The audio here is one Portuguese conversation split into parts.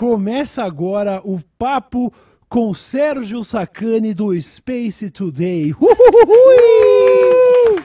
Começa agora o papo com Sérgio Sacani do Space Today. Uhuhui!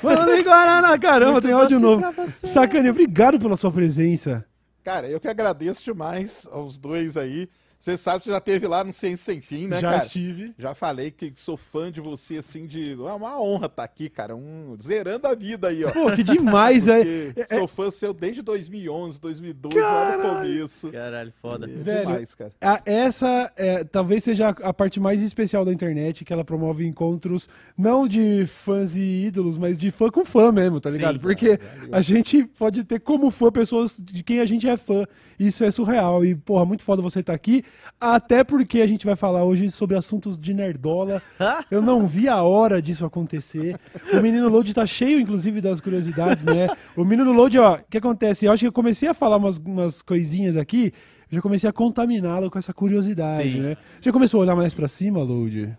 Mano, Guaraná, caramba, tem áudio novo. Sacani, obrigado pela sua presença. Cara, eu que agradeço demais aos dois aí. Você sabe que já teve lá no Ciência Sem Fim, né, Já cara? estive. Já falei que sou fã de você, assim, de. É uma honra estar aqui, cara. Um... Zerando a vida aí, ó. Pô, que demais, Porque é. sou fã seu desde 2011, 2012, lá no começo. Caralho, foda. É Velho, demais, cara. A- essa é, talvez seja a a parte mais especial da internet, que ela promove encontros não de fãs e ídolos, mas de fã com fã mesmo, tá ligado? Porque a gente pode ter como fã pessoas de quem a gente é fã. Isso é surreal. E, porra, muito foda você estar aqui. Até porque a gente vai falar hoje sobre assuntos de nerdola. Eu não vi a hora disso acontecer. O menino Load tá cheio, inclusive, das curiosidades, né? O menino Load, ó, o que acontece? Eu acho que eu comecei a falar umas, umas coisinhas aqui. Já comecei a contaminá-lo com essa curiosidade, Sim. né? Já começou a olhar mais pra cima, Load?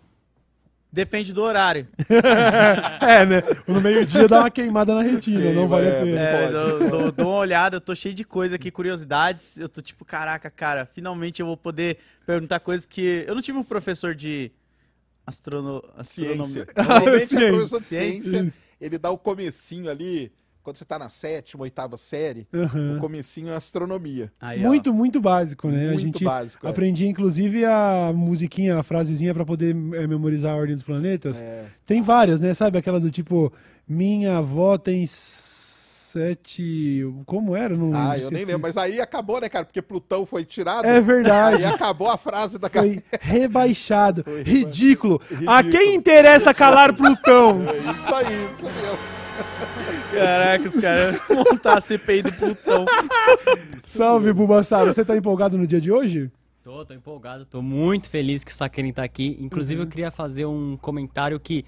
Depende do horário. é, né? No meio-dia dá uma queimada na retina, não Queima, vale a é, pena. É, eu dou, dou uma olhada, eu tô cheio de coisa aqui, curiosidades. Eu tô tipo, caraca, cara, finalmente eu vou poder perguntar coisas que. Eu não tive um professor de astrono... Ciência. astronomia. Normalmente ciência. é professor de Ciência. ciência, ele dá o comecinho ali, quando você tá na sétima, oitava série, Aham. o comecinho é astronomia. Aí. Muito, muito básico, né? a Muito gente básico, é. aprendi, inclusive, a musiquinha, a frasezinha pra poder é, memorizar a ordem dos planetas. É. Tem várias, né? Sabe aquela do tipo, minha avó tem sete... Como era? Não Ah, eu nem lembro, mas aí acabou, né, cara? Porque Plutão foi tirado. É verdade. Aí acabou a frase da Foi rebaixado. Foi reba- Ridículo. A Ridículo. quem interessa calar Plutão? É isso aí, isso mesmo. Caraca, os caras vão montar a CPI do Plutão. Salve, Bubassaro. Você tá empolgado no dia de hoje? Tô, tô empolgado, tô muito feliz que o Sakane tá aqui. Inclusive, eu queria fazer um comentário que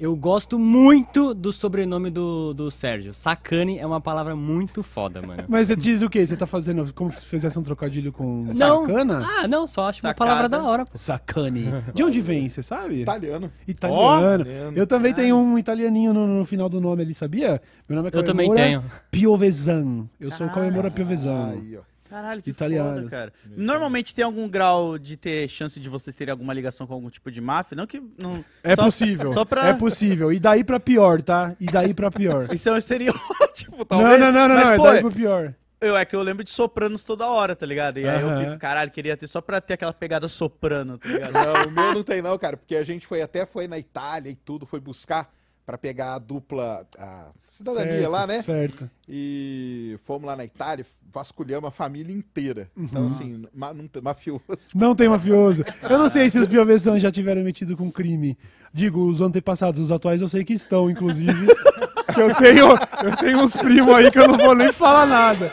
eu gosto muito do sobrenome do, do Sérgio. Sakane é uma palavra muito foda, mano. Mas você diz o quê? Você tá fazendo como se fizesse um trocadilho com Não. sacana? Ah, não, só acho uma Sacada. palavra da hora, pô. Sacane. De onde vem, você sabe? Italiano. Italiano. Italiano. Eu também tenho um italianinho no, no final do nome ali, sabia? Meu nome é Eu também tenho. Piovesan. Eu sou o Kawemura Piovesan. Aí, ó. Caralho, que Italianos. foda, cara. Normalmente tem algum grau de ter chance de vocês terem alguma ligação com algum tipo de máfia? Não que. Não, É só- possível. Só pra. É possível. E daí pra pior, tá? E daí pra pior. Isso é um estereótipo, não, talvez. não, não, não, Mas, não. É pô, daí pro pior. eu, é que eu lembro de sopranos toda hora, tá ligado? E aí eu fico, caralho, queria ter só pra ter aquela pegada soprano, tá ligado? Não, o meu não tem não, cara, porque a gente foi até foi na Itália e tudo, foi buscar pra pegar a dupla a cidadania Certo, lá, né? Certo. E fomos lá na Itália, vasculhamos a família inteira. Então, assim, ma não tem- mafioso. Não tem mafioso. Eu não sei se os Piovesan já tiveram metido com crime. Digo, os antepassados, os atuais eu sei que estão, inclusive. Que eu tenho, eu tenho uns primos aí que eu não vou nem falar nada.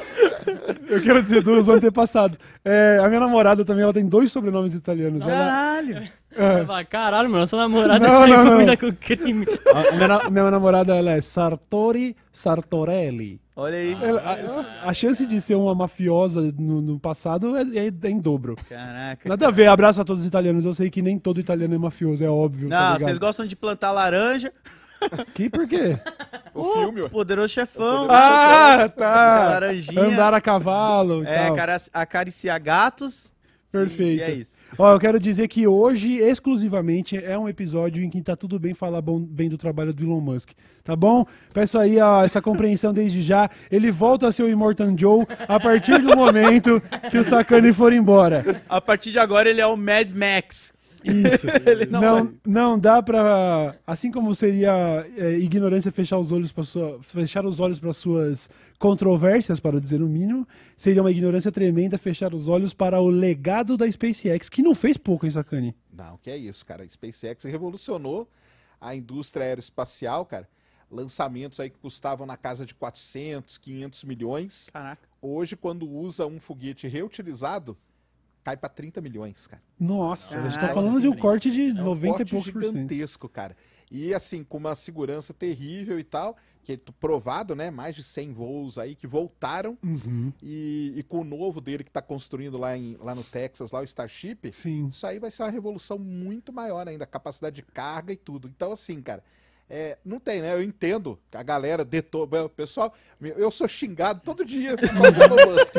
Eu quero dizer dos antepassados. É, a minha namorada também, ela tem dois sobrenomes italianos. Ela, Caralho! é, Eu falo, Caralho, mano, sua namorada Não, tá não, envolvida não. com crime. a minha, minha namorada ela é Sartori Sartorelli. Olha aí. Ela- a, a chance de ser uma mafiosa no, no passado é, é- é em dobro. Caraca. Nada a ver, abraço a todos os italianos. Eu sei que nem todo italiano é mafioso, é óbvio. tá Não, ligado? vocês gostam de plantar laranja. Que por quê? O filme, ó. Poderoso chefão. Ah, tá. Laranjinha. Andar a cavalo e É, tal. cara, acariciar gatos. Perfeito. E é isso. Ó, eu quero dizer que hoje, exclusivamente, é um episódio em que tá tudo bem falar bom- bem do trabalho do Elon Musk. Tá bom? Peço aí ó, essa compreensão desde já. Ele volta a ser o Immortan Joe a partir do momento que o Sakane for embora. A partir de agora ele é o Mad Max. Isso. Não não, não, dá pra. Assim como seria é, ignorância fechar os olhos para sua, fechar os olhos para suas controvérsias, para dizer o mínimo, seria uma ignorância tremenda fechar os olhos para o legado da SpaceX, que não fez pouco, hein, Sakane? Não, que é isso, cara. A SpaceX revolucionou a indústria aeroespacial, cara. Lançamentos aí que custavam na casa de 400, 500 milhões. Caraca. Hoje, quando usa um foguete reutilizado, cai para 30 milhões, cara. Nossa, a gente tá Caralho, falando de um corte de É um 90 e corte poucos por cento. gigantesco, cara. E assim, com uma segurança terrível e tal, que é provado, né? Mais de 100 voos aí que voltaram. Uhum, E, e com o novo dele que tá construindo lá, em, lá no Texas, lá o Starship, sim. isso aí vai ser uma revolução muito maior ainda, capacidade de carga e tudo. Então, assim, cara, é, não tem, né? Eu entendo que a galera detona. O pessoal, eu sou xingado todo dia por causa do Musk.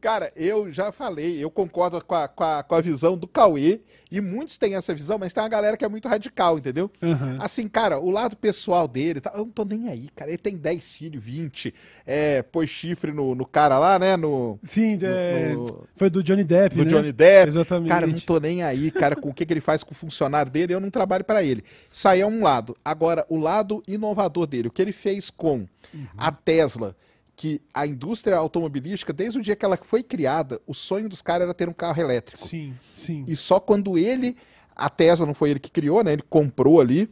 Cara, eu já falei, eu concordo com a, com, a, com a visão do Cauê, e muitos têm essa visão, mas tem uma galera que é muito radical, entendeu? Aham. Assim, cara, o lado pessoal dele, tá, eu não tô nem aí, cara. Ele tem 10 filhos, 20, é, pôs chifre no, no cara lá, né? No, Sim, é, no- foi do Johnny Depp, do né? Johnny Depp. Exatamente. Cara, não tô nem aí, cara, com o que, que ele faz com o funcionário dele, eu não trabalho para ele. Isso aí é um lado. Agora, o lado inovador dele, o que ele fez com a Tesla, que a indústria automobilística, desde o dia que ela foi criada, o sonho dos caras era ter um carro elétrico. Sim, sim. E só quando ele, a Tesla não foi ele que criou, né? Ele comprou ali.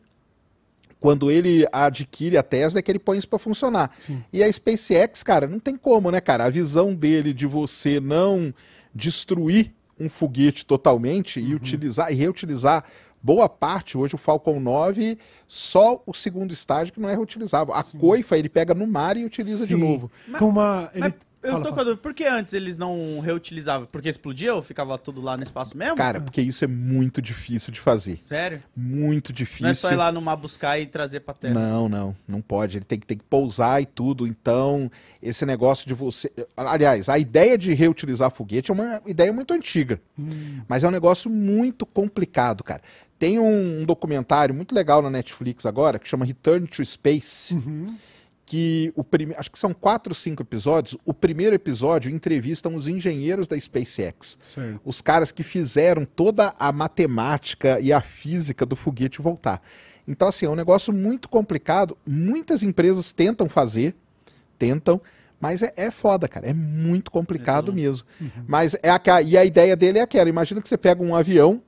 Quando ele adquire a Tesla é que ele põe isso para funcionar. Sim. E a SpaceX, cara, não tem como, né, cara? A visão dele de você não destruir um foguete totalmente Uhum. e utilizar e reutilizar boa parte, hoje o Falcon 9, só o segundo estágio que não é reutilizável. A coifa ele pega no mar e utiliza de Sim. novo. Com uma. Ele... Mas eu Fala, tô com a dúvida, por que antes eles não reutilizavam? Porque explodia ou ficava tudo lá no espaço mesmo? Cara, porque isso é muito difícil de fazer. Sério? Muito difícil. Não é só ir lá no mar buscar e trazer pra terra. Não, não, não pode. Ele tem que, tem que pousar e tudo. Então, esse negócio de você. Aliás, a ideia de reutilizar foguete é uma ideia muito antiga. Mas é um negócio muito complicado, cara. Tem um, um documentário muito legal na Netflix agora que chama Return to Space. Uhum. Que o primeiro. Acho que são quatro ou cinco episódios. O primeiro episódio entrevistam os engenheiros da SpaceX Certo. os caras que fizeram toda a matemática e a física do foguete voltar. Então, assim, é um negócio muito complicado. Muitas empresas tentam fazer, tentam, mas é, é foda, cara. É muito complicado mesmo. Mas é a, e a ideia dele é aquela: imagina que você pega um avião.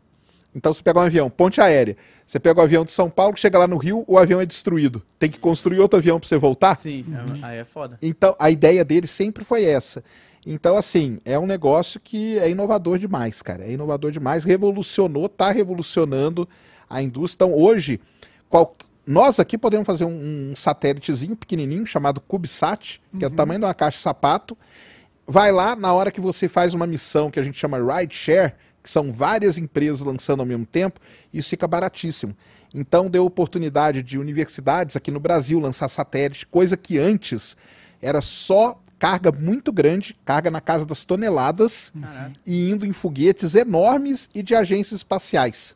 Então você pega um avião, ponte aérea. Você pega o avião de São Paulo, chega lá no Rio, o avião é destruído. Tem que construir outro avião para você voltar. Sim, é- aí é foda. Então, a ideia dele sempre foi essa. Então, assim, é um negócio que é inovador demais, cara. É inovador demais, revolucionou, tá revolucionando a indústria. Então, hoje, qual- nós aqui podemos fazer um, um satélitezinho pequenininho chamado CubeSat, que é o tamanho de uma caixa de sapato. Vai lá, na hora que você faz uma missão que a gente chama Ride Share, que são várias empresas lançando ao mesmo tempo, isso fica baratíssimo. Então deu oportunidade de universidades aqui no Brasil lançar satélite, coisa que antes era só carga muito grande, carga na casa das toneladas, e indo em foguetes enormes e de agências espaciais.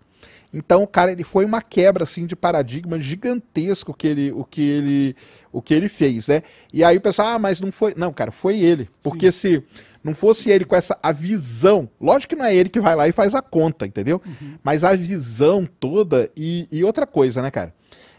Então, cara, ele foi uma quebra assim de paradigma gigantesco que ele, o que ele, o que ele fez, né? E aí o pessoal, ah, mas não foi, não, cara, foi ele, porque se não fosse ele com essa a visão, lógico que não é ele que vai lá e faz a conta, entendeu? Mas a visão toda e, e outra coisa, né, cara?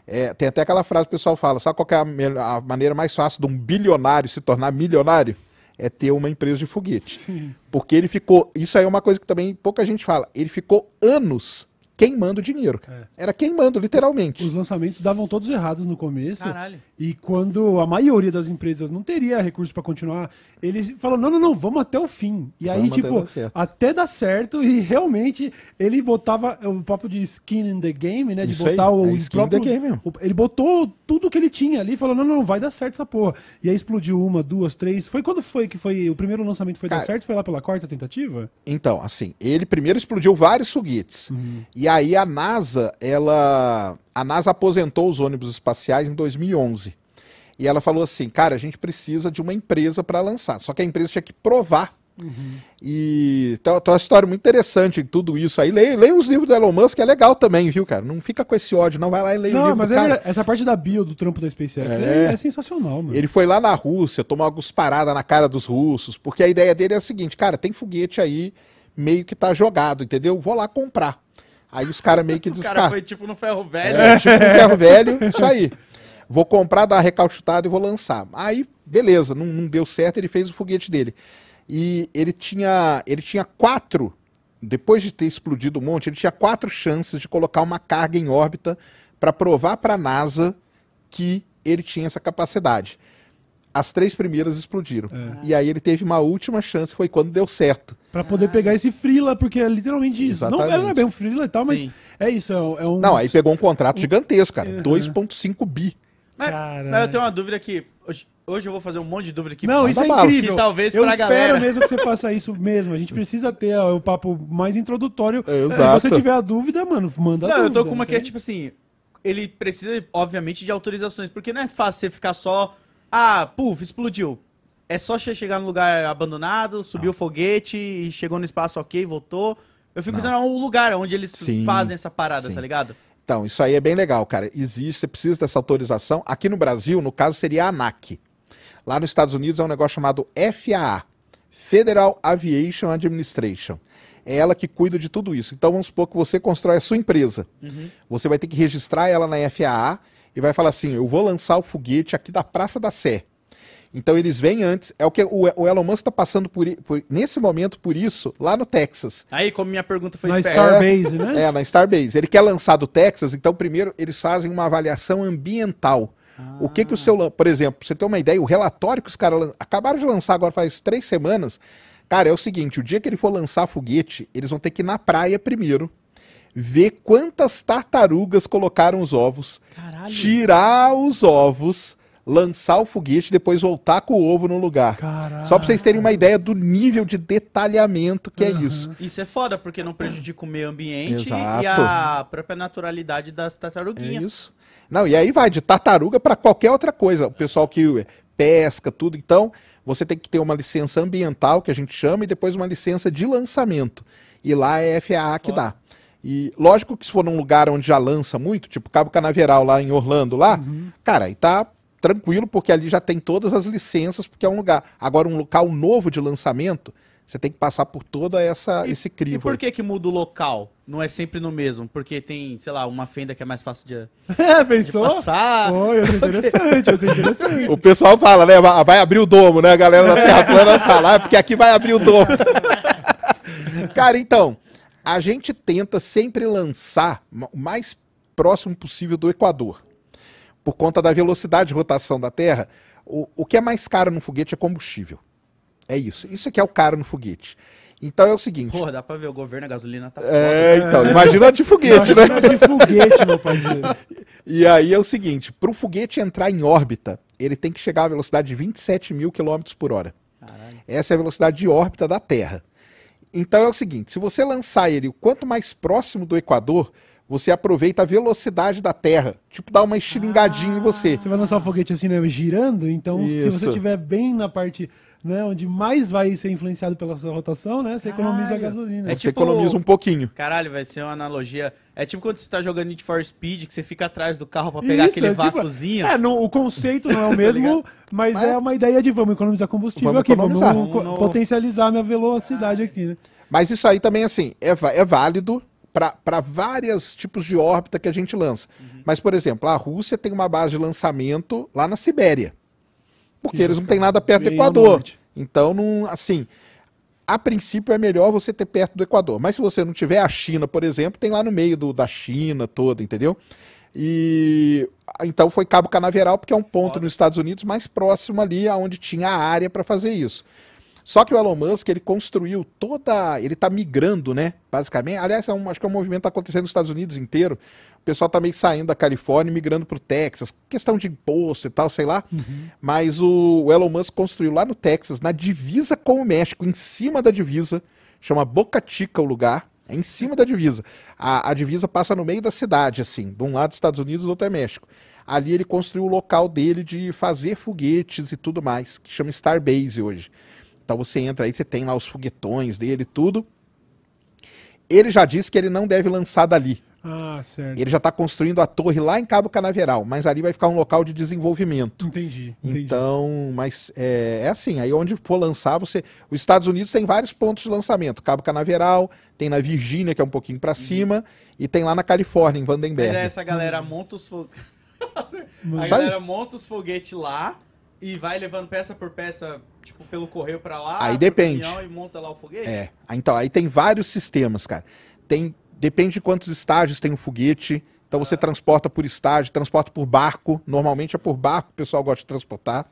É, tem até aquela frase que o pessoal fala, sabe qual é a, a maneira mais fácil de um bilionário se tornar milionário? É ter uma empresa de foguete. Sim. Porque ele ficou. Isso aí é uma coisa que também pouca gente fala. Ele ficou anos queimando dinheiro. cara. Era queimando, literalmente. Os lançamentos davam todos errados no começo. Caralho. E quando a maioria das empresas não teria recurso pra continuar, eles falaram: não, não, não, vamos até o fim. E aí, Vamos até tipo, dar certo. até dar certo. E realmente ele botava o papo de skin in the game, né? De Isso aí, botar o é skin in the game mesmo. Ele botou tudo que ele tinha ali e falou: não, não, vai dar certo essa porra. E aí explodiu uma, duas, três. Foi quando foi que foi o primeiro lançamento foi dar Cara, certo? Foi lá pela quarta tentativa? Então, assim, ele primeiro explodiu vários foguetes. E aí a NASA, ela. A NASA aposentou os ônibus espaciais em 2011. E ela falou assim: cara, a gente precisa de uma empresa para lançar. Só que a empresa tinha que provar E então, então é uma história muito interessante em tudo isso aí. Leia, leia os livros do Elon Musk, que é legal também, viu, cara? Não fica com esse ódio, não. Vai lá e leia o Não, livro mas do é cara. essa parte da bio do trampo da SpaceX é, É. é sensacional, mano. Ele foi lá na Rússia, tomou algumas paradas na cara dos russos, porque a ideia dele é o seguinte, cara, tem foguete aí meio que tá jogado, entendeu? Vou lá comprar. Aí os caras meio que O cara descartam. foi tipo no ferro velho. É, tipo um ferro velho, isso aí. Vou comprar, dar recalchutada e vou lançar. Aí, beleza, não, não deu certo, ele fez o foguete dele. E ele tinha, ele tinha quatro, depois de ter explodido um monte, ele tinha quatro chances de colocar uma carga em órbita para provar para a NASA que ele tinha essa capacidade. As três primeiras explodiram. E aí ele teve uma última chance, foi quando deu certo. Pra poder pegar esse freela, porque é literalmente isso. Não, Exatamente. não é bem um freela e tal, mas Sim. é isso. É, é um... Não, aí pegou um contrato gigantesco, cara. 2,5 bi. Mas, Caralho. mas eu tenho uma dúvida aqui. Hoje, hoje eu vou fazer um monte de dúvida aqui. Não, isso é bala. incrível. Que talvez eu pra espero galera- mesmo que você faça isso mesmo. A gente precisa ter ó, o papo mais introdutório. É, exato. Se você tiver a dúvida, mano, manda a Não, eu dúvida. tô com uma que é tipo assim. Ele precisa, obviamente, de autorizações, porque não é fácil você ficar só. Ah, puf, explodiu. É só chegar num lugar abandonado, subir o foguete e chegou no espaço ok, voltou. Eu fico pensando um lugar onde eles Sim, fazem essa parada, sim. tá ligado? Então, isso aí é bem legal, cara. Existe, você precisa dessa autorização. Aqui no Brasil, no caso, seria a ANAC. Lá nos Estados Unidos é um negócio chamado FAA, Federal Aviation Administration. É ela que cuida de tudo isso. Então, vamos supor que você constrói a sua empresa. Você vai ter que registrar ela na FAA e vai falar assim: eu vou lançar o foguete aqui da Praça da Sé. Então eles vêm antes. É o que o o Elon Musk está passando por, por- nesse momento por isso lá no Texas. Aí, como minha pergunta foi Na. Starbase, né? É, na Starbase. Ele quer lançar do Texas, então primeiro eles fazem uma avaliação ambiental. O que que o seu, lan- por exemplo, pra você ter uma ideia, o relatório que os caras acabaram de lançar agora faz três semanas, cara, é o seguinte, o dia que ele for lançar foguete, eles vão ter que ir na praia primeiro, ver quantas tartarugas colocaram os ovos, Caralho. tirar os ovos, lançar o foguete, depois voltar com o ovo no lugar. Caralho. Só pra vocês terem uma ideia do nível de detalhamento que é isso. Isso é foda, porque não prejudica o meio ambiente Exato. e a própria naturalidade das É tartaruguinhas. isso. Não, e aí vai de tartaruga para qualquer outra coisa. O pessoal que pesca, tudo. Então, você tem que ter uma licença ambiental, que a gente chama, e depois uma licença de lançamento. E lá é a FAA que dá. E lógico que se for num lugar onde já lança muito, tipo Cabo Canaveral lá em Orlando, lá, cara, aí tá tranquilo, porque ali já tem todas as licenças, porque é um lugar. Agora, um local novo de lançamento, você tem que passar por toda essa esse E crivo. por aí. que que muda o local? Não é sempre no mesmo? Porque tem, sei lá, uma fenda que é mais fácil de, É, de pensou? passar. Pô, ia ser interessante, ser interessante. O pessoal fala, né? Vai vai abrir o domo, né? A galera da Terra plana fala, é porque aqui vai abrir o domo. Cara, então, a gente tenta sempre lançar o mais próximo possível do Equador. Por conta da velocidade de rotação da Terra, o, o que é mais caro no foguete é combustível. É isso. Isso aqui é o caro no foguete. Então é o seguinte. Porra, dá pra ver o governo, a gasolina tá É, então, imagina de foguete, né? Imagina de foguete, meu parceiro. E aí é o seguinte, para o foguete entrar em órbita, ele tem que chegar a velocidade de 27 mil quilômetros por hora. Caralho. Essa é a velocidade de órbita da Terra. Então é o seguinte, se você lançar ele o quanto mais próximo do Equador, você aproveita a velocidade da Terra. Tipo, dá uma estilingadinha em você. Você vai lançar o foguete assim, né, girando, então se Isso. você estiver bem na parte, né, onde mais vai ser influenciado pela sua rotação, né, você economiza a Caralho. gasolina. É você tipo- economiza um pouquinho. Caralho, vai ser uma analogia. É tipo quando você tá jogando Need for Speed, que você fica atrás do carro pra pegar Isso, aquele é tipo- vácuozinho. É, no- o conceito não é o mesmo, mas Mas- é uma ideia de vamos economizar combustível Vamos aqui, economizar. vamos Vamos- potencializar a minha velocidade aqui, né? Mas isso aí também, assim, é, é válido para vários tipos de órbita que a gente lança. Mas, por exemplo, a Rússia tem uma base de lançamento lá na Sibéria. Porque Que eles não têm nada perto do Equador. Então, não, assim, a princípio é melhor você ter perto do Equador. Mas se você não tiver a China, por exemplo, tem lá no meio do- da China toda, entendeu? E então foi Cabo Canaveral, porque é um ponto nos Estados Unidos mais próximo ali, aonde tinha a área para fazer isso. Só que o Elon Musk, ele construiu toda. Ele está migrando, né? Basicamente. Aliás, é um- acho que é um movimento que está acontecendo nos Estados Unidos inteiro. O pessoal está meio saindo da Califórnia e migrando para o Texas. Questão de imposto e tal, sei lá. Mas o, o Elon Musk construiu lá no Texas, na divisa com o México, em cima da divisa. Chama Boca Chica o lugar. É em cima da divisa. A, a divisa passa no meio da cidade, assim. De um lado Estados Unidos, do outro é México. Ali ele construiu o local dele de fazer foguetes e tudo mais, que chama Starbase hoje. Então você entra aí, você tem lá os foguetões dele e tudo. Ele já disse que ele não deve lançar dali. Ah, certo. Ele já está construindo a torre lá em Cabo Canaveral, mas ali vai ficar um local de desenvolvimento. Entendi, entendi. Então, mas é, é assim, aí onde for lançar, você. Os Estados Unidos tem vários pontos de lançamento. Cabo Canaveral, tem na Virgínia, que é um pouquinho para cima, e tem lá na Califórnia, em Mas Vandenberg. aí essa galera monta os foguetes. a galera monta os foguetes lá e vai levando peça por peça, tipo, pelo correio pra lá. Aí depende. E monta lá o foguete? É. Ah, Então, aí tem vários sistemas, cara. Tem, depende de quantos estágios tem o foguete. Então você transporta por estágio, transporta por barco. Normalmente é por barco, o pessoal gosta de transportar.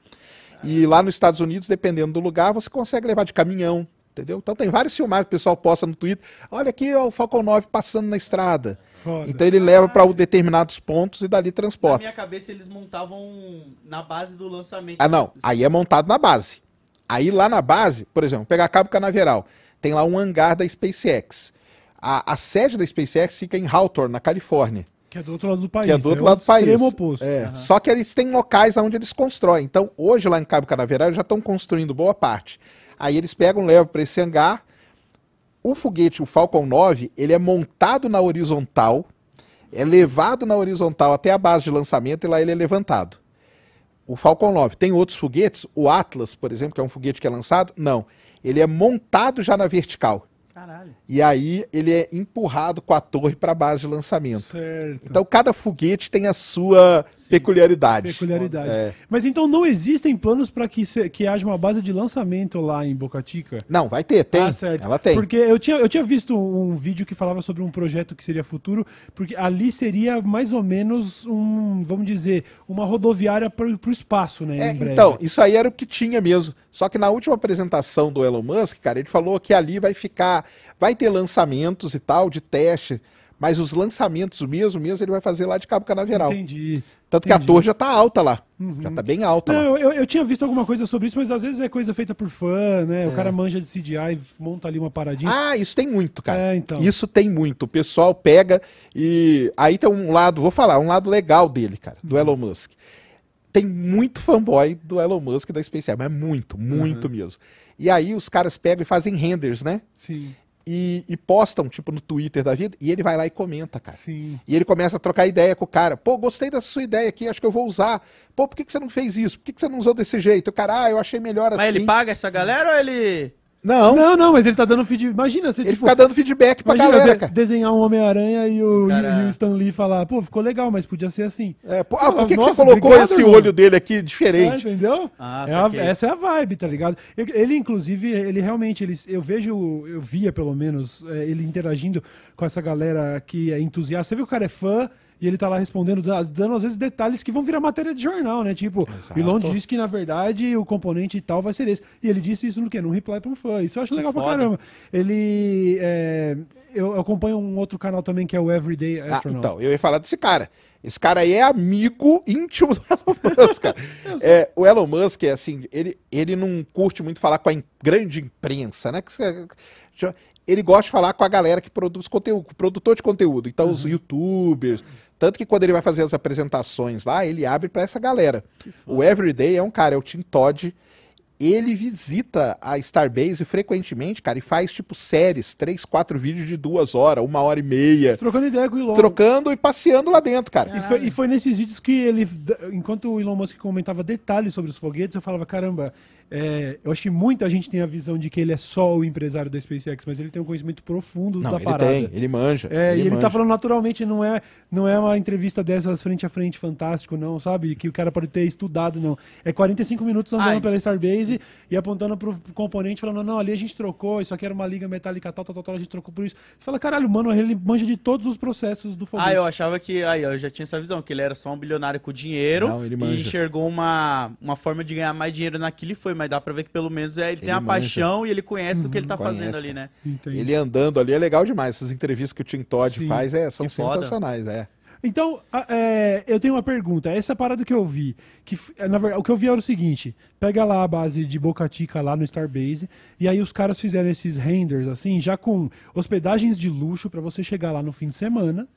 E lá nos Estados Unidos, dependendo do lugar, você consegue levar de caminhão, entendeu? Então tem vários filmagens que o pessoal posta no Twitter. Olha aqui ó, o Falcon 9 passando na estrada. Foda. Então ele leva para determinados pontos e dali Na transporta. minha cabeça eles montavam na base do lançamento. Ah, não. Aí é montado na base. Aí lá na base, por exemplo, pegar Cabo Canaveral, tem lá um hangar da SpaceX. A, a sede da SpaceX fica em Hawthorne, na Califórnia, Que é do outro lado do país. que é do outro o lado do país. extremo oposto. É, Só que eles têm locais onde eles constroem. Então, hoje lá em Cabo Canaveral, eles já estão construindo boa parte. Aí eles pegam, levam para esse hangar. O foguete, o Falcon 9, ele é montado na horizontal, é levado na horizontal até a base de lançamento e lá ele é levantado. O Falcon 9 tem outros foguetes, o Atlas, por exemplo, que é um foguete que é lançado, não. Ele é montado já na vertical. Caralho. E aí ele é empurrado com a torre para a base de lançamento. Certo. Então cada foguete tem a sua peculiaridade. Peculiaridade. É. Mas então não existem planos para que, se- que haja uma base de lançamento lá em Boca Chica? Não, vai ter, tem. Ah, certo. Ela tem. Porque eu tinha, eu tinha visto um vídeo que falava sobre um projeto que seria futuro, porque ali seria mais ou menos um, vamos dizer, uma rodoviária para o espaço, né? É, então, isso aí era o que tinha mesmo. Só que na última apresentação do Elon Musk, cara, ele falou que ali vai ficar, vai ter lançamentos e tal de teste, mas os lançamentos mesmo, mesmo ele vai fazer lá de Cabo Canaveral. Entendi. Tanto que a entendi. Uhum. torre já tá alta lá. Já tá bem alta lá. Não, eu, eu tinha visto alguma coisa sobre isso, mas às vezes é coisa feita por fã, né? É. O cara manja de CGI, monta ali uma paradinha. Ah, isso tem muito, cara. É, então. Isso tem muito. O pessoal pega e aí tem um lado, vou falar, um lado legal dele, cara, Uhum. do Elon Musk. Tem muito fanboy do Elon Musk e da SpaceX, mas muito, Uhum. muito mesmo. E aí os caras pegam e fazem renders, né? Sim, E, e postam, tipo, no Twitter da vida, e ele vai lá e comenta, cara. sim. E ele começa a trocar ideia com o cara. Pô, gostei dessa sua ideia aqui, acho que eu vou usar. Pô, por que, que você não fez isso? Por que, que você não usou desse jeito? O cara, ah, eu achei melhor assim. Mas ele paga essa galera ou ele. Não, Não, não, mas ele tá dando feedback. Imagina, você ele tipo, fica dando feedback pra imagina galera, de- cara. desenhar um Homem-Aranha e e o Stan Lee falar, pô, ficou legal, mas podia ser assim. É, pô, ah, por que, que Nossa, você colocou obrigado, esse irmão. olho dele aqui É, diferente? entendeu? Ah, É a- essa é a vibe, tá ligado? Ele, inclusive, ele realmente, ele, eu vejo, eu via pelo menos, é, ele interagindo com essa galera que é entusiasta. Você vê que o cara é fã e ele tá lá respondendo, da- dando às vezes detalhes que vão virar matéria de jornal, né? Tipo, Exato. Elon disse que na verdade o componente e tal vai ser esse. E ele disse isso no quê? Num reply pra um fã. Isso eu acho legal pra foda. caramba. Ele. é, eu acompanho um outro canal também que é o Everyday Ah, Astronaut. então, eu ia falar desse cara. Esse cara aí é amigo íntimo do Elon Musk, cara. É, o Elon Musk é assim, ele, ele não curte muito falar com a grande imprensa, né? Ele gosta de falar com a galera que produz conteúdo, com o produtor de conteúdo, então os youtubers. Tanto que quando ele vai fazer as apresentações lá, ele abre pra essa galera. O Everyday é um cara, é o Tim Todd. Ele visita a Starbase frequentemente, cara, e faz tipo séries, três, quatro vídeos de duas horas, uma hora e meia Trocando ideia com o Elon. trocando e passeando lá dentro, cara. E foi, e foi nesses vídeos que ele, enquanto o Elon Musk comentava detalhes sobre os foguetes, eu falava, caramba, é, eu acho que muita gente tem a visão de que ele é só o empresário da SpaceX, mas ele tem um conhecimento profundo Não, da ele parada. tem, ele manja. É, e ele manja. tá falando naturalmente, não é, não é uma entrevista dessas frente a frente fantástico, não, sabe? Que o cara pode ter estudado, não. É 45 minutos andando Ai. pela Starbase e apontando pro componente, falando, não, ali a gente trocou, isso aqui era uma liga metálica tal, tal, tal, tal, a gente trocou por isso. Você fala, caralho, mano, ele manja de todos os processos do foguete. Ah, eu achava que. Aí, eu já tinha essa visão, que ele era só um bilionário com dinheiro Não, ele e enxergou uma, uma forma de ganhar mais dinheiro naquilo e foi, mas dá pra ver que pelo menos é, ele, tem Ele a manja. paixão e ele conhece do que ele tá Conhece, fazendo ali, né? Entendi. Ele andando ali é legal demais. Essas entrevistas que o Tim Todd Sim. faz é, são Que foda. sensacionais, é. Então, é, eu tenho uma pergunta. Essa parada que eu vi, que é, na verdade, o que eu vi era o seguinte: pega lá a base de Boca Chica lá no Starbase, e aí os caras fizeram esses renders assim, já com hospedagens de luxo pra você chegar lá no fim de semana,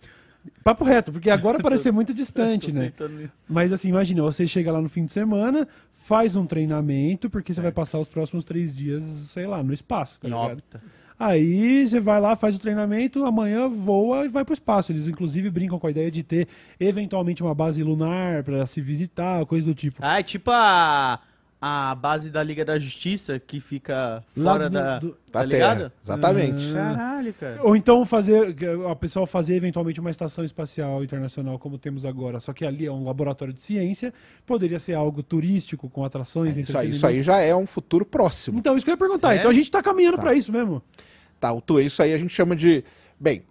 Papo reto, porque agora parece ser muito distante, né? Mas assim, imagina, você chega lá no fim de semana, faz um treinamento, porque você vai passar os próximos três dias, sei lá, no espaço, tá ligado? Aí você vai lá, faz o treinamento, amanhã voa e vai pro espaço. Eles inclusive brincam com a ideia de ter eventualmente uma base lunar pra se visitar, coisa do tipo. Ah, é tipo a, a base da Liga da Justiça que fica fora do- da. do- Tá Da ligado? Terra. Exatamente. Caralho, cara. Ou então fazer a pessoa fazer eventualmente uma estação espacial internacional como temos agora, só que ali é um laboratório de ciência, poderia ser algo turístico com atrações, Isso aí, isso aí já é um futuro próximo. Então, isso que eu ia perguntar. Sério? Então a gente tá caminhando Tá. pra isso mesmo. Tá, isso aí a gente chama de. Bem,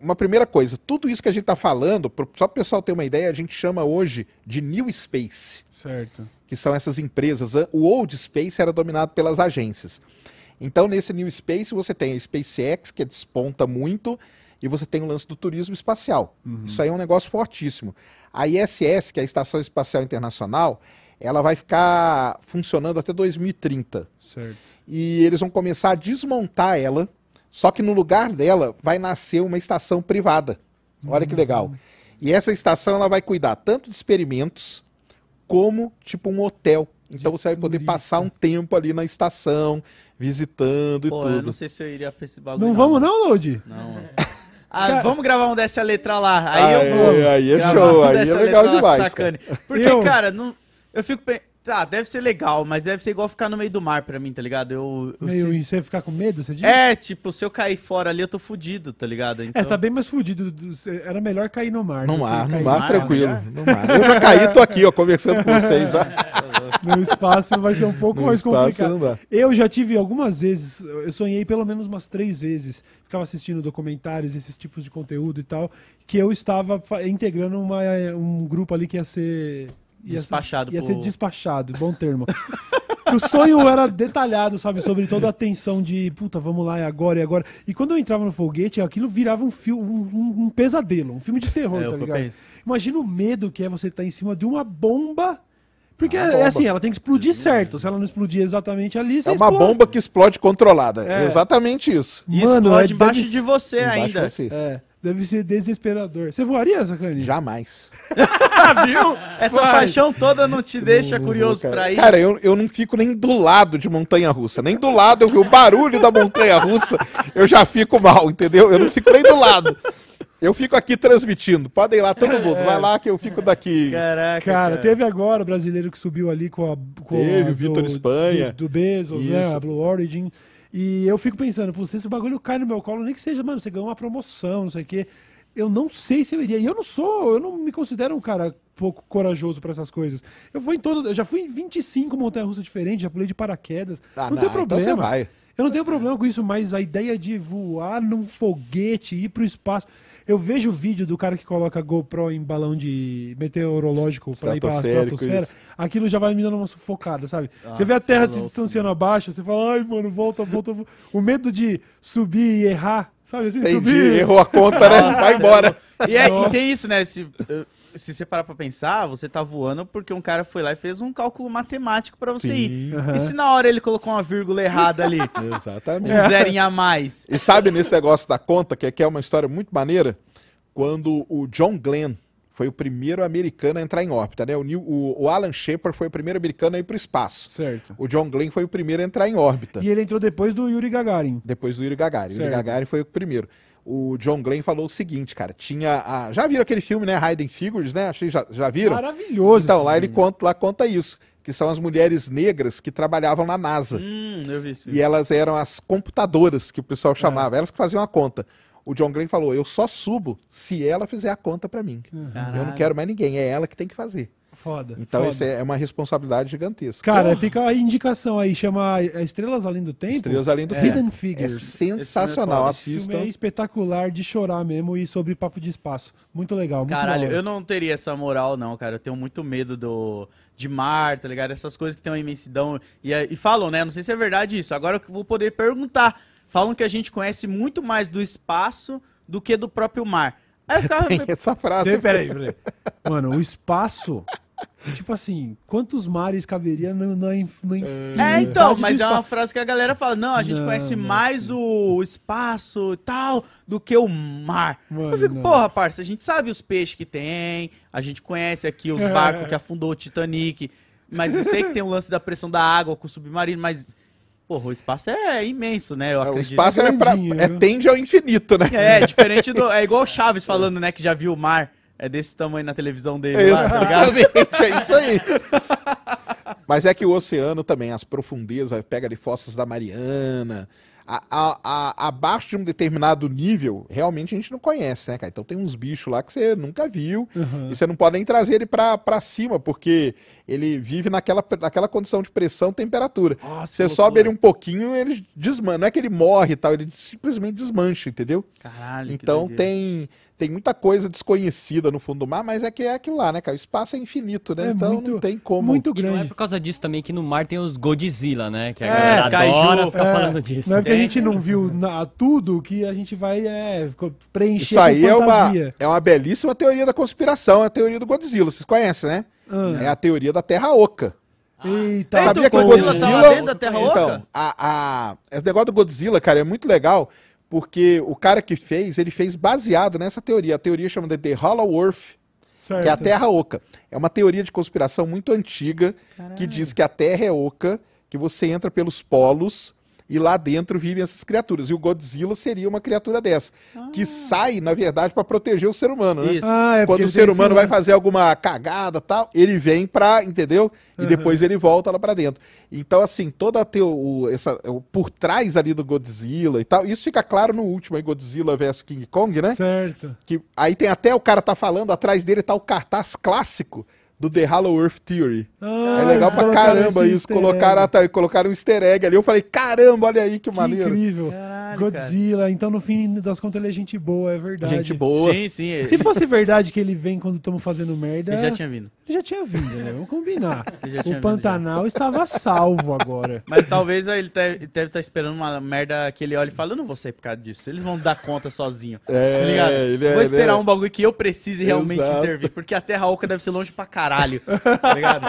uma primeira coisa, tudo isso que a gente tá falando, só para o pessoal ter uma ideia, a gente chama hoje de New Space, Certo. que são essas empresas. O Old Space era dominado pelas agências. Então, nesse New Space, você tem a SpaceX, que desponta muito, e você tem o lance do turismo espacial. Isso aí é um negócio fortíssimo. A ISS, que é a Estação Espacial Internacional, ela vai ficar funcionando até 2030 Certo. e eles vão começar a desmontar ela, só que no lugar dela vai nascer uma estação privada. Olha que legal. E essa estação ela vai cuidar tanto de experimentos como tipo um hotel. Então você vai poder turista. passar um tempo ali na estação, visitando e Pô, eu tudo. não sei se eu iria pra esse bagulho. Não vamos não, Load? Não. Ah, Cara- vamos gravar um dessa letra lá. Aí Aí- eu vou. aí é show, um aí é legal lá demais, Sacane. Porque, Eu- cara, não, eu fico pensando. Tá, deve ser legal, mas deve ser igual ficar no meio do mar pra mim, tá ligado? Eu, eu Meio se- em você ficar com medo, você diz? É, tipo, se eu cair fora ali, eu tô fudido, tá ligado? Então... É, você tá bem mais fudido. Era melhor cair no mar. No que mar, no mar, mar, tranquilo. já? No mar. Eu já caí, tô aqui, ó, conversando com vocês. Ó. No espaço vai ser um pouco No mais espaço complicado. não dá. Eu já tive algumas vezes, eu sonhei pelo menos umas três vezes, ficava assistindo documentários, esses tipos de conteúdo e tal, que eu estava integrando uma, um grupo ali que ia ser. Ia Despachado Ser, ia por- ser despachado, bom termo. o sonho era detalhado, sabe, sobre toda a tensão de, puta, vamos lá, é agora, é agora. E quando eu entrava no foguete, aquilo virava um, fio, um, um- um pesadelo, um filme de terror, É, o tá ligado? Imagina o medo que é você estar em cima de uma bomba. Porque Uma é, bomba. assim, ela tem que explodir certo. Se ela não explodir exatamente ali, você É uma explode. bomba que explode controlada. É. Exatamente isso. E Mano, explode é- embaixo deve de você Embaixo ainda. de você. É, deve ser desesperador. Você voaria, Sacani? Jamais. viu? Essa Vai. paixão toda não te deixa curioso cara. pra ir. Cara, eu, eu não fico nem do lado de montanha russa. Nem do lado, eu, o barulho da montanha russa, eu já fico mal, entendeu? Eu não fico nem do lado. Eu fico aqui transmitindo. Podem ir lá, todo mundo. Vai lá que eu fico daqui. Caraca. Cara, teve agora o brasileiro que subiu ali com a. Com Teve, a o Vitor Espanha. Do, do Bezos, né? Isso. A Blue Origin. E eu fico pensando, pô, se esse bagulho cai no meu colo, nem que seja, mano, você ganhou uma promoção, não sei o quê. Eu não sei se eu iria. E eu não sou, eu não me considero um cara pouco corajoso pra essas coisas. Eu vou em todas. Eu já fui em 25 montanhas-russas diferentes, já pulei de paraquedas. Ah, não, tem então problema. você vai. Eu não tenho problema com isso, mas a ideia de voar num foguete, ir pro espaço. Eu vejo o vídeo do cara que coloca GoPro em balão de meteorológico pra ir pra Estratosférico, estratosfera. isso. Aquilo já vai me dando uma sufocada, sabe? você vê a Terra se distanciando abaixo, você fala, ai, mano, volta, volta. volta." O medo de subir e errar, sabe assim? Entendi. Subir. Errou a conta, né? Vai embora. E, é- e Nossa. tem isso, né? Se, eh, se você parar pra pensar, você tá voando porque um cara foi lá e fez um cálculo matemático pra você ir. Aham. E se na hora ele colocou uma vírgula errada ali? Exatamente. um zerinho a mais. E sabe nesse negócio da conta, que aqui é uma história muito maneira? Quando o John Glenn foi o primeiro americano a entrar em órbita, né? O, Neil- o- o Alan Shepard foi o primeiro americano a ir para o espaço. Certo. O John Glenn foi o primeiro a entrar em órbita. E ele entrou depois do Yuri Gagarin. Depois do Yuri Gagarin. O Yuri Certo. Gagarin foi o primeiro. O John Glenn falou o seguinte, cara. Tinha. A... Já viram aquele filme, né? Hidden Figures, né? Achei, já, já viram? Maravilhoso. Então, lá ele conta, lá conta isso. Que são as mulheres negras que trabalhavam na NASA. Hum, eu vi isso. E elas eram as computadoras que o É. pessoal chamava, elas que faziam a conta. O John Glenn falou: Eu só subo se ela fizer a conta pra mim. Eu não quero mais ninguém, é ela que tem que fazer. Foda. Então, foda. isso é uma responsabilidade gigantesca. Cara, Porra, fica a indicação aí, chama Estrelas Além do Tempo. Estrelas Além do Hidden Tempo. É Figures. sensacional, Esse filme assistam. é espetacular de chorar mesmo e sobre papo de espaço. Muito legal, muito Caralho, eu não teria essa moral, não, cara. Eu tenho muito medo do de mar, tá ligado? Essas coisas que tem uma imensidão. E, e falam, né? Não sei se é verdade isso. Agora eu vou poder perguntar. Falam que a gente conhece muito mais do espaço do que do próprio mar. Aí eu ficava. Tem essa frase. Peraí, peraí. Mano, o espaço tipo assim, quantos mares caberia no, na, inf- na É, então, mas é uma frase que a galera fala, não, a gente Não, conhece não, mais o espaço e tal do que o mar. Mano, eu fico, não. porra, parça, a gente sabe os peixes que tem, a gente conhece aqui os É. barcos que afundou o Titanic, mas eu sei que tem o lance da pressão da água com o submarino, mas, porra, o espaço é imenso, né? Eu o acredito. espaço é, pra, é viu? tende ao infinito, né? É, diferente do... É igual o Chaves falando, né, que já viu o mar. É desse tamanho na televisão dele lá, tá ligado? Exatamente, é isso aí. Mas é que o oceano também, as profundezas, pega ali fossas da Mariana. a- a- a- abaixo de um determinado nível, realmente a gente não conhece, né, cara? Então tem uns bichos lá que você nunca viu Uhum. e você não pode nem trazer ele pra, pra cima, porque ele vive naquela, naquela condição de pressão e temperatura. Nossa, Você sobe ele um pouquinho, ele desmancha. Não é que ele morre e tal, ele simplesmente desmancha, entendeu? Caralho, Então tem, tem muita coisa desconhecida no fundo do mar, mas é que é aquilo lá, né, cara? O espaço é infinito, né? É então muito- não tem como. Muito E não é grande. por causa disso também que no mar tem os Godzilla, né? Que a É, galera kaiju. adora ficar É, falando disso. Não é porque a Tem, gente não viu na- tudo que a gente vai é, preencher Isso aí com é uma, é uma belíssima teoria da conspiração, é a teoria do Godzilla. Vocês conhecem, né? Ah. É a teoria da Terra Oca. Eita, Eita, Sabia o que o Godzilla Godzilla... dentro da Terra então, Oca? a, a... esse negócio do Godzilla, cara, é muito legal, porque o cara que fez, ele fez baseado nessa teoria. A teoria chama de The Hollow Earth, certo. que é a Terra Oca. É uma teoria de conspiração muito antiga que diz que a Terra é oca, que você entra pelos polos e lá dentro vivem essas criaturas. E o Godzilla seria uma criatura dessa, que sai, na verdade, para proteger o ser humano, né? Isso. Ah, é Quando o ser humano vai fazer alguma cagada tal, ele vem pra, entendeu? E Uhum. depois ele volta lá pra dentro. Então, assim, toda a teo, o- essa, o, por trás ali do Godzilla e tal, isso fica claro no último aí, Godzilla vs King Kong, né? Certo. Que aí tem até o cara tá falando, atrás dele tá o cartaz clássico do The Hollow Earth Theory. Ah, é legal pra caramba isso. Colocaram, tá, colocaram um easter egg ali. Eu falei, caramba, olha aí que, Que maneiro. incrível. Caralho, Godzilla, então no fim das contas ele é gente boa, é verdade. Gente boa. Sim, sim. Ele, Se fosse verdade que ele vem quando estamos fazendo merda, ele já tinha vindo. ele já tinha vindo, né? Vamos combinar. Já o vindo, Pantanal estava salvo agora. Mas talvez ele deve estar esperando uma merda que ele olhe e fale, eu não vou sair por causa disso. Eles vão dar conta sozinho. É, tá ligado? ele é- vou esperar ele é- um bagulho que eu precise realmente Exato. intervir. Porque a Terra Oca deve ser longe pra caralho. Tá ligado?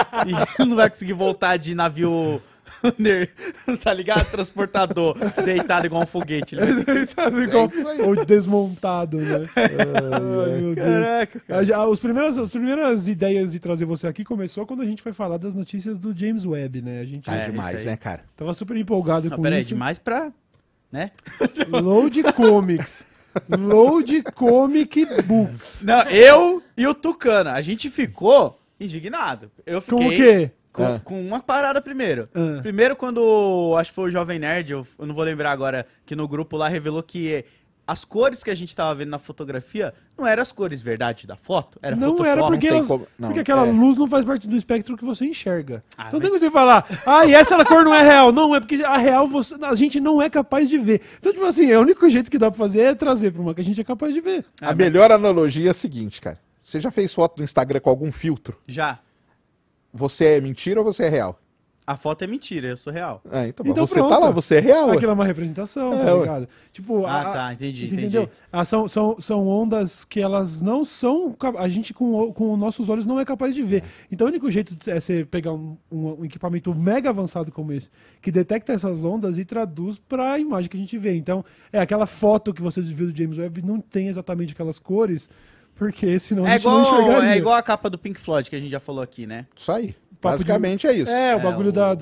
E não vai conseguir voltar de navio. under- tá ligado? Transportador, deitado igual um foguete. Vai- Tá igual- aí. Ou desmontado, né? Ai, meu Deus. Caraca, Ah, já- os primeiras, as primeiras ideias de trazer você aqui começou quando a gente foi falar das notícias do James Webb, né? A gente Tá É, demais, né, cara? tava super empolgado Não, com pera isso. demais pra. Né? Load Comics. Load Comic Books. Não, eu e o Tucano, a gente ficou indignado. Eu fiquei. Com o quê? Com, Ah. com uma parada primeiro. Ah. Primeiro, quando acho que foi o Jovem Nerd, eu, eu não vou lembrar agora, que no grupo lá revelou que as cores que a gente tava vendo na fotografia não eram as cores verdade da foto, era não Photoshop. era porque, elas- como- não, porque aquela é. luz não faz parte do espectro que você enxerga. Ah, então mas- tem que você falar, ah, e essa cor não é real. Não, é porque a real você- a gente não é capaz de ver. Então, tipo assim, é o único jeito que dá pra fazer é trazer pra uma que a gente é capaz de ver. Ah, a melhor analogia é a seguinte, cara. Você já fez foto no Instagram com algum filtro? Já. Você é mentira ou você é real? A foto é mentira, eu sou real. Ah, então, Então você tá pronto. lá, você é real. ué. Aquilo é uma representação, É, tá ué. ligado? Tipo, Ah, a- tá, entendi, entendi. Ah, são, são, são ondas que elas não são. A gente com, o- com os nossos olhos não é capaz de ver. Então o único jeito de- é você pegar um, um- um equipamento mega avançado como esse, que detecta essas ondas e traduz pra imagem que a gente vê. Então, é aquela foto que você viu do James Webb não tem exatamente aquelas cores, porque senão a É gente não igual, enxergaria. é igual a capa do Pink Floyd que a gente já falou aqui, né? Isso aí. Papo de- Basicamente é isso. É, o É, bagulho o- da.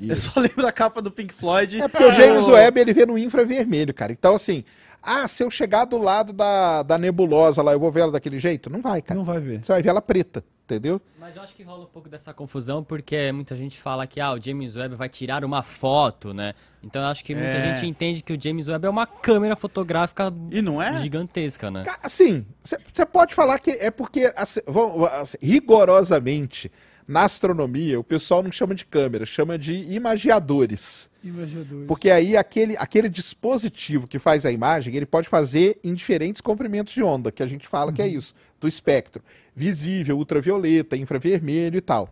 Isso. Eu só lembro da capa do Pink Floyd. É porque o James Webb ele vê no infravermelho, cara. Então, assim, ah, se eu chegar do lado da, da nebulosa lá, eu vou ver ela daquele jeito? Não vai, cara. Não vai ver. Você vai ver ela preta, entendeu? Mas eu acho que rola um pouco dessa confusão, porque muita gente fala que ah, o James Webb vai tirar uma foto, né? Então eu acho que muita É. gente entende que o James Webb é uma câmera fotográfica E não é? gigantesca, né? Assim, você pode falar que é porque, assim, vamos- assim, rigorosamente, na astronomia, o pessoal não chama de câmera, chama de imagiadores. Imaginador. Porque aí aquele, aquele dispositivo que faz a imagem, ele pode fazer em diferentes comprimentos de onda, que a gente fala que é isso, do espectro. Visível, ultravioleta, infravermelho e tal.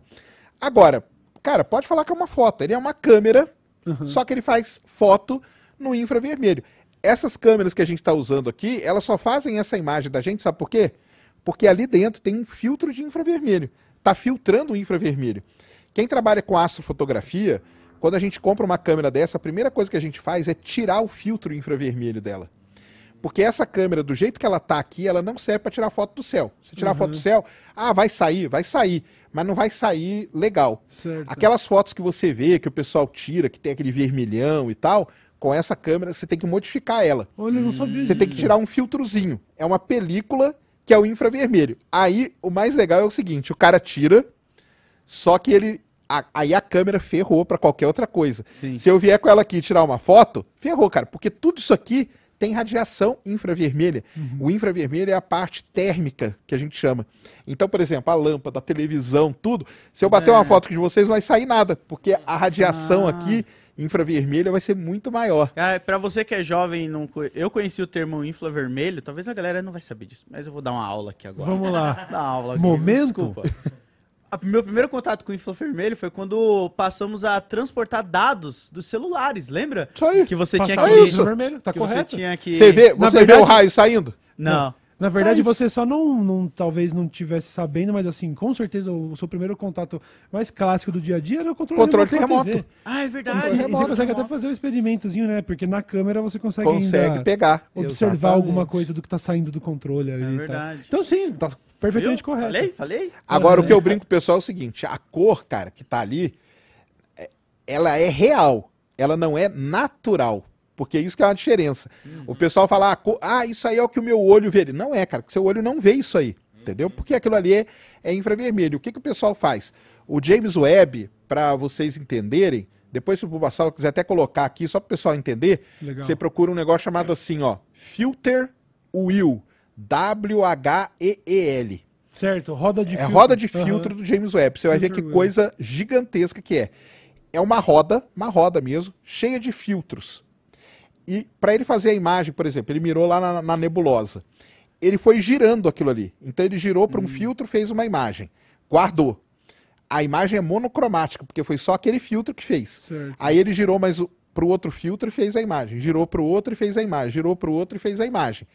Agora, cara, pode falar que é uma foto. Ele é uma câmera, só que ele faz foto no infravermelho. Essas câmeras que a gente está usando aqui, elas só fazem essa imagem da gente, sabe por quê? Porque ali dentro tem um filtro de infravermelho. está filtrando o infravermelho. Quem trabalha com astrofotografia, quando a gente compra uma câmera dessa, a primeira coisa que a gente faz é tirar o filtro infravermelho dela. Porque essa câmera, do jeito que ela tá aqui, ela não serve para tirar foto do céu. Se tirar Uhum. foto do céu, ah, vai sair, vai sair, mas não vai sair legal. Certo. Aquelas fotos que você vê, que o pessoal tira, que tem aquele vermelhão e tal, com essa câmera você tem que modificar ela. Olha, eu não sabia Você tem que disso. tirar um filtrozinho. É uma película que é o infravermelho. Aí o mais legal é o seguinte: o cara tira, só que ele. a- aí a câmera ferrou pra qualquer outra coisa. Sim. Se eu vier com ela aqui e tirar uma foto, ferrou, cara, porque tudo isso aqui tem radiação infravermelha. O infravermelho é a parte térmica que a gente chama. Então, por exemplo, a lâmpada, a televisão, tudo. Se eu bater É. uma foto de vocês, não vai sair nada, porque a radiação Ah. aqui infravermelha vai ser muito maior. Cara, pra você que é jovem, e não, eu conheci o termo infravermelho, talvez a galera não vai saber disso, mas eu vou dar uma aula aqui agora. Vamos lá. Dar uma aula aqui, Momento? Desculpa. A- meu primeiro contato com o infravermelho foi quando passamos a transportar dados dos celulares, lembra? Isso aí. Que você tinha que... isso. vermelho, tá que você correto. tinha que... Você vê, você vê verdade- o raio saindo? Não. Na verdade, É você só não, não, talvez não tivesse sabendo, mas assim, com certeza o seu primeiro contato mais clássico do dia a dia era o controle, Controle remoto com a remoto. Ah, é E verdade. você, e você remoto, consegue até remoto. fazer um experimentozinho, né? Porque na câmera você consegue, Consegue ainda pegar. observar Exatamente. alguma coisa do que tá saindo do controle ali. É e tal. verdade. Então sim, tá perfeitamente Viu? correto. Falei, falei. Agora, o que eu brinco com o pessoal é o seguinte: a cor, cara, que tá ali, é- ela é real. Ela não é natural. Porque isso que é uma diferença. O pessoal fala, ah, ah, isso aí é o que o meu olho vê. Não é, cara, que seu olho não vê isso aí. Entendeu? Porque aquilo ali é, é infravermelho. O que, que o pessoal faz? O James Webb, para vocês entenderem, depois se o Bubassal quiser até colocar aqui, só para o pessoal entender, Legal. você procura um negócio chamado assim, ó, Filter Wheel, W-H-E-E-L. Certo, roda de É filtro. roda de filtro do James Webb. Você vai ver que wheel. coisa gigantesca que é. É uma roda, uma roda mesmo, cheia de filtros. E para ele fazer a imagem, por exemplo, ele mirou lá na, na nebulosa. Ele foi girando aquilo ali. Então ele girou Hum. para um filtro, fez uma imagem, guardou. A imagem é monocromática, porque foi só aquele filtro que fez. Certo. Aí ele girou mais para o outro filtro e fez a imagem. Girou para o outro e fez a imagem. Girou para o outro e fez a imagem.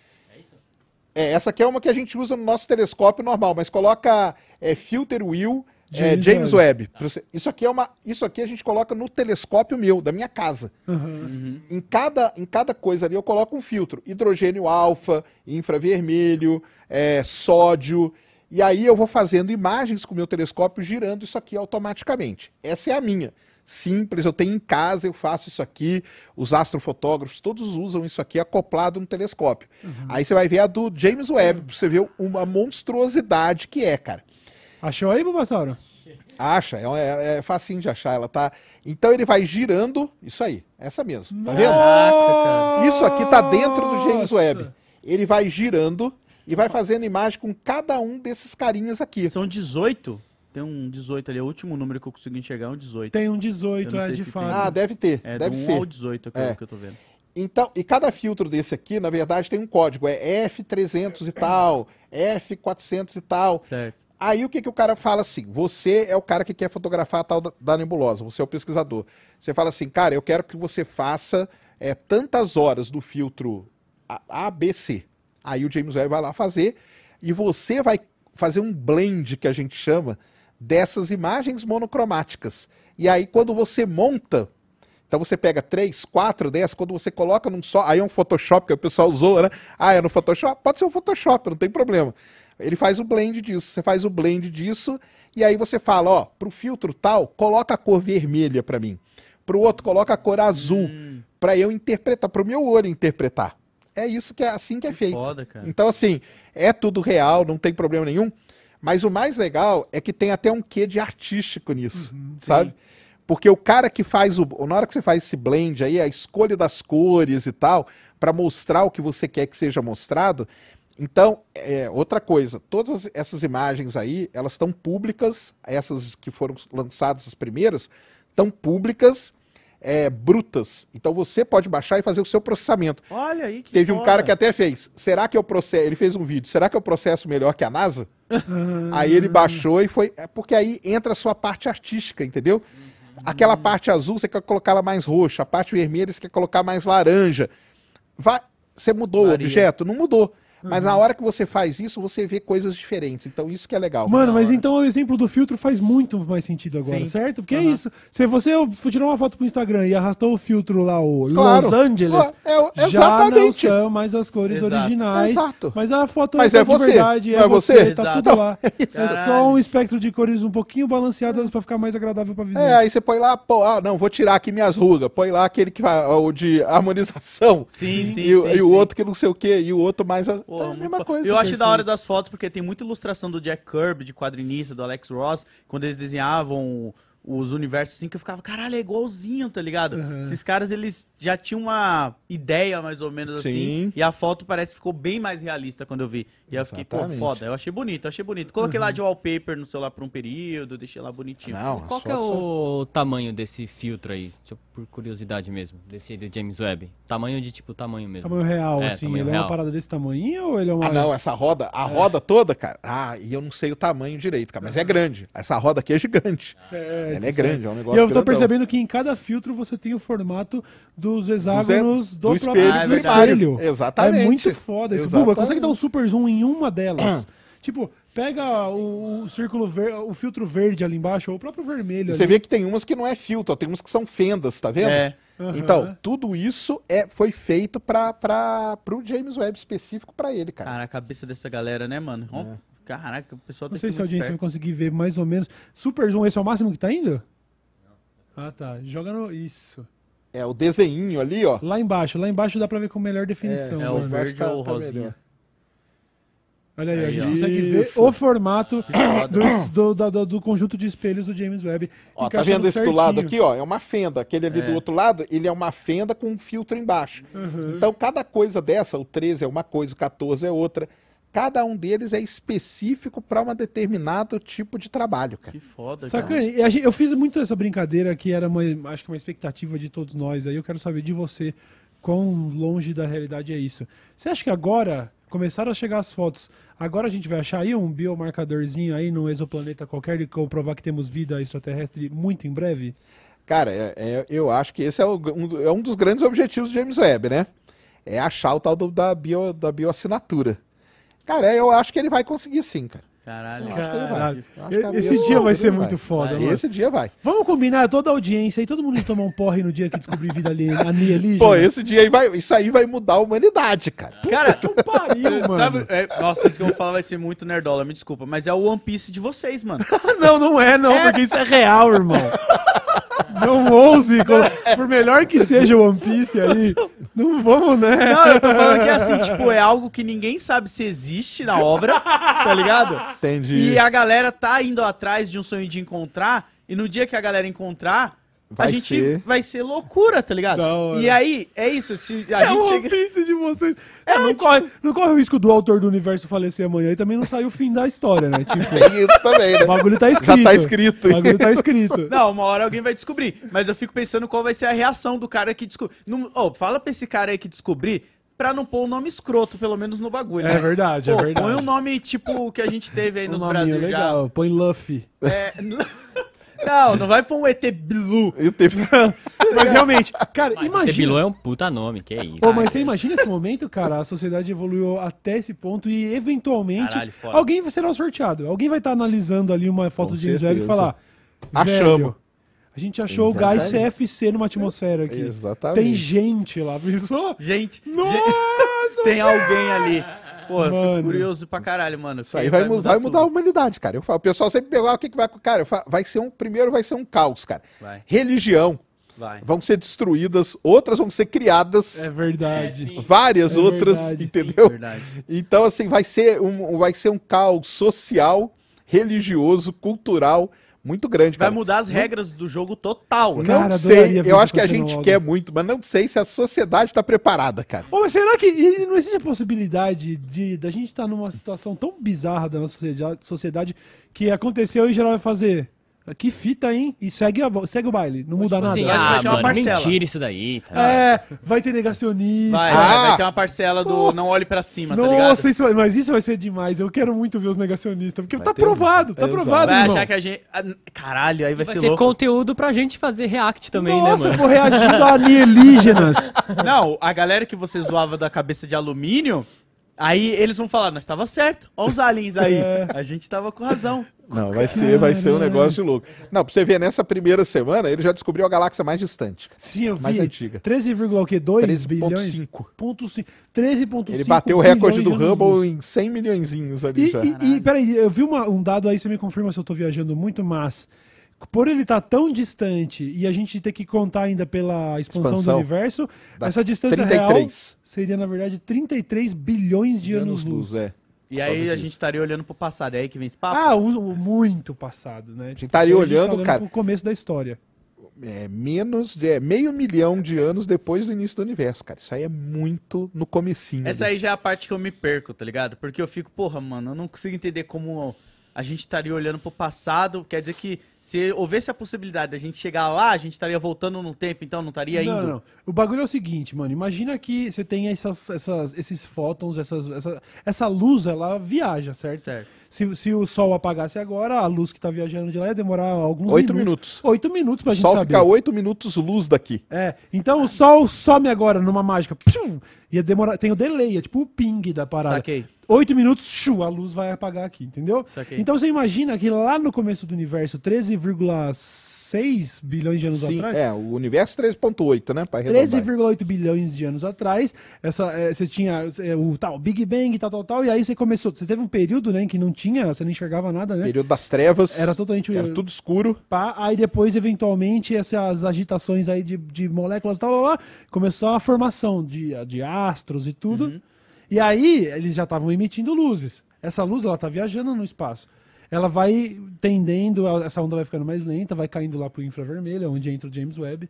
É, essa aqui é uma que a gente usa no nosso telescópio normal, mas coloca é, Filter Wheel é, James James, Webb. Webb. Isso aqui é uma, isso aqui a gente coloca no telescópio meu, da minha casa. Aham. Em cada, em cada coisa ali eu coloco um filtro. Hidrogênio alfa, infravermelho, é, sódio. E aí eu vou fazendo imagens com o meu telescópio girando isso aqui automaticamente. Essa é a minha. Simples, eu tenho em casa, eu faço isso aqui. Os astrofotógrafos todos usam isso aqui acoplado no telescópio. Aí você vai ver a do James Webb, pra você ver uma monstruosidade que é, cara. Achou aí, Bubassauro? Acha, é, é, é facinho de achar. Ela tá. Então ele vai girando. Isso aí, essa mesmo. Tá vendo? Caraca, cara. Isso aqui tá dentro do James Nossa. Webb. Ele vai girando e vai fazendo imagem com cada um desses carinhas aqui. São 18? Tem um 18 ali, é o último número que eu consigo enxergar é um 18. Tem um Eu 18, não é de fato. tem. Ah, deve ter. É deve do 1 ser. ao 18 que, É. eu, que eu tô vendo. Então, e cada filtro desse aqui, na verdade, tem um código. É F300 e tal, F400 e tal. Certo. Aí o que, que o cara fala assim? Você é o cara que quer fotografar a tal da, da nebulosa, você é o pesquisador. Você fala assim, cara, eu quero que você faça é, tantas horas do filtro A, A, B, C. Aí o James Webb vai lá fazer e você vai fazer um blend, que a gente chama, dessas imagens monocromáticas. E aí quando você monta, então você pega três, quatro dessas, quando você coloca num só. Aí é um Photoshop que o pessoal usou, né? Ah, é no Photoshop? Pode ser um Photoshop, não tem problema. Ele faz o blend disso. Você faz o blend disso, e aí você fala, ó, pro filtro tal, coloca a cor vermelha pra mim. Pro outro, coloca a cor azul. Pra eu interpretar, pro meu olho interpretar. É isso que é assim que é feito. Foda, cara. Então, assim, é tudo real, não tem problema nenhum. Mas o mais legal é que tem até um quê de artístico nisso, sabe? Porque o cara que faz o. Na hora que você faz esse blend aí, a escolha das cores e tal, para mostrar o que você quer que seja mostrado. Então, é, outra coisa, todas essas imagens aí, elas estão públicas, essas que foram lançadas as primeiras, estão públicas, é, brutas. Então você pode baixar e fazer o seu processamento. Olha aí que Teve um foda. cara que até fez. Será que eu processo? Ele fez um vídeo. Será que eu processo melhor que a NASA? aí ele baixou e foi. É porque aí entra a sua parte artística, entendeu? Aquela parte azul você quer colocar ela mais roxa, a parte vermelha você quer colocar mais laranja. Vai, você mudou o Varia. objeto? Não mudou. Mas na hora que você faz isso, você vê coisas diferentes. Então isso que é legal. Mano, mas hora. então o exemplo do filtro faz muito mais sentido agora, Sim. certo? Porque é Aham. isso. Se você tirar uma foto pro Instagram e arrastou o filtro lá, o Claro. Los Angeles, É, é, já não exatamente. são mais as cores Exato. originais. Exato. Mas a foto Mas é, é de você, verdade, é é você, você? tá Exato. tudo lá. É só um espectro de cores um pouquinho balanceadas pra ficar mais agradável pra visão. É, aí você põe lá, pô, ah, não, vou tirar aqui minhas rugas. Põe lá aquele que vai, o de harmonização. Sim, sim, E, o- sim, e o sim. outro que não sei o quê, e o outro mais. A, Pô, é a mesma coisa. Eu acho da hora das fotos porque tem muita ilustração do Jack Kirby, de quadrinista, do Alex Ross, quando eles desenhavam os universos assim, que eu ficava, caralho, é igualzinho, tá ligado? Uhum. Esses caras, eles já tinham uma ideia, mais ou menos assim, Sim. e a foto parece que ficou bem mais realista quando eu vi. E aí eu fiquei, pô, foda, eu achei bonito, eu achei bonito. Coloquei Uhum. lá de wallpaper no celular por um período, deixei lá bonitinho. Não, Qual que é são- o tamanho desse filtro aí? Deixa eu- por curiosidade mesmo, desse aí do James Webb. Tamanho de tipo tamanho mesmo. Tamanho real, É, assim. tamanho ele é real. uma parada desse tamanho ou ele é uma. Ah, não, essa roda, a roda toda, cara. Ah, e eu não sei o tamanho direito, cara, mas é grande. Essa roda aqui é gigante. Certo, Ela é certo. grande, é um negócio E eu tô grandão. percebendo que em cada filtro você tem o formato dos hexágonos do, do próprio espelho Ah, é do espelho. Exatamente. É muito foda esse. Buba, consegue dar um super zoom em uma delas. tipo, pega o, o círculo ver, o filtro verde ali embaixo, ou o próprio vermelho E você vê que tem umas que não é filtro, tem umas que são fendas, tá vendo? É. Aham. Então, tudo isso é, foi feito para pro James Webb específico pra ele, cara. Cara, a cabeça dessa galera, né, mano? É. Caraca, o pessoal Não tem sei que se a audiência vai conseguir ver mais ou menos. Super zoom, esse é o máximo que tá indo? Ah, tá. Joga no. Isso. É o desenho ali, ó. Lá embaixo, lá embaixo dá pra ver com melhor definição. É o mano. verde tá- ou tá rosinha. melhor. Olha aí, a Aí, gente ó. consegue ver o formato do, da- do- do conjunto de espelhos do James Webb. Ó, tá vendo esse do lado certinho. aqui, ó? É uma fenda. Aquele ali É. do outro lado, ele é uma fenda com um filtro embaixo. Uhum. Então, cada coisa dessa, o 13 é uma coisa, o 14 é outra. Cada um deles é específico para um determinado tipo de trabalho, cara. Que foda, cara. Sacane, e eu fiz muito essa brincadeira que era uma, acho que uma expectativa de todos nós. Aí eu quero saber de você quão longe da realidade é isso. Você acha que agora começaram a chegar as fotos? Agora a gente vai achar aí um biomarcadorzinho aí no exoplaneta qualquer de comprovar que temos vida extraterrestre muito em breve? Cara, é- é- eu acho que esse é, o- um, é um dos grandes objetivos do James Webb, né? É achar o tal do- da, bio, da bioassinatura. Cara, eu acho que ele vai conseguir sim, cara. Caralho. Eu acho que ele vai. Caralho. Esse dia vai ele ser muito foda, mano. Esse dia vai. Vamos combinar toda a audiência e todo mundo tomar um porre no dia que descobrir vida ali, alienígena? Pô, esse dia aí vai. Isso aí vai mudar a humanidade, cara. Cara, que pariu, mano. Sabe, é, nossa, isso que eu vou falar vai ser muito nerdola, me desculpa, mas é o One Piece de vocês, mano. Não, não é, não, porque isso é real, irmão. Não ouse, por melhor que seja o One Piece aí, não vamos, né? Não, eu tô falando que é assim, tipo, é algo que ninguém sabe se existe na obra, tá ligado? Entendi. E a galera tá indo atrás de um sonho de encontrar, e no dia que a galera encontrar, Vai a gente ser- vai ser loucura, tá ligado? E aí, é isso, se a É gente chega... De vocês. É, não, corre, não corre o risco do autor do universo falecer amanhã e também não sai o fim da história, né? Tipo, Tem isso também, né? o bagulho tá escrito. Já tá escrito. O bagulho tá escrito. Não, uma hora alguém vai descobrir. Mas eu fico pensando qual vai ser a reação do cara que descobre. Não, ô, fala pra esse cara aí que descobrir pra não pôr o nome escroto, pelo menos no bagulho. É né? verdade, é Pô, verdade. Põe um nome tipo o que a gente teve aí Um nos Brasil legal, põe Luffy. já. É, não, não vai pôr um ET teve- Mas realmente, cara, Mas imagina. Tebilu é um puta nome, que é isso. Ô, mas você imagina esse momento, cara? A sociedade evoluiu até esse ponto e, eventualmente, Caralho, foda. alguém será sorteado. Alguém vai estar analisando ali uma foto Com de James Webb e certeza. falar: Achamos. "Velho, A gente achou o gás Exatamente. CFC numa atmosfera aqui. Exatamente. Tem gente lá, pensou? Gente, Nossa, gente- tem alguém ali. Pô, eu Mano. fico curioso pra caralho, mano. Isso aí vai, mu- vai mudar a humanidade, cara. Eu falo, o pessoal sempre pergunta, ah, o que, que vai com Cara, eu falo, vai ser um. Primeiro vai ser um caos, cara. Vai, Religião. vai. Vão ser destruídas, outras vão ser criadas, É verdade. Várias É outras, verdade, entendeu? Verdade. Então, assim, vai ser um, vai ser um caos social, religioso, cultural muito grande, Vai cara. mudar as regras do jogo total. Não né? Cara, sei, eu acho que a gente quer muito, mas não sei se a sociedade tá preparada, cara. Ô, mas será que e não existe a possibilidade de da gente estar numa situação tão bizarra da nossa sociedade, sociedade que aconteceu e geral vai fazer? Que fita, hein? E segue, a segue o baile, não muda nada. Assim, acho que vai ah, ter uma mano, parcela. mentira isso daí, tá? É, vai ter negacionista. Vai, Ah! vai, ter uma parcela do não olhe pra cima, tá ligado? Nossa, isso, mas isso vai ser demais. Eu quero muito ver os negacionistas, porque Vai tá provado, tá Exato. provado, Vai irmão. achar que a gente. ah, Caralho, aí vai, Vai ser, ser louco. conteúdo pra gente fazer react também, Nossa, né, eu mano? vou reagindo a alienígenas. Não, a galera que você zoava da cabeça de alumínio Aí eles vão falar, nós tava certo. Olha os aliens aí. É. A gente tava com razão. Não, vai ser, vai ser um negócio de louco. Não, pra você ver, nessa primeira semana, ele já descobriu a galáxia mais distante. Sim, eu vi. Mais antiga. 13,2 bilhões. 13,5. Ponto cinco- 13,5 Ele bateu o recorde do. Hubble em 100 milhõezinhos ali E, já. e, e peraí, eu vi uma- um dado aí, você me confirma se eu tô viajando muito, mas por ele estar tão distante e a gente ter que contar ainda pela expansão, Expansão. do universo, essa distância 33. real seria, na verdade, 33 bilhões de, De anos-luz. é. E aí a gente estaria olhando pro passado. É aí que vem esse papo. Ah, o, o muito passado, né? A gente estaria olhando, tá cara- pro começo da história. É, menos de é, meio milhão de anos depois do início do universo, cara. Isso aí é muito no comecinho. Essa né? aí já é a parte que eu me perco, tá ligado? Porque eu fico, porra, mano, eu não consigo entender como a gente estaria olhando pro passado. Quer dizer que se houvesse a possibilidade da gente chegar lá, a gente estaria voltando no tempo, então não estaria indo. Não, não. O bagulho é o seguinte, mano. Imagina que você tem essas, essas, esses fótons, essas, essa, essa luz, ela viaja, certo? Certo. Se, se o sol apagasse agora, a luz que tá viajando de lá ia demorar alguns Oito minutos. Oito minutos pra O gente Sol saber. fica 8 minutos luz daqui. É, então o sol some agora numa mágica. Pshum, ia demorar. Tem o delay, é tipo o ping da parada. Saquei. Oito minutos, shu, a luz vai apagar aqui, entendeu? Saquei. Então você imagina que lá no começo do universo, 13,6 bilhões de anos Sim, atrás. é, o universo 13.8, né? Pra arredondar. 13,8 bilhões de anos atrás, essa, é, você tinha é, o tal Big Bang, tal, tal, tal, e aí você começou. Você teve um período, né, em que não tinha, você não enxergava nada, né? Período das trevas. Era totalmente- Era tudo escuro. Pá, aí depois, eventualmente, essas agitações aí de, de moléculas e tal, lá, lá, começou a formação de, de astros e tudo. E aí, eles já estavam emitindo luzes. Essa luz, ela tá viajando no espaço. Ela vai tendendo, essa onda vai ficando mais lenta, vai caindo lá pro infravermelho, onde entra o James Webb.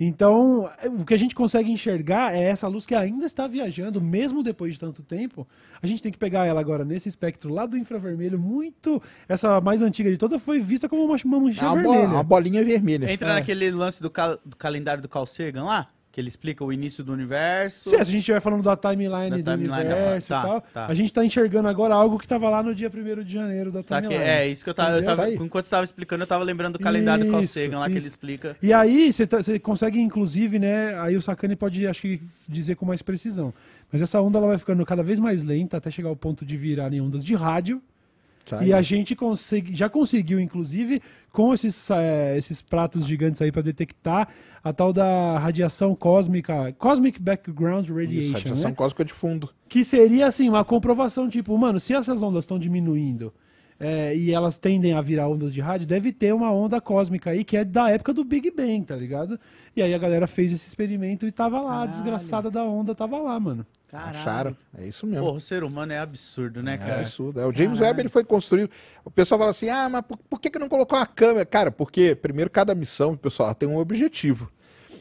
Então, o que a gente consegue enxergar é essa luz que ainda está viajando, mesmo depois de tanto tempo. A gente tem que pegar ela agora nesse espectro lá do infravermelho, muito. Essa mais antiga de toda foi vista como uma, uma mancha É uma, bo- vermelha. uma bolinha vermelha. Entra É. naquele lance do, cal- do calendário do Carl Sagan lá, que ele explica o início do universo. Se a gente estiver falando da timeline Da do timeline, universo tá, e tal, tá. a gente está enxergando agora algo que estava lá no dia 1 de janeiro da timeline. é, isso que eu tava, eu tava- Isso. Enquanto você tava explicando, eu tava lembrando do calendário do Carl Isso, Sagan lá que ele isso. explica. E aí você tá- você consegue, inclusive, né? Aí o Sakane pode, acho que, dizer com mais precisão. Mas essa onda ela vai ficando cada vez mais lenta até chegar ao ponto de virar em ondas de rádio. Tá E aí. a gente consegue, já conseguiu, inclusive, com esses, eh, esses pratos gigantes aí para detectar a tal da radiação cósmica, Cosmic Background Isso, Radiation, radiação né? cósmica de fundo. Que seria, assim, uma comprovação, tipo, mano, se essas ondas estão diminuindo é, e elas tendem a virar ondas de rádio, deve ter uma onda cósmica aí que é da época do Big Bang, tá ligado? E aí a galera fez esse experimento e tava lá, a Caralho. desgraçada da onda tava lá, mano. Acharam. É isso mesmo. Porra, o ser humano é absurdo, né, É cara? absurdo. É, o James Webb ele foi construído. O pessoal fala assim: ah, mas por, por que, que não colocou uma câmera? Cara, porque, primeiro, cada missão, pessoal, tem um objetivo.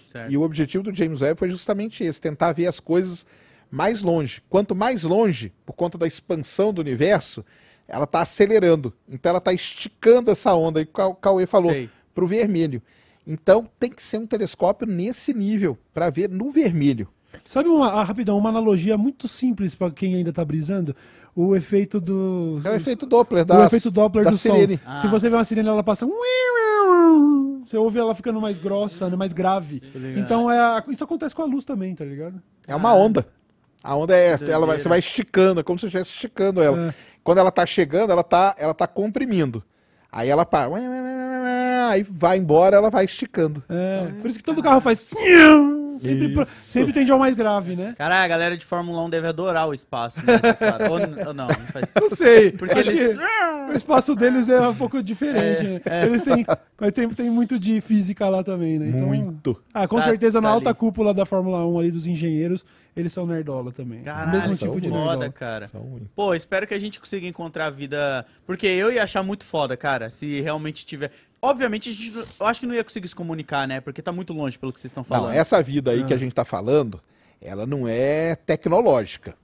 Certo. E o objetivo do James Webb foi justamente esse: tentar ver as coisas mais longe. Quanto mais longe, por conta da expansão do universo, ela está acelerando. Então ela está esticando essa onda que o Cauê falou, para o vermelho. Então tem que ser um telescópio nesse nível, para ver no vermelho. Sabe uma, ah, rapidão, uma analogia muito simples para quem ainda tá brisando? O efeito do. É o efeito Doppler o da, efeito Doppler da do sirene. som. Ah. Se você vê uma sirene, ela passa. Você ouve ela ficando mais grossa, né, mais grave. Então é, isso acontece com a luz também, tá ligado? É uma onda. A onda é, ela vai, você vai esticando, é como se você estivesse esticando ela. É. Quando ela tá chegando, ela tá, ela tá comprimindo. Aí ela para, aí vai embora, ela vai esticando. É, por isso que todo carro faz. Sempre, sempre tende ao mais grave, né? Caralho, a galera de Fórmula 1 deve adorar o espaço. Né, ou, ou não, não faz. Não sei. Porque eles. o espaço deles é um pouco diferente, né? Eles têm, mas tem, tem muito de física lá também, né? Então, Muito. Ah, com Tá- certeza na tá alta ali. cúpula da Fórmula 1 ali dos engenheiros, eles são nerdola também. Caralho, Mesmo tipo de foda, nerdola. cara. São muito. Pô, espero que a gente consiga encontrar a vida. Porque eu ia achar muito foda, cara, se realmente tiver. Obviamente, a gente, eu acho que não ia conseguir se comunicar, né? Porque tá muito longe pelo que vocês estão Não, falando. essa vida aí que Ah. a gente tá falando, ela não é tecnológica.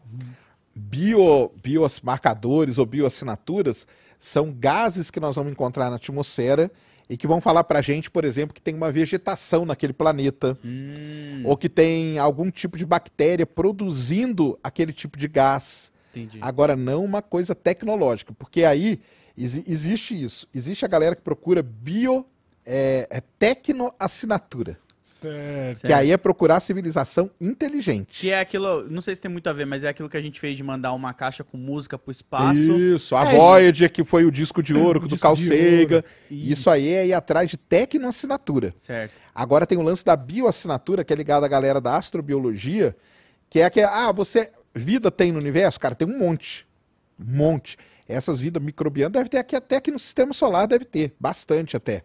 Bio, biomarcadores ou bioassinaturas são gases que nós vamos encontrar na atmosfera e que vão falar pra gente, por exemplo, que tem uma vegetação naquele planeta. Hum, ou que tem algum tipo de bactéria produzindo aquele tipo de gás. entendi. Agora, não uma coisa tecnológica, porque aí exi- existe isso. Existe a galera que procura bio é, é tecnoassinatura. Certo. Que aí é procurar civilização inteligente. Que é aquilo, não sei se tem muito a ver, mas é aquilo que a gente fez de mandar uma caixa com música pro espaço. Isso, a É, Voyager, que foi o disco de ouro O do Carl Sagan. ouro. Isso aí é ir atrás de tecnoassinatura. Certo. Agora tem o lance da bioassinatura, que é ligado à galera da astrobiologia, que é que, ah, você, vida tem no universo? Cara, tem um monte. Um monte. Essas vidas microbianas deve ter aqui, até aqui no sistema solar, deve ter. Bastante até.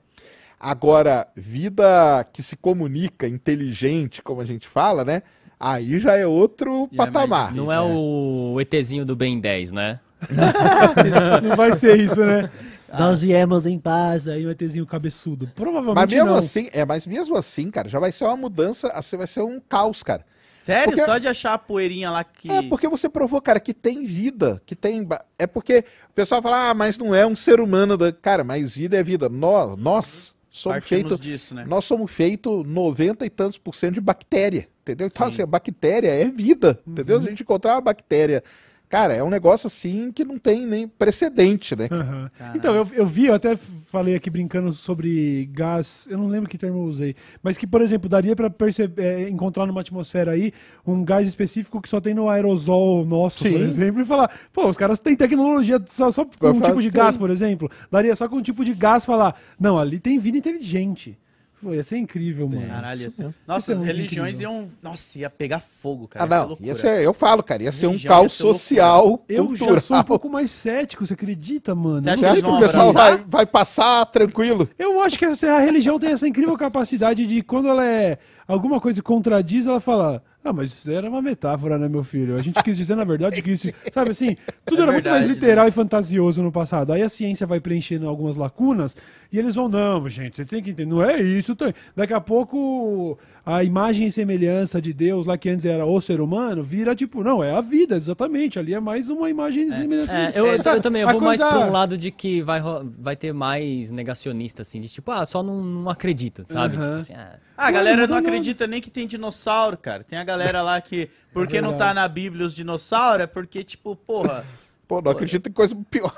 Agora, vida que se comunica, inteligente, como a gente fala, né? Aí já é outro E é patamar. difícil. Não é o ETzinho do Ben 10, né? Não vai ser isso, né? Nós viemos em paz, aí o ETzinho cabeçudo. Provavelmente Mas mesmo não. assim, é, mas mesmo assim, cara, já vai ser uma mudança, assim, vai ser um caos, cara. Sério? Porque- Só de achar a poeirinha lá que. É porque você provou, cara, que tem vida, que tem. É porque o pessoal fala, ah, mas não é um ser humano. Da... Cara, mas vida é vida. Nós, nós somos feitos. disso, né? Nós somos feitos 90 e tantos por cento de bactéria. Entendeu? Então, Sim. assim, a bactéria é vida. Entendeu? Se a gente encontrar uma bactéria. Cara, é um negócio assim que não tem nem precedente, né? Caralho. Então, eu, eu vi, eu até falei aqui brincando sobre gás, eu não lembro que termo eu usei, mas que, por exemplo, daria pra perceber, é, encontrar numa atmosfera aí um gás específico que só tem no aerosol nosso, por Sim. exemplo, e falar, pô, os caras têm tecnologia só, só com um Vai tipo de fazer. gás, por exemplo. Daria só com um tipo de gás falar, não, ali tem vida inteligente. Pô, ia ser incrível, mano. Caralho, ia ser- Nossa, as religiões incrível. iam. Nossa, ia pegar fogo, cara. Ah, ia ser não. loucura. Ia ser, eu falo, cara, ia ser um Religião caos ser social, Eu cultural. já sou um pouco mais cético, você acredita, mano? Você acha Você que o pessoal vai, vai passar tranquilo? Eu acho que essa, a religião tem essa incrível capacidade de, quando ela é. Alguma coisa contradiz, ela fala. Ah, mas isso era uma metáfora, né, meu filho? A gente quis dizer, na verdade, que isso. Sabe assim? Tudo É era muito mais verdade, literal e fantasioso no passado. Aí a ciência vai preenchendo algumas lacunas e eles vão, não, gente, você tem que entender. Não é isso. Daqui a pouco a imagem e semelhança de Deus, lá que antes era o ser humano, vira tipo, não, é a vida, exatamente. Ali é mais uma imagem e semelhança. É, eu, eu- sabe? eu também, eu vou mais coisa- pra um lado de que vai, vai ter mais negacionista, assim, de tipo, ah, só não, não acredita, sabe? Aham. Tipo assim, ah, Ah, a galera não não acredita nem que tem dinossauro, cara. Tem a galera lá que, porque não tá na Bíblia os dinossauros, é porque, tipo, porra. Pô, não acredito em coisa pior.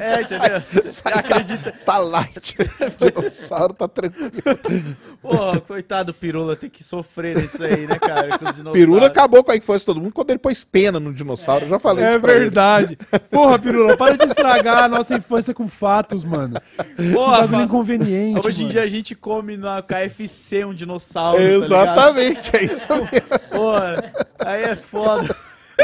É, entendeu? Você acredita. Tá light. O dinossauro tá tranquilo. Porra, coitado do Pirula, tem que sofrer nisso aí, né, cara? Pirula acabou com a infância de todo mundo quando ele pôs pena no dinossauro. Eu já falei É isso ele. verdade. Porra, Pirula, para de estragar a nossa infância com fatos, mano. Porra, fa- inconveniente. Hoje em mano. dia a gente come na KFC um dinossauro. tá Exatamente, é isso mesmo. Porra, aí é foda.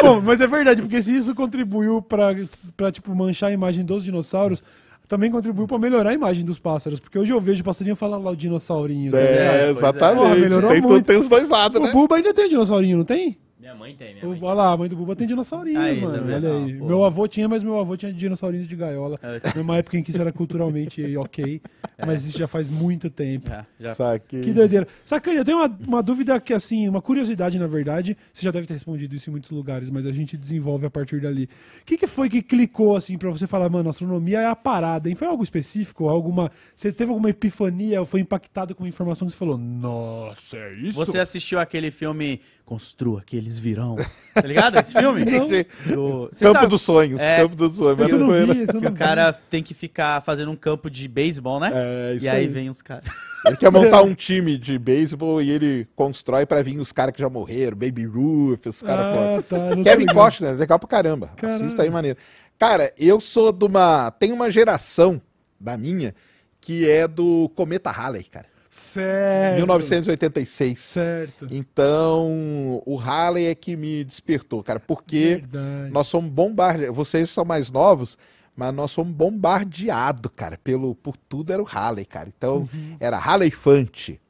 Bom, mas é verdade, porque se isso contribuiu pra, pra tipo, manchar a imagem dos dinossauros, também contribuiu pra melhorar a imagem dos pássaros. Porque hoje eu vejo o passarinho falar lá o dinossaurinho. É, exatamente. Porra, melhorou tem, muito. tem os dois lados, O né? Buba ainda tem dinossaurinho, não tem? Minha mãe tem, minha mãe olha lá, a mãe do Buba tem dinossaurinhos, Aí, tá mano. vendo? Olha aí. Ah, pô. meu avô tinha, mas meu avô tinha dinossaurinhos de gaiola. É. Numa época em que isso era culturalmente ok. Mas isso já faz muito tempo. Já, já. Saquei. Que doideira. Sacane, eu tenho uma, uma dúvida que, assim, uma curiosidade, na verdade. Você já deve ter respondido isso em muitos lugares, mas a gente desenvolve a partir dali. O que, que foi que clicou, assim, pra você falar, mano, astronomia é a parada, hein? Foi algo específico? Alguma. Você teve alguma epifania ou foi impactado com uma informação que você falou, nossa, é isso? Você assistiu aquele filme Construa que eles virão. Tá ligado? Esse filme? Não. Do... Campo sabe dos sonhos, É. campo dos sonhos. Eu mas não né? vi, esse eu que não o vi. cara tem que ficar fazendo um campo de beisebol, né? É, isso e aí, aí. vem os caras. Ele quer montar um time de beisebol e ele constrói pra vir os caras que já morreram, Baby Ruth, os caras foda. Ah, tá. eu não tô Kevin. Costner, legal pra caramba. Caralho. Assista aí, maneiro. Cara, eu sou de uma. Tem uma geração da minha que é do Cometa Halley, cara. Certo. 1986. Certo. Então, o Halley é que me despertou, cara, porque Verdade. nós somos bombardeados. Vocês são mais novos, mas nós somos bombardeados, cara, pelo, por tudo era o Halley, cara. Então, Uhum. era Halley Fante,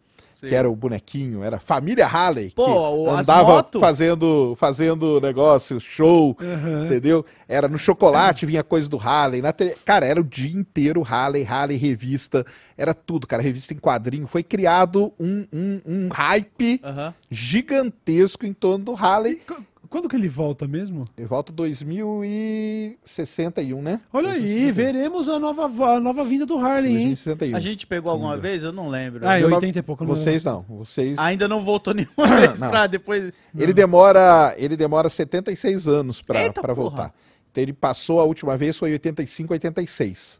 que era o bonequinho, era família Halley, Pô, que andava moto. fazendo, fazendo negócio, show, Aham. entendeu? Era no chocolate, vinha coisa do Halley. Na Cara, era o dia inteiro Halley, Halley, revista, era tudo, cara, revista em quadrinho. Foi criado um, um, um hype Aham. gigantesco em torno do Halley. Qu- Quando que ele volta mesmo? Ele volta 2061, né? Olha aí, veremos a nova, a nova vinda do Harley, hein? 2061. A gente pegou alguma vez? Eu não lembro. Ah, em Eu não- 80 e pouco. não Vocês não, vocês... Ainda não voltou nenhuma vez Não. pra depois. Ele demora, ele demora 76 anos pra, Eita pra porra. voltar. Então ele passou a última vez foi em 85, 86.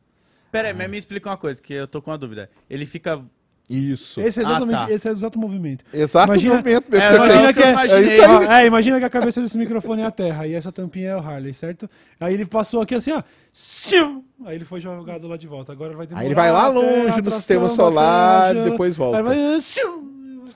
Pera aí, mas me explica uma coisa, que eu tô com uma dúvida. Ele fica Isso. Esse é Ah, exatamente tá. esse é o exato movimento. Exato Imagina- movimento mesmo É, que você imagina que é-. É isso aí. É, imagina que a cabeça desse microfone é a Terra e essa tampinha é o Harley, certo? Aí ele passou aqui assim, ó. Aí ele foi jogado lá de volta. Agora vai demorar Aí ele vai lá longe no sistema solar e depois volta. Aí vai.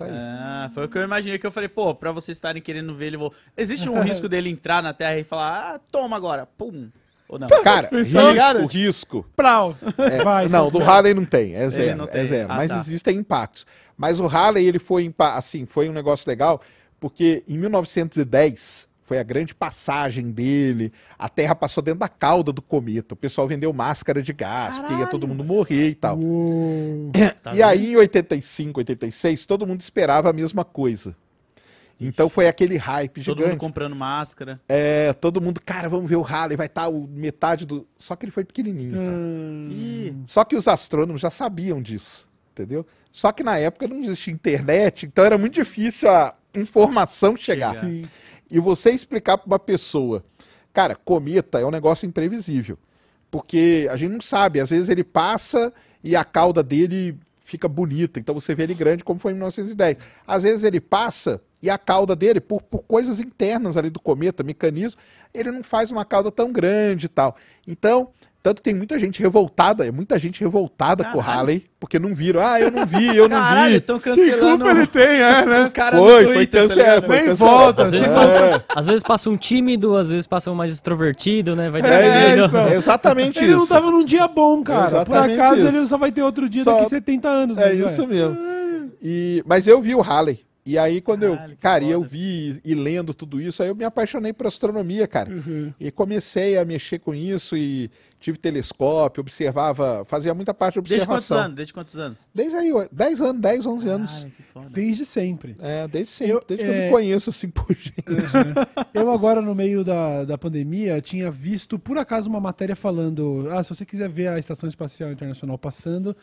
Ah, foi o que eu imaginei que eu falei, pô, pra vocês estarem querendo ver ele voar. Existe um risco dele entrar na Terra e falar, ah, toma agora, pum. Ou não? Cara, Pensou? risco, risco. Prau! É, Vai, não, do. Harley não tem, é zero, não é tem. zero. Ah, mas tá. existem impactos. Mas o Harley, ele foi, assim, foi um negócio legal, porque em 1910 foi a grande passagem dele, a Terra passou dentro da cauda do cometa, o pessoal vendeu máscara de gás, porque ia todo mundo morrer e tal. Uou. Tá e aí em 85, 86, todo mundo esperava a mesma coisa. Então foi aquele hype Todo mundo gigante. comprando máscara. É, todo mundo, cara, vamos ver o Harley, vai estar metade do. Só que ele foi pequenininho. cara. Hum. Só que os astrônomos já sabiam disso, entendeu? Só que na época não existia internet, então era muito difícil a informação chegar. Chegar. Sim. E você explicar para uma pessoa, cara, cometa é um negócio imprevisível, porque a gente não sabe, às vezes ele passa e a cauda dele fica bonita, então você vê ele grande como foi em 1910. Às vezes ele passa e a cauda dele, por, por coisas internas ali do cometa, mecanismo, ele não faz uma cauda tão grande e tal. Então, tanto que tem muita gente revoltada, é muita gente revoltada com o Caralho. Harley, porque não viram, ah, eu não vi, eu não Caralho, vi. estão cancelando Culpa ele tem, é, né? o cara Foi, foi tá cancelado, ligado? foi cancelado. volta, Às vezes, É. passa, às vezes passa um tímido, às vezes passa um mais extrovertido, né? Vai É, isso, é exatamente Ele isso. não tava num dia bom, cara. Por Exatamente acaso isso. ele só vai ter outro dia Só- daqui 70 anos. É mas, isso mesmo. E, mas eu vi o Halley. E aí, quando Caralho, eu. Cara, e eu vi e lendo tudo isso, aí eu me apaixonei por astronomia, cara. Uhum. E comecei a mexer com isso e tive telescópio, observava, fazia muita parte de Desde quantos observação. anos? Desde quantos anos? Desde aí, ó, 10 anos, 10, 11 anos. Caralho, que foda. Desde sempre. É, desde sempre, Eu- desde que eu é- me conheço assim por gente. Eu agora, no meio da, da pandemia, tinha visto, por acaso, uma matéria falando ah, se você quiser ver a Estação Espacial Internacional passando,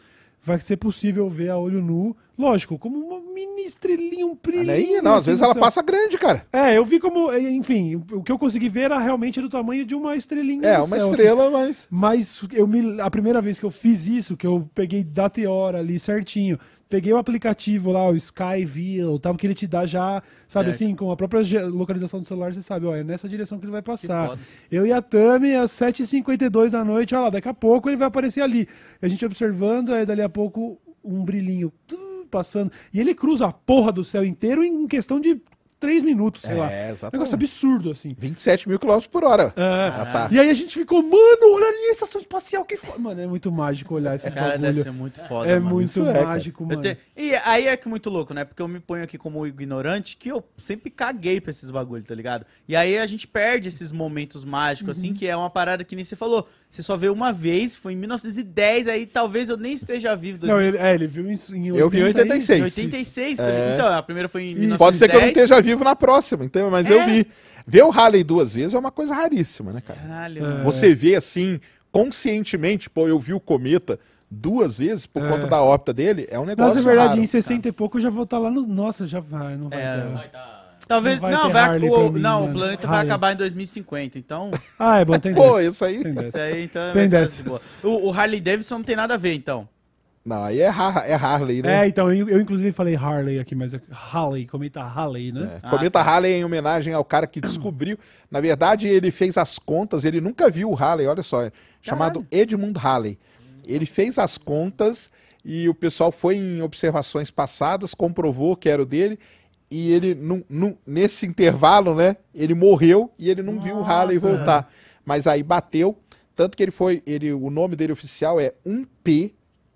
vai ser possível ver a olho nu. Lógico, como uma mini estrelinha, um brilho. Olha aí, não, às vezes ela passa grande, cara. É, eu vi como, enfim, o que eu consegui ver era realmente do tamanho de uma estrelinha É, uma céu, assim. estrela, mas. Mas eu me, a primeira vez que eu fiz isso, que eu peguei data e hora ali certinho, peguei o aplicativo lá, o Skyview, tal, que ele te dá já, sabe Certo. assim, com a própria localização do celular, você sabe, ó, é nessa direção que ele vai passar. Eu e a Tami, às 7h52 da noite, ó lá, daqui a pouco ele vai aparecer ali. E a gente observando, aí dali a pouco um brilhinho passando. E ele cruza a porra do céu inteiro em questão de 3 minutos, sei É, lá. exatamente. Negócio absurdo, assim. 27 mil quilômetros por hora. É. Ah, tá. E aí a gente ficou, mano, olha ali a estação espacial que foda. Mano, é muito mágico olhar esses Cara, deve bagulho. ser muito foda, É mano. muito Isso é, mágico, Eu mano. tenho- E aí é que muito louco, né? Porque eu me ponho aqui como ignorante, que eu sempre caguei pra esses bagulho, tá ligado? E aí a gente perde esses momentos mágicos, Uhum. assim, que é uma parada que nem você falou. Você só vê uma vez, foi em 1910, aí talvez eu nem esteja vivo. Não, ele, é, ele viu em, em Eu vi em 80 e- 86. Em 86, tá É. Então, a primeira foi em 1910. Pode ser que eu não esteja vivo na próxima, entendeu? Mas É. eu vi. Ver o Halley duas vezes é uma coisa raríssima, né, cara? Caralho, É. Você vê assim, conscientemente, pô, eu vi o cometa duas vezes por É. conta da órbita dele, é um negócio Nossa, é verdade, raro. em 60 e pouco eu já vou estar lá no. Nossa, já vai, não vai É, dar. Vai tá- Talvez. Não vai Não, vai, o, mim, não o mano. planeta vai Harley. acabar em 2050, então. Ah, é bom, tem Pô, isso aí. Tem. Isso aí, então. Tem vai estar dessa. O, o Harley Davidson não tem nada a ver, então. Não, aí é, Har é Harley, né? É, então, eu, eu inclusive falei Harley aqui, mas é Harley, cometa Harley, né? É, Ah, Cometa tá. Halley em homenagem ao cara que descobriu. Na verdade, ele fez as contas, ele nunca viu o Halley, olha só, é chamado Edmund Halley. Ele fez as contas e o pessoal foi em observações passadas, comprovou que era o dele. E ele, num- num- nesse intervalo, né? Ele morreu e ele não viu o Nossa. voltar. Mas aí bateu. Tanto que ele foi. Ele, o nome dele oficial é 1P,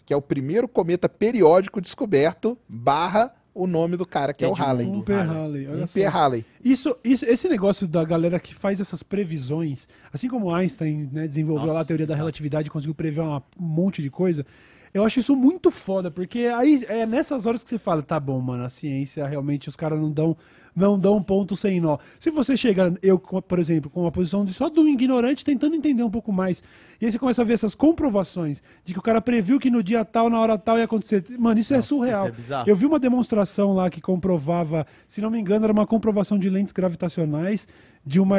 que é o primeiro cometa periódico descoberto, barra o nome do cara, que é o Edmund Halley. Um olha 1P só. Halley. Isso, isso, esse negócio da galera que faz essas previsões, assim como Einstein né, desenvolveu Nossa, lá a teoria da relatividade e conseguiu prever uma- um monte de coisa, eu acho isso muito foda, porque aí é nessas horas que você fala, tá bom, mano, a ciência realmente os caras não dão não dão ponto sem nó. Se você chega, eu, por exemplo, com uma posição de só de um ignorante tentando entender um pouco mais, e aí você começa a ver essas comprovações de que o cara previu que no dia tal, na hora tal ia acontecer. Mano, isso é Nossa, surreal. isso é. Eu vi uma demonstração lá que comprovava, se não me engano, era uma comprovação de lentes gravitacionais de uma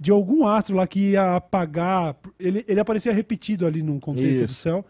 de algum astro lá que ia apagar. Ele, ele aparecia repetido ali num contexto do Isso. céu.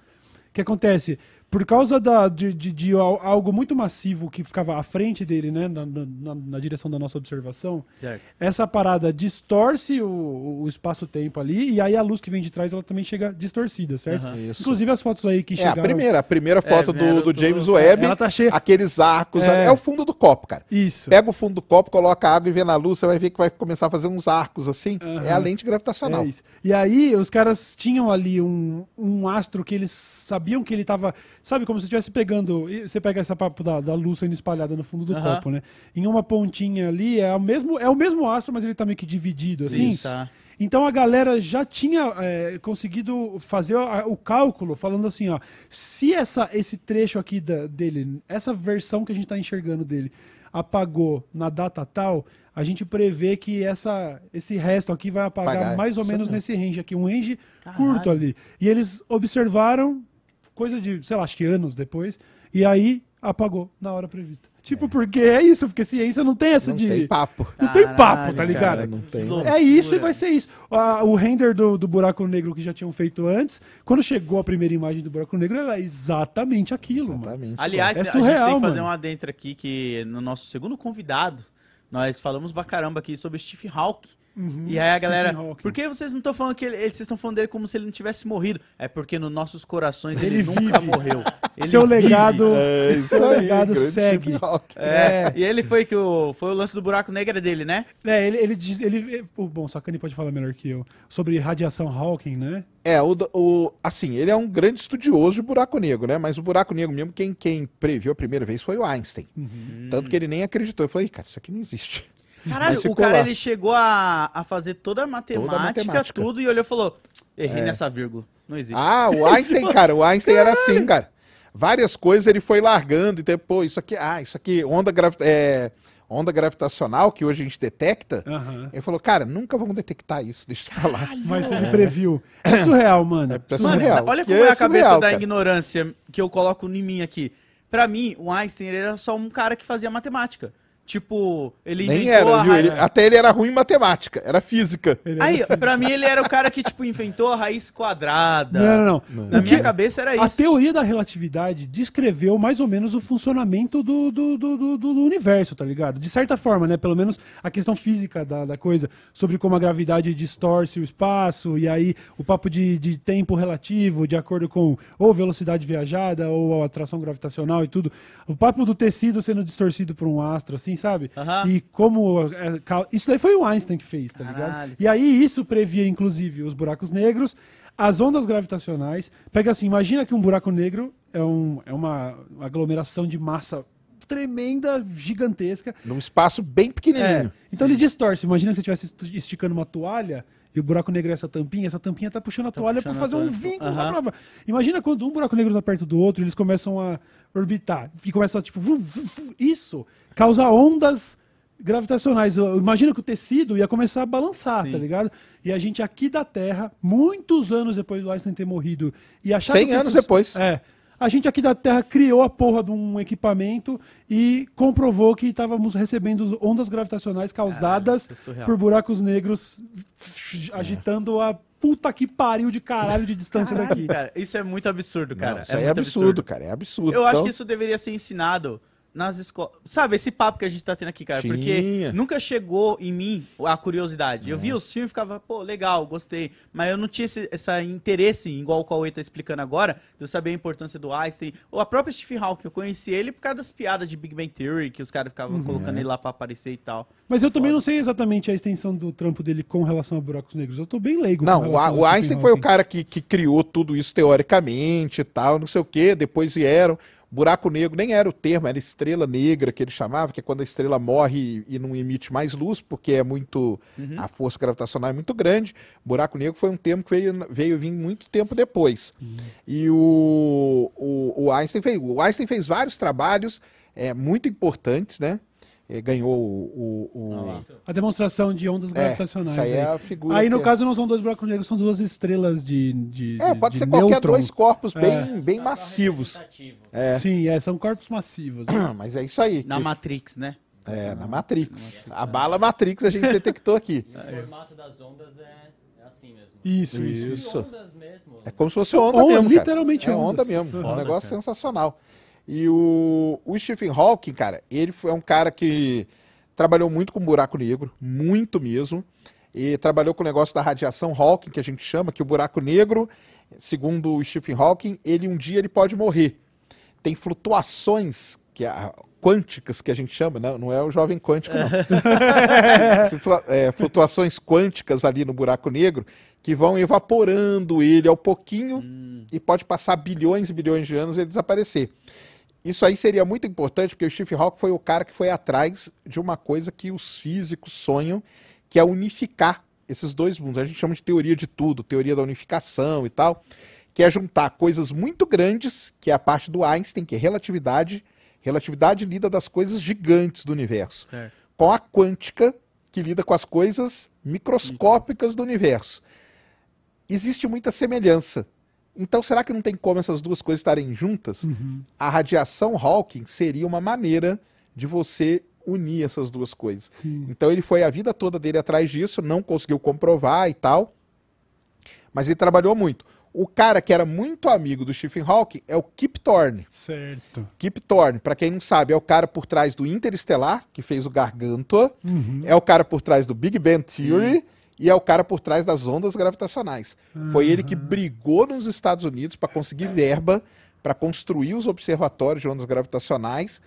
O que acontece? Por causa da, de, de, de al- algo muito massivo que ficava à frente dele, né, na, na- na- direção da nossa observação, Certo. essa parada distorce o, o espaço-tempo ali, e aí a luz que vem de trás ela também chega distorcida, certo? Isso. Inclusive as fotos aí que É, a chegaram... primeira, a primeira foto vieram do, do tudo- James Webb, Ela tá cheia... aqueles arcos, É. ali, é o fundo do copo, cara. Isso. Pega o fundo do copo, coloca água e vê na luz, você vai ver que vai começar a fazer uns arcos assim. Aham. É a lente gravitacional. É isso. E aí, os caras tinham ali um, um astro que eles sabiam que ele tava. Sabe, como se estivesse pegando. e Você pega essa papo da, da luz sendo espalhada no fundo do Aham. copo, né? Em uma pontinha ali, é o, mesmo, é o mesmo astro, mas ele tá meio que dividido, assim. tá. Então a galera já tinha é, conseguido fazer o cálculo, falando assim, ó, se essa, esse trecho aqui da- dele, essa versão que a gente está enxergando dele, apagou na data tal, a gente prevê que essa, esse resto aqui vai apagar Apagar, mais ou menos mesmo. nesse range aqui, um range Caralho. curto ali. E eles observaram, coisa de, sei lá, acho que anos depois, e aí apagou na hora prevista. Tipo, porque é isso, porque ciência não tem essa Não de... tem papo. Não tem papo, Caralho, tá ligado? cara, não tem. É isso e vai ser isso. Ah, o render do, do buraco negro que já tinham feito antes, quando chegou a primeira imagem do buraco negro, era exatamente aquilo, mano. Exatamente. Aliás, É a gente tem surreal, que fazer mano. um adentro aqui que no nosso segundo convidado, nós falamos pra caramba aqui sobre Steve Hawking. E aí a Stephen galera, Hawking. por que vocês não estão falando que ele, ele- vocês estão falando dele como se ele não tivesse morrido? É porque nos nossos corações ele, Ele nunca morreu. Ele Seu vive. legado, É isso seu aí, legado segue. Hawking. É, e ele foi que o foi o lance do buraco negro dele, né? É, ele, ele diz. Ele, o- bom, Sakane pode falar melhor que eu. Sobre radiação Hawking, né? É, o, o- assim, ele é um grande estudioso de buraco negro, né? Mas o buraco negro mesmo, quem, quem previu a primeira vez foi o Einstein. Uhum. Tanto que ele nem acreditou. Eu falei, "Ih, cara, isso aqui não existe. Caralho, o cara lá. ele chegou a, a fazer toda a matemática, matemática. tudo, e olhou e falou: errei nessa vírgula. Não existe. Ah, o Einstein, cara, o Einstein era assim, cara. Várias coisas ele foi largando e depois, isso aqui, ah, isso aqui, onda, gravi é, onda gravitacional, que hoje a gente detecta. Aham. Ele falou, cara, nunca vamos detectar isso, deixa isso pra lá. Mas ele previu. É surreal, mano. É Mano, surreal. olha que como é, é a cabeça surreal, da cara. ignorância que eu coloco em mim aqui. Pra mim, o Einstein era só um cara que fazia matemática. Tipo, ele Nem inventou era, a viu? raiz. Ele- até ele era ruim em matemática, era física. Ele Aí, pra mim, ele era o cara que, tipo, inventou a raiz quadrada. Não, não, não. Na O minha que- cabeça era A isso. teoria da relatividade descreveu mais ou menos o funcionamento do, do, do, do- do universo, tá ligado? De certa forma, né? Pelo menos a questão física da, da coisa, sobre como a gravidade distorce o espaço, e aí o papo de, de tempo relativo, de acordo com ou velocidade viajada, ou a atração gravitacional e tudo. O papo do tecido sendo distorcido por um astro, assim, sabe? E como. é, isso daí foi o Einstein que fez, tá ligado? Caralho. E aí isso previa, inclusive, os buracos negros, as ondas gravitacionais. Pega assim, imagina que um buraco negro é, um, é uma aglomeração de massa tremenda, gigantesca. Num espaço bem É, pequenininho. então ele distorce. Imagina que você estivesse est- esticando uma toalha e o buraco negro é essa tampinha, essa tampinha tá puxando a toalha para a fazer um vínculo pra baixo. Imagina quando um buraco negro tá perto do outro, eles começam a orbitar. E começa tipo, vu, vu, vu. isso causa ondas gravitacionais. Imagina que o tecido ia começar a balançar, Sim. tá ligado? E a gente aqui da Terra, muitos anos depois do Einstein ter morrido e achar 100 que anos depois. É. A gente aqui da Terra criou a porra de um equipamento e comprovou que estávamos recebendo ondas gravitacionais causadas é por buracos negros agitando a puta que pariu de caralho de distância daqui. Cara, isso é muito absurdo, cara. Não, isso aí é muito absurdo, cara, é absurdo. Eu acho Então, que isso deveria ser ensinado nas escolas. Sabe, esse papo que a gente tá tendo aqui, cara? Porque Tinha. nunca chegou em mim a curiosidade. Eu via os filmes e ficava, pô, legal, gostei. Mas eu não tinha esse essa interesse, igual o Cauê tá explicando agora, de eu saber a importância do Einstein. Ou a própria Stephen Hawking, eu conheci ele por causa das piadas de Big Bang Theory, que os caras ficavam colocando ele lá pra aparecer e tal. Mas eu também não sei exatamente a extensão do trampo dele com relação a buracos negros. Eu tô bem leigo. com Não, o, A- o Einstein foi o cara que, que criou tudo isso teoricamente e tal, não sei o quê. Depois vieram. Buraco negro nem era o termo, era estrela negra que ele chamava, que é quando a estrela morre e, não emite mais luz, porque é muito. A força gravitacional é muito grande. Buraco negro foi um termo que veio, veio vir muito tempo depois. E o, o, o Einstein fez. O Einstein fez vários trabalhos é, muito importantes, né? É, ganhou o. o- o- A demonstração de ondas É, gravitacionais. isso aí é aí. a figura. Aí, no que- caso, não são dois buracos negros, são duas estrelas de. de É, de- pode de ser qualquer dois corpos É. bem, bem massivos. É. Sim, é, são corpos massivos. né? Mas é isso aí. Na que- Matrix, né? é, na Matrix. A bala Matrix a gente detectou aqui. E o formato das ondas é, é assim mesmo. Isso, isso. Isso. Ondas mesmo. É como se fosse onda Onda, mesmo. cara. literalmente é onda ondas. mesmo. um Foda, negócio cara. sensacional. E o, o Stephen Hawking, cara, ele foi- é um cara que trabalhou muito com buraco negro, muito mesmo. E trabalhou com o negócio da radiação Hawking, que a gente chama, que o buraco negro, segundo o Stephen Hawking, ele um dia ele pode morrer. Tem flutuações que é, quânticas que a gente chama, né? não é o jovem quântico, não. Situa- é, flutuações quânticas ali no buraco negro que vão evaporando ele ao pouquinho e pode passar bilhões e bilhões de anos e ele desaparecer. Isso aí seria muito importante porque o Stephen Hawking foi o cara que foi atrás de uma coisa que os físicos sonham, que é unificar esses dois mundos. A gente chama de teoria de tudo, teoria da unificação e tal, que é juntar coisas muito grandes, que é a parte do Einstein, que é relatividade. Relatividade lida das coisas gigantes do universo Certo. com a quântica, que lida com as coisas microscópicas do universo. Existe muita semelhança. Então, será que não tem como essas duas coisas estarem juntas? A radiação Hawking seria uma maneira de você unir essas duas coisas. Sim. Então, ele foi a vida toda dele atrás disso, não conseguiu comprovar e tal, mas ele trabalhou muito. O cara que era muito amigo do Stephen Hawking é o Kip Thorne. Certo. Kip Thorne, pra quem não sabe, é o cara por trás do Interestelar, que fez o Gargantua, Uhum. é o cara por trás do Big Bang Theory e é o cara por trás das ondas gravitacionais. Foi ele que brigou nos Estados Unidos para conseguir verba para construir os observatórios de ondas gravitacionais.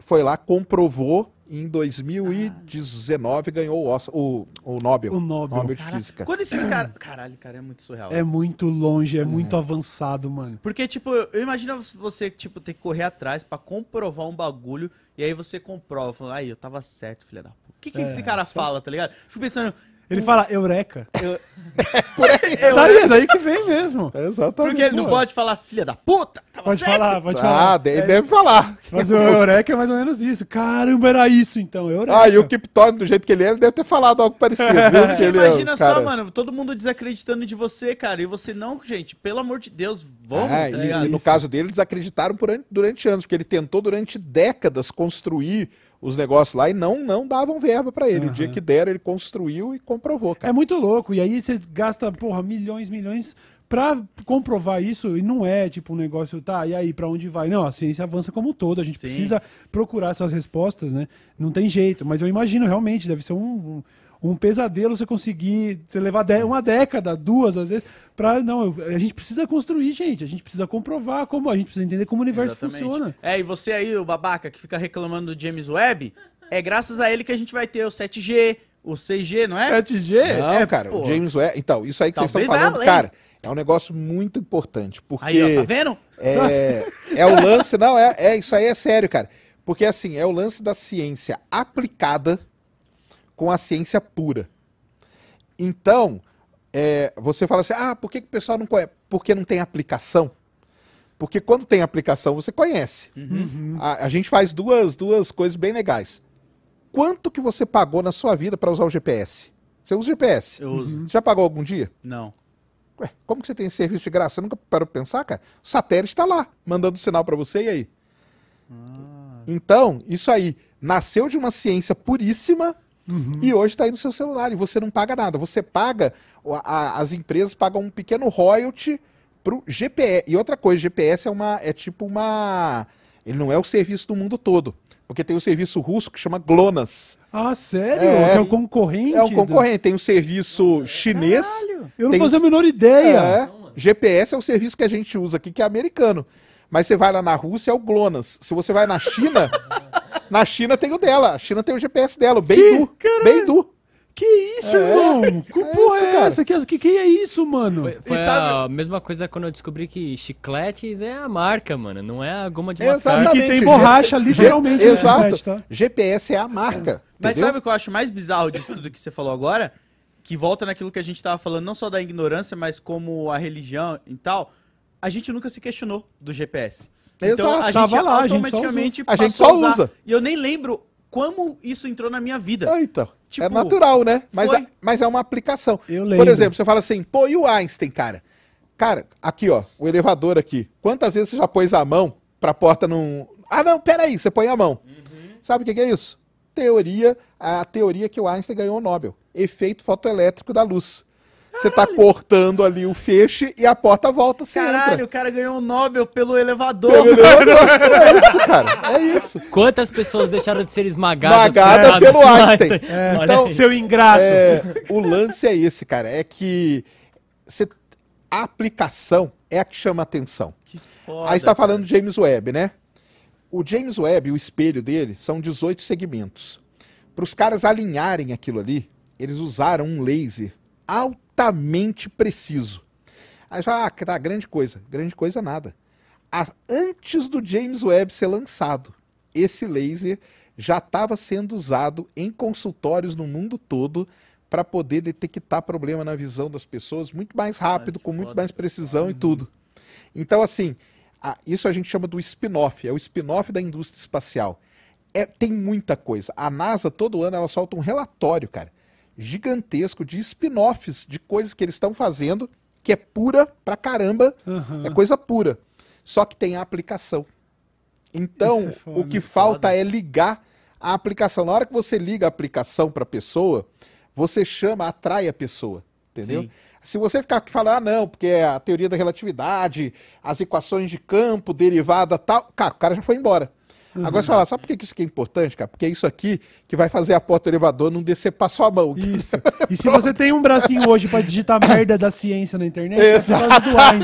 Foi lá, comprovou e em 2019 ganhou o, Oscar- o, o Nobel. O Nobel. de Caraca, Física. Quando esses caras. Caralho, cara, é muito surreal. É isso. muito longe, é muito avançado, mano. Porque, tipo, eu imagino você, tipo, ter que correr atrás pra comprovar um bagulho e aí você comprova. Fala, aí, eu tava certo, filha da puta. O que, que esse cara fala, tá ligado? Fico pensando. Ele fala Eureka. Eu, Daí, daí que vem mesmo. Exatamente. porque ele não pode falar, filha da puta, tava Pode certo. falar, pode Ah, falar. de- deve falar. Mas o Eureka é mais ou menos isso. Caramba, era isso então. Eureka. Ah, e o Kip Thorne, do jeito que ele é, ele deve ter falado algo parecido, viu? Porque ele é Imagina um só, cara- mano, todo mundo desacreditando de você, cara. E você não, gente, pelo amor de Deus, vamos, É, tá e- e, no caso dele, eles acreditaram durante, durante anos, porque ele tentou durante décadas construir os negócios lá e não, não davam verba pra ele. O dia que deram, ele construiu e comprovou, É cara. muito louco. E aí você gasta, porra, milhões, milhões pra comprovar isso. E não é tipo um negócio, tá, e aí, pra onde vai? Não, a ciência avança como um todo. A gente Sim. precisa procurar essas respostas, né? Não tem jeito. Mas eu imagino realmente, deve ser um, um, um pesadelo você conseguir, você levar uma década, duas às vezes, pra. Não, eu- a gente precisa construir, gente. A gente precisa comprovar como, a gente precisa entender como o universo Exatamente. funciona. É, e você aí, o babaca, que fica reclamando do James Webb, é graças a ele que a gente vai ter o 7G, o 6G, não é? 7G? Não, é, cara, pô. o James Webb. Então, isso aí que vocês estão Talvez falando, cara, é um negócio muito importante. Porque. Aí, ó, tá vendo? É, é o lance, não, é, é isso aí é sério, cara. Porque assim, é o lance da ciência aplicada com a ciência pura. Então, é, você fala assim, ah, por que, que o pessoal não conhece? Porque não tem aplicação. Porque quando tem aplicação, você conhece. A, a gente faz duas, duas coisas bem legais. Quanto que você pagou na sua vida para usar o GPS? Você usa o GPS? Eu uso. Você já pagou algum dia? Não. Ué, como que você tem esse serviço de graça? Você nunca parou pra pensar, cara? O satélite está lá, mandando sinal para você, e aí? Então, isso aí nasceu de uma ciência puríssima e hoje está aí no seu celular e você não paga nada. Você paga, o- a- as empresas pagam um pequeno royalty pro GPS. E outra coisa, GPS é uma é tipo uma ele não é o serviço do mundo todo, porque tem o serviço russo que chama GLONASS. Ah, sério? É. É o concorrente? É um do- concorrente, tem o serviço chinês. Eu não Tem fazia a menor ideia. É, GPS é o serviço que a gente usa aqui, que é americano. Mas você vai lá na Rússia, é o GLONASS. Se você vai na China, na China tem o dela. A China tem o GPS dela, o Beidou. Caralho. Beidou. Que isso, irmão? Que é porra isso, é cara. essa? Que, que, que é isso, mano? Foi, foi E sabe- a mesma coisa quando eu descobri que chicletes é a marca, mano. Não é a goma de Exatamente. mascar. Que tem borracha, literalmente, né, Exato. Tá? GPS é a marca. Mas entendeu? sabe o que eu acho mais bizarro disso tudo que você falou agora? Que volta naquilo que a gente tava falando, não só da ignorância, mas como a religião e tal. A gente nunca se questionou do GPS. Então Exato. a gente Tava lá, a gente só automaticamente usou. A gente passou só usar. usa. E eu nem lembro como isso entrou na minha vida. Ah, então. Tipo, é natural, né? Mas, foi. é, mas é uma aplicação. Eu Por lembro. exemplo, você fala assim, pô, e o Einstein, cara? Cara, aqui, ó, o elevador aqui. Quantas vezes você já pôs a mão pra porta não. Ah, não, peraí, você põe a mão. Sabe o que, que é isso? Teoria, a teoria que o Einstein ganhou o Nobel. Efeito fotoelétrico da luz. Você tá cortando ali o feixe e a porta volta, você Caralho, entra. o cara ganhou um Nobel pelo elevador. É isso, cara. É isso. Quantas pessoas deixaram de ser esmagadas Esmagada pelo causa- Einstein. Olha Então, aí. Seu ingrato. É, o lance é esse, cara. É que você- a aplicação é a que chama a atenção. Foda, Aí você tá cara. falando do James Webb, né? O James Webb, o espelho dele, são 18 segmentos. Para os caras alinharem aquilo ali, eles usaram um laser altamente preciso. Aí fala, ah, tá, grande coisa. Grande coisa nada. Antes do James Webb ser lançado, esse laser já estava sendo usado em consultórios no mundo todo para poder detectar problema na visão das pessoas muito mais rápido, com muito mais precisão e tudo. Então, assim, a- isso a gente chama do spin-off, é o spin-off da indústria espacial. É, tem muita coisa. A NASA, todo ano, ela solta um relatório, cara, gigantesco de spin-offs de coisas que eles estão fazendo, que é pura pra caramba, Aham. é coisa pura. Só que tem a aplicação. Então, é foda, o que falta é ligar a aplicação. Na hora que você liga a aplicação para a pessoa, você chama, atrai a pessoa. Entendeu? Sim. Se você ficar falando, ah, não, porque é a teoria da relatividade, as equações de campo, derivada tal, cara, o cara já foi embora. Agora você fala, sabe por que isso aqui é importante, cara? Porque é isso aqui que vai fazer a porta do elevador não descer pra sua mão. Isso. E se você tem um bracinho hoje pra digitar merda da ciência na internet, é do Einstein.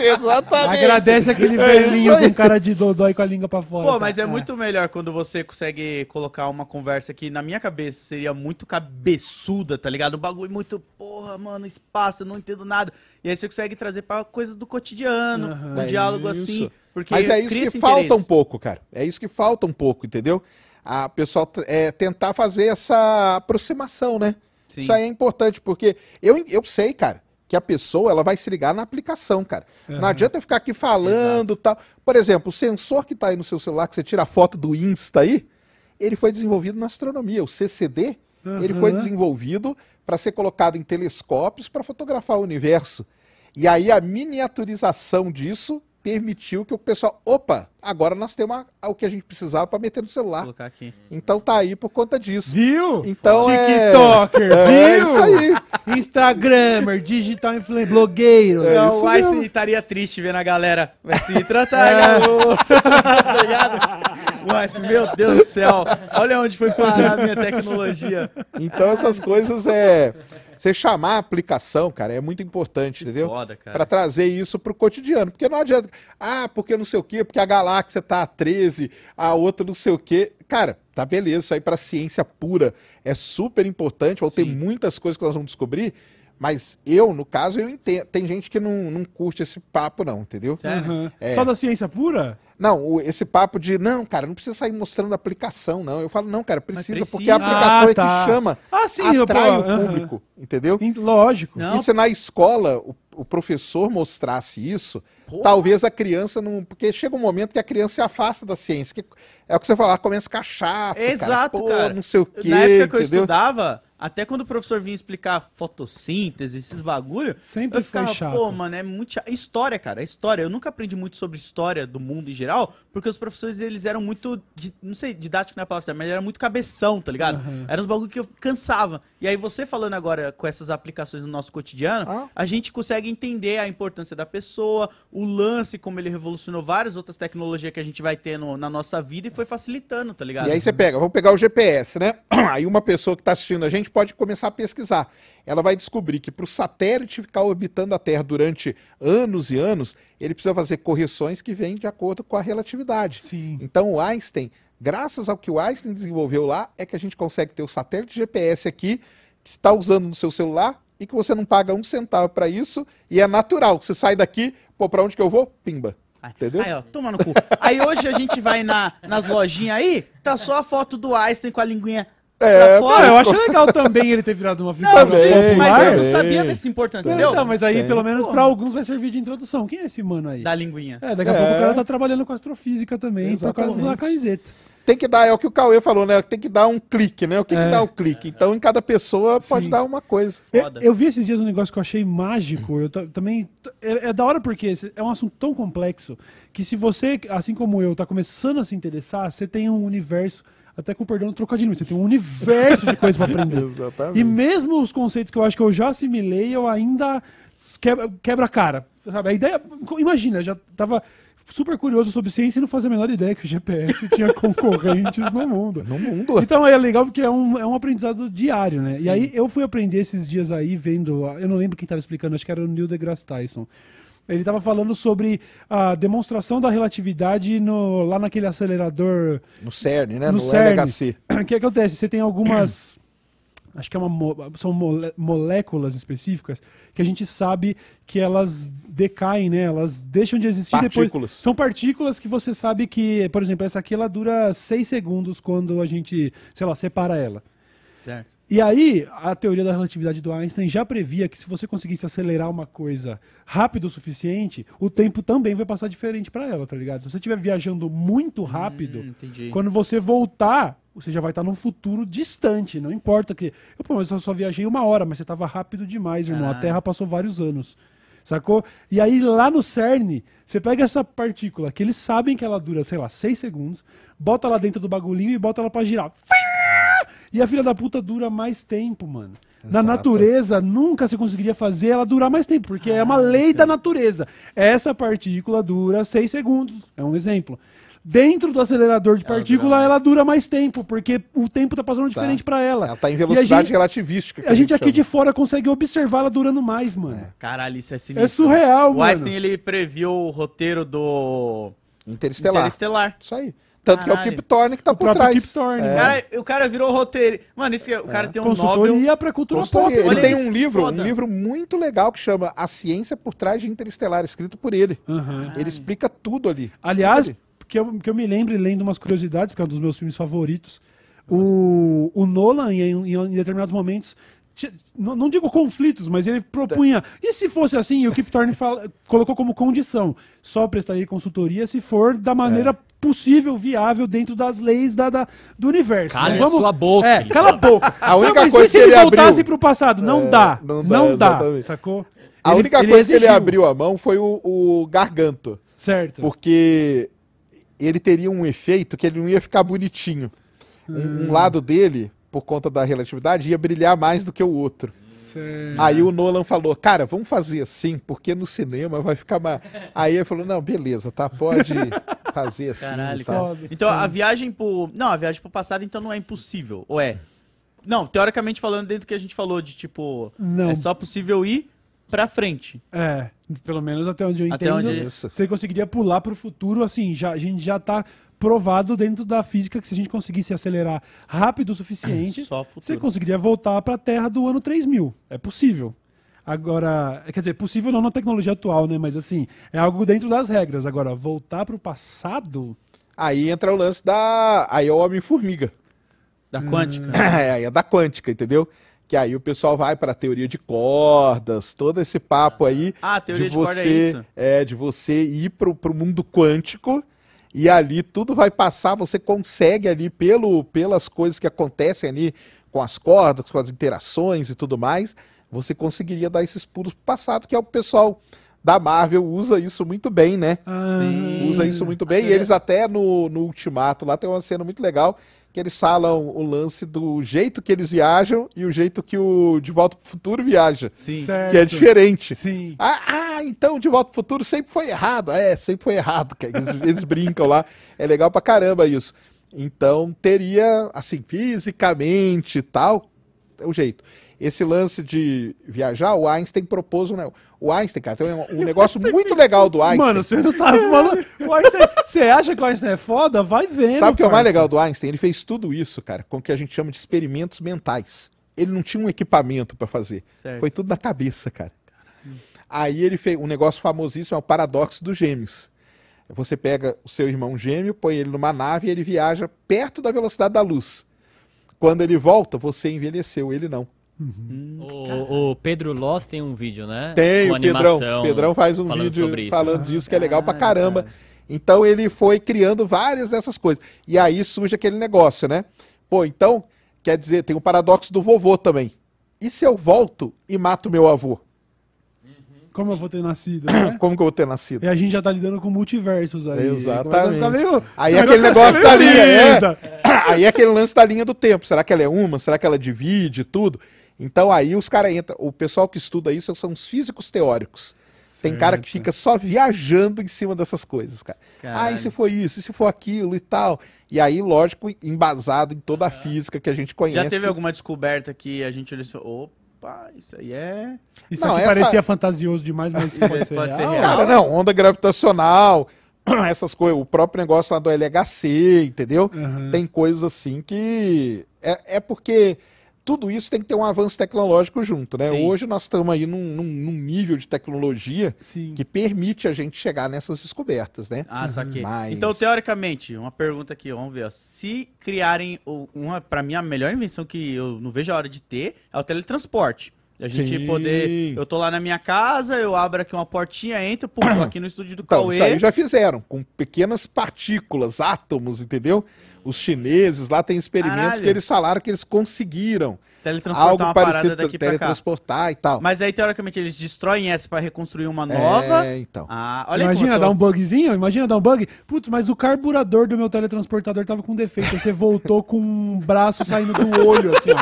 Exatamente. Agradece aquele É velhinho aí. com cara de dodói com a língua pra fora. Pô, sabe? mas é muito melhor quando você consegue colocar uma conversa que na minha cabeça seria muito cabeçuda, tá ligado? Um bagulho muito, porra, mano, espaço, eu não entendo nada. E aí você consegue trazer pra coisas do cotidiano, Aham. um É diálogo isso. assim. Porque Mas é isso que falta um pouco, cara. É isso que falta um pouco, entendeu? A pessoal t- é, tentar fazer essa aproximação, né? Sim. Isso aí é importante, porque eu, eu sei, cara, que a pessoa ela vai se ligar na aplicação, cara. Não adianta eu ficar aqui falando tal. Por exemplo, o sensor que tá aí no seu celular, que você tira a foto do Insta aí, ele foi desenvolvido na astronomia. O CCD, ele foi desenvolvido para ser colocado em telescópios para fotografar o universo. E aí a miniaturização disso permitiu que o pessoal, opa, agora nós temos o que a gente precisava para meter no Vou celular. colocar aqui. Então tá aí por conta disso. Viu? Então é- TikToker, É viu? isso aí. Instagrammer, digital influencer, blogueiro. É Não, o Einstein estaria triste vendo a galera. Vai se tratar, garoto. tá ligado? O Einstein, meu Deus do céu. Olha onde foi parar a minha tecnologia. Então essas coisas é você chamar a aplicação, cara, é muito importante, entendeu? Foda, cara. Para trazer isso pro cotidiano, porque não adianta, ah, porque não sei o quê, porque a galáxia tá a 13, a outra não sei o quê. Cara, tá beleza, isso aí para ciência pura é super importante, vão ter muitas coisas que nós vamos descobrir, mas eu, no caso, eu entendo, tem gente que não, não curte esse papo não, entendeu? Aham. É. Só da ciência pura? Não, o- esse papo de, não, cara, não precisa sair mostrando a aplicação, não. Eu falo, não, cara, precisa, precisa. porque a aplicação Ah, é tá. que chama, Ah, sim, atrai pô, o público, entendeu? Sim, Lógico. Não. E se na escola o, o professor mostrasse isso, Porra. talvez a criança não. Porque chega um momento que a criança se afasta da ciência. Que é o que você falar, começa a ficar chato. Exato, Pô, cara. Não sei o quê. Na época que eu entendeu? estudava, até quando o professor vinha explicar fotossíntese, esses bagulho, Sempre eu foi ficava, chato. pô, mano, é muito chato. História, cara, é história. Eu nunca aprendi muito sobre história do mundo em geral, porque os professores, eles eram muito, di- não sei, didático não é a palavra certa, mas era muito cabeção, tá ligado? Era uns bagulho que eu cansava. E aí você falando agora com essas aplicações no nosso cotidiano, Ah. a gente consegue entender a importância da pessoa, o lance, como ele revolucionou várias outras tecnologias que a gente vai ter no- na nossa vida e foi facilitando, tá ligado? E aí você pega, vamos pegar o GPS, né? Aí uma pessoa que está assistindo a gente pode começar a pesquisar. Ela vai descobrir que para o satélite ficar orbitando a Terra durante anos e anos, ele precisa fazer correções que vêm de acordo com a relatividade. Sim. Então o Einstein, graças ao que o Einstein desenvolveu lá, é que a gente consegue ter o satélite GPS aqui, que está usando no seu celular, e que você não paga um centavo para isso, e é natural. Você sai daqui, pô, para onde que eu vou? Pimba. Entendeu? Aí, ó, toma no cu. Aí hoje a gente vai na, nas lojinhas aí, tá só a foto do Einstein com a linguinha É, pra fora. Ah, eu acho legal também ele ter virado uma figura Não, sim, mas popular. eu não sabia desse importante, entendeu? Então, mas aí Tem. pelo menos Pô. pra alguns vai servir de introdução. Quem é esse mano aí? Da linguinha. É, daqui a É. pouco o cara tá trabalhando com astrofísica também, por causa da Exatamente. camiseta. Tem que dar, é o que o Cauê falou, né? Tem que dar um clique, né? O que, que É. dá o clique? Então, em cada pessoa pode Sim. dar uma coisa. Eu, Foda. eu vi esses dias um negócio que eu achei mágico. Eu ta- também. É, é da hora porque é um assunto tão complexo que se você, assim como eu, tá começando a se interessar, você tem um universo até com perdão trocadilho, mas você tem um universo de coisas pra aprender. Exatamente. E mesmo os conceitos que eu acho que eu já assimilei, eu ainda quebra, quebra a cara. Sabe? A ideia. Imagina, já tava super curioso sobre ciência e não fazia a menor ideia que o GPS tinha concorrentes no mundo. No mundo. Então é legal porque é um, é um aprendizado diário, né? E aí eu fui aprender esses dias aí vendo. Eu não lembro quem estava explicando, acho que era o Neil deGrasse Tyson. Ele estava falando sobre a demonstração da relatividade no, lá naquele acelerador No CERN, né? no No, CERN. LHC. o que acontece? Você tem algumas. Acho que é uma, são mole- moléculas específicas que a gente sabe que elas decaem, né? Elas deixam de existir depois. Partículas. São partículas que você sabe que, por exemplo, essa aqui ela dura 6 segundos quando a gente, sei lá, separa ela. Certo. E aí, a teoria da relatividade do Einstein já previa que se você conseguisse acelerar uma coisa rápido o suficiente, o tempo também vai passar diferente para ela, tá ligado? Se você estiver viajando muito rápido, Hum, quando você voltar, você já vai estar num futuro distante, não importa que. Eu, pô, mas eu só viajei uma hora, mas você estava rápido demais, irmão. A Caralho. Terra passou vários anos. Sacou? E aí lá no CERN, você pega essa partícula que eles sabem que ela dura, sei lá, 6 segundos, bota lá dentro do bagulhinho e bota ela pra girar. E a filha da puta dura mais tempo, mano. Na Exato. natureza, nunca você conseguiria fazer ela durar mais tempo, porque é uma lei da natureza. Essa partícula dura 6 segundos, é um exemplo. Dentro do acelerador de Ela partícula, dura ela dura mais tempo, porque o tempo tá passando diferente pra ela. Ela tá em E a velocidade gente- relativística. que A gente aqui chama. de fora consegue observar ela durando mais, mano. Caralho, isso é sinistro. É surreal, O mano. Einstein, ele previu o roteiro do Interestelar. Interestelar. Isso aí. Tanto que é o Caralho. Kip Thorne que tá O por trás. Kip Thorne, É. Cara, o cara virou roteiro. Mano, isso que o cara tem um Nobel. Consultoria pra cultura Consultoria. pop. Ele olha tem um livro, foda. um livro muito legal que chama A Ciência por Trás de Interestelar, escrito por ele. Aham. Ele explica tudo ali. Aliás, Tudo ali. que eu, que eu me lembre lendo umas curiosidades, porque é um dos meus filmes favoritos. O, o Nolan, em, em- em determinados momentos, não, não digo conflitos, mas ele propunha. E se fosse assim, o Kip Thorne fala- colocou como condição: só prestaria consultoria se for da maneira É. possível, viável, dentro das leis da, da- do universo. Cale Não a sua boca, É, cala a boca. A única mas coisa e se que ele voltasse abriu- pro passado? Não É, dá. não Não dá, dá. exatamente. Sacou? A Ele- única ele coisa que ele exigiu. abriu a mão foi o, o garganto. Certo. Porque ele teria um efeito que ele não ia ficar bonitinho. Um, Hum. um lado dele, por conta da relatividade, ia brilhar mais do que o outro. Certo. Aí o Nolan falou, cara, vamos fazer assim, porque no cinema vai ficar mais. Aí ele falou, não, beleza, tá, pode fazer assim. Caralho, tal. Foda. Então a viagem pro. Não, a viagem pro passado então não é impossível. Ou é? Não, teoricamente falando, dentro do que a gente falou de tipo. Não. É só possível ir pra frente. É, pelo menos até onde eu Até entendo, onde- Isso. você conseguiria pular pro futuro, assim, já, a gente já tá provado dentro da física que se a gente conseguisse acelerar rápido o suficiente, Só você conseguiria voltar pra Terra do ano 3000. É possível. Agora, quer dizer, possível não na tecnologia atual, né? Mas assim, é algo dentro das regras. Agora, voltar pro passado, Aí entra o lance da. Aí é o Homem-Formiga. Da quântica. É, aí é da quântica, entendeu? Que aí o pessoal vai para a teoria de cordas, todo esse papo aí Ah, a teoria de de, corda é você isso. é, de você ir pro, pro mundo quântico e ali tudo vai passar, você consegue ali pelo, pelas coisas que acontecem ali com as cordas, com as interações e tudo mais, você conseguiria dar esses pulos pro passado, que é o pessoal da Marvel usa isso muito bem, né? ah, usa isso muito bem. E eles até no, no Ultimato lá tem uma cena muito legal que eles falam o lance do jeito que eles viajam e o jeito que o De Volta pro Futuro viaja. Sim. certo. Que é diferente. Sim. Ah, ah, então De Volta pro Futuro sempre foi errado. É, sempre foi errado. que Eles, eles brincam lá. É legal pra caramba isso. Então teria, assim, fisicamente e tal, é o jeito. Esse lance de viajar, o Einstein propôs um. O Einstein, cara, tem um, um negócio muito legal do Einstein. Mano, você não tá falando. Einstein- Você acha que o Einstein é foda? Vai vendo. Sabe o que é o mais legal do Einstein? Ele fez tudo isso, cara, com o que a gente chama de experimentos mentais. Ele não tinha um equipamento pra fazer. Certo. Foi tudo na cabeça, cara. Aí ele fez um negócio famosíssimo, é o paradoxo dos gêmeos. Você pega o seu irmão gêmeo, põe ele numa nave e ele viaja perto da velocidade da luz. Quando ele volta, você envelheceu, ele não. O, o Pedro Loss tem um vídeo, né? Tem, Com o Pedrão. Pedrão faz um falando vídeo sobre isso. falando disso, que é legal pra Caralho, caramba. cara. Então ele foi criando várias dessas coisas. E aí surge aquele negócio, né? Pô, então, quer dizer, tem o paradoxo do vovô também. E se eu volto e mato meu avô? Como eu vou ter nascido, né? Como que eu vou ter nascido? E a gente já tá lidando com multiversos aí. Exatamente. Ficar meio- Aí é aquele negócio da linha, é. Aí é aquele lance da linha do tempo. Será que ela é uma? Será que ela divide tudo? Então aí os caras entram. O pessoal que estuda isso são os físicos teóricos. Tem cara que fica só viajando em cima dessas coisas, cara. Ah, Caralho. e se for isso, e se for aquilo e tal. E aí, lógico, embasado em toda a física que a gente conhece. Já teve alguma descoberta que a gente olhou e falou, opa, isso aí é... Isso Não, aqui essa- parecia fantasioso demais, mas pode ser, Pode ser real. real. Cara, não, onda gravitacional, essas coisas, o próprio negócio lá do LHC, entendeu? Uhum. Tem coisas assim que. É, é porque tudo isso tem que ter um avanço tecnológico junto, né? Sim. Hoje nós estamos aí num, num- num nível de tecnologia Sim. que permite a gente chegar nessas descobertas, né? Ah, saquei. Mas- Então, teoricamente, uma pergunta aqui, vamos ver. ó. Se criarem uma, pra mim, a melhor invenção que eu não vejo a hora de ter é o teletransporte. A gente Sim. poder. Eu tô lá na minha casa, eu abro aqui uma portinha, entro, pum, aqui no estúdio do Então, Cauê. isso aí já fizeram, com pequenas partículas, átomos, entendeu? Os chineses lá têm experimentos Caralho. que eles falaram que eles conseguiram Teletransportar algo uma parecido, parada daqui pra cá. teletransportar e tal. Mas aí, teoricamente, eles destroem essa pra reconstruir uma nova. É, então. Ah, olha Imagina dar tô- um bugzinho, imagina dar um bug. Putz, mas o carburador do meu teletransportador tava com defeito. Aí você voltou com um braço saindo do olho, assim, ó.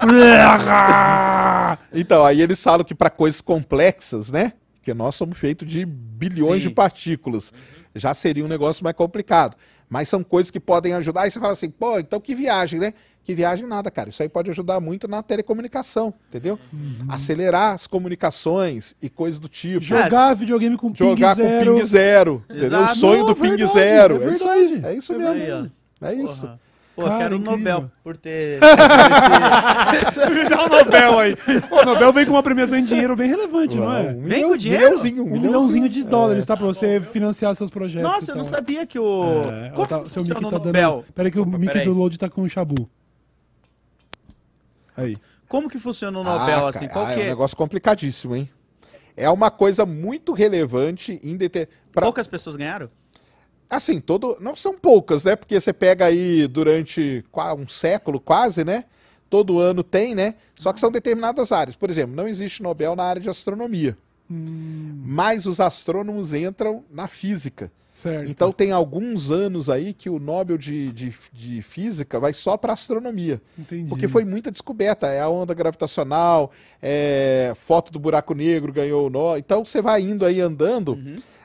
Então, aí eles falam que para coisas complexas, né? Porque nós somos feitos de bilhões Sim. de partículas. Já seria um negócio mais complicado. Mas são coisas que podem ajudar. Aí você fala assim, pô, então que viagem, né? Que viagem nada, cara. Isso aí pode ajudar muito na telecomunicação, entendeu? Acelerar as comunicações e coisas do tipo. Jogar videogame com Jogar ping com zero. ping zero. Entendeu? O Exato. sonho Não, do ping verdade, zero. é É, isso aí. É isso mesmo. É isso. Porra. Pô, Cara, quero um incrível. Nobel por ter. Dá um Nobel aí. O Nobel vem com uma premiação em dinheiro bem relevante, não é? Um Vem milhão- com dinheiro? Milhãozinho, Um milhãozinho de dólares, tá? Pra você financiar seus projetos. Nossa, eu não sabia que o. É, Como tá- que seu funciona mic o tá dando. Nobel? Pera que o Opa, mic peraí. do load tá com o Shabu. Aí. Como que funciona o Nobel, Ah, assim? Qual ah, que É um é? negócio complicadíssimo, hein? É uma coisa muito relevante em deter... pra- Poucas pessoas ganharam? Assim, todo. Não são poucas, né? Porque você pega aí durante um século quase, né? Todo ano tem, né? Só que são determinadas áreas. Por exemplo, não existe Nobel na área de astronomia. Hum, Mas os astrônomos entram na física. certo. Então tem alguns anos aí que o Nobel de, de, de Física vai só para astronomia. Entendi. Porque foi muita descoberta. É a onda gravitacional, é, foto do buraco negro ganhou o nó. Então você vai indo aí andando,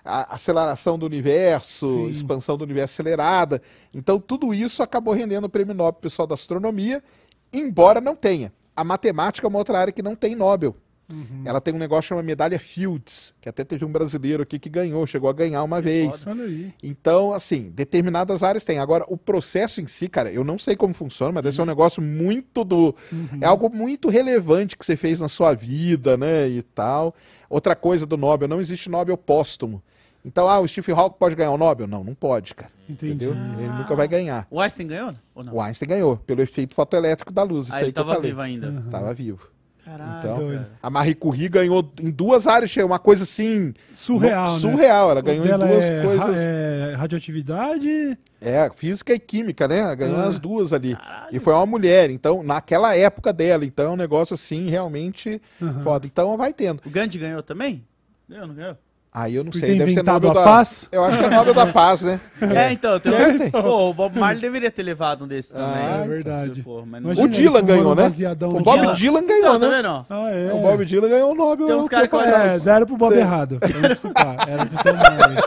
a aceleração do universo, Sim. expansão do universo acelerada. Então tudo isso acabou rendendo o prêmio Nobel pessoal da astronomia, embora não tenha. A matemática é uma outra área que não tem Nobel. Ela tem um negócio chamado medalha Fields, que até teve um brasileiro aqui que ganhou, chegou a ganhar uma vez. Olha aí. Então, assim, determinadas áreas tem. Agora, o processo em si, cara, eu não sei como funciona, mas deve ser um negócio muito do. É algo muito relevante que você fez na sua vida, né? E tal. Outra coisa do Nobel, não existe Nobel póstumo. Então, ah, o Stephen Hawking pode ganhar o Nobel? Não, não pode, cara. Entendi. Entendeu? Ele nunca vai ganhar. O Einstein ganhou? Ou não? O Einstein ganhou, pelo efeito fotoelétrico da luz. Isso Ah, aí ele que eu tava falei. vivo ainda. Tava vivo. Caralho. Então, doido. a Marie Curie ganhou em duas áreas, uma coisa assim. Surreal, né? Surreal. Ela O ganhou em duas é, coisas. ra- é radioatividade. É, física e química, né? Ela Ganhou Ah. as duas ali. E foi uma mulher, então, naquela época dela. Então, é um negócio assim, realmente Aham. foda. Então, vai tendo. O Gandhi ganhou também? Ganhou, não ganhou? Aí eu não Por sei, deve ser Nobel a da paz? Eu acho que é Nobel da Paz, né? É, então, tem É, tem. Pô, o Bob Marley deveria ter levado um desses também. Ah, é verdade. Pô, não... O Dylan ganhou, né? O Bob Dylan. Dylan Então, ganhou, tá né? vendo? ó? Ah, é. O Bob Dylan ganhou o Nobel. Tem uns caras que- É, deram pro Bob Tem. errado. Vamos desculpar. Era pro seu Marley.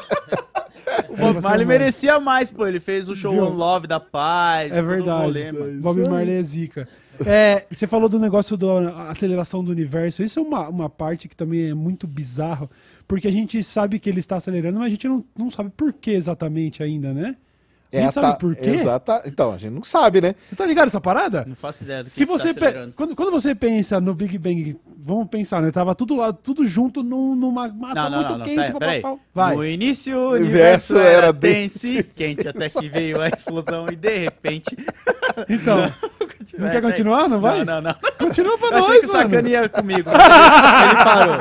O Bob Marley merecia mais, pô. Ele fez o show Viu? One Love da paz. É verdade. mano. Bob Marley é zica. É, você falou do negócio da aceleração do universo. Isso é uma, uma parte que também é muito bizarro, porque a gente sabe que ele está acelerando, mas a gente não, não sabe por que exatamente ainda, né? A gente É, sabe tá- por quê? Exata... Então, a gente não sabe, né? Você tá ligado essa parada? Não faço ideia do que Se que você tá pe- quando, quando você pensa no Big Bang, vamos pensar, né? Tava tudo lá, tudo junto num- numa massa Não, não, muito não, não, quente, pera-. Vai. No início o universo universo era dense. dense, quente, até que veio a explosão e de repente... Então, não quer continuar? Não vai? Não, não, não. continua pra Eu nós, achei que mano. Comigo. Ele parou.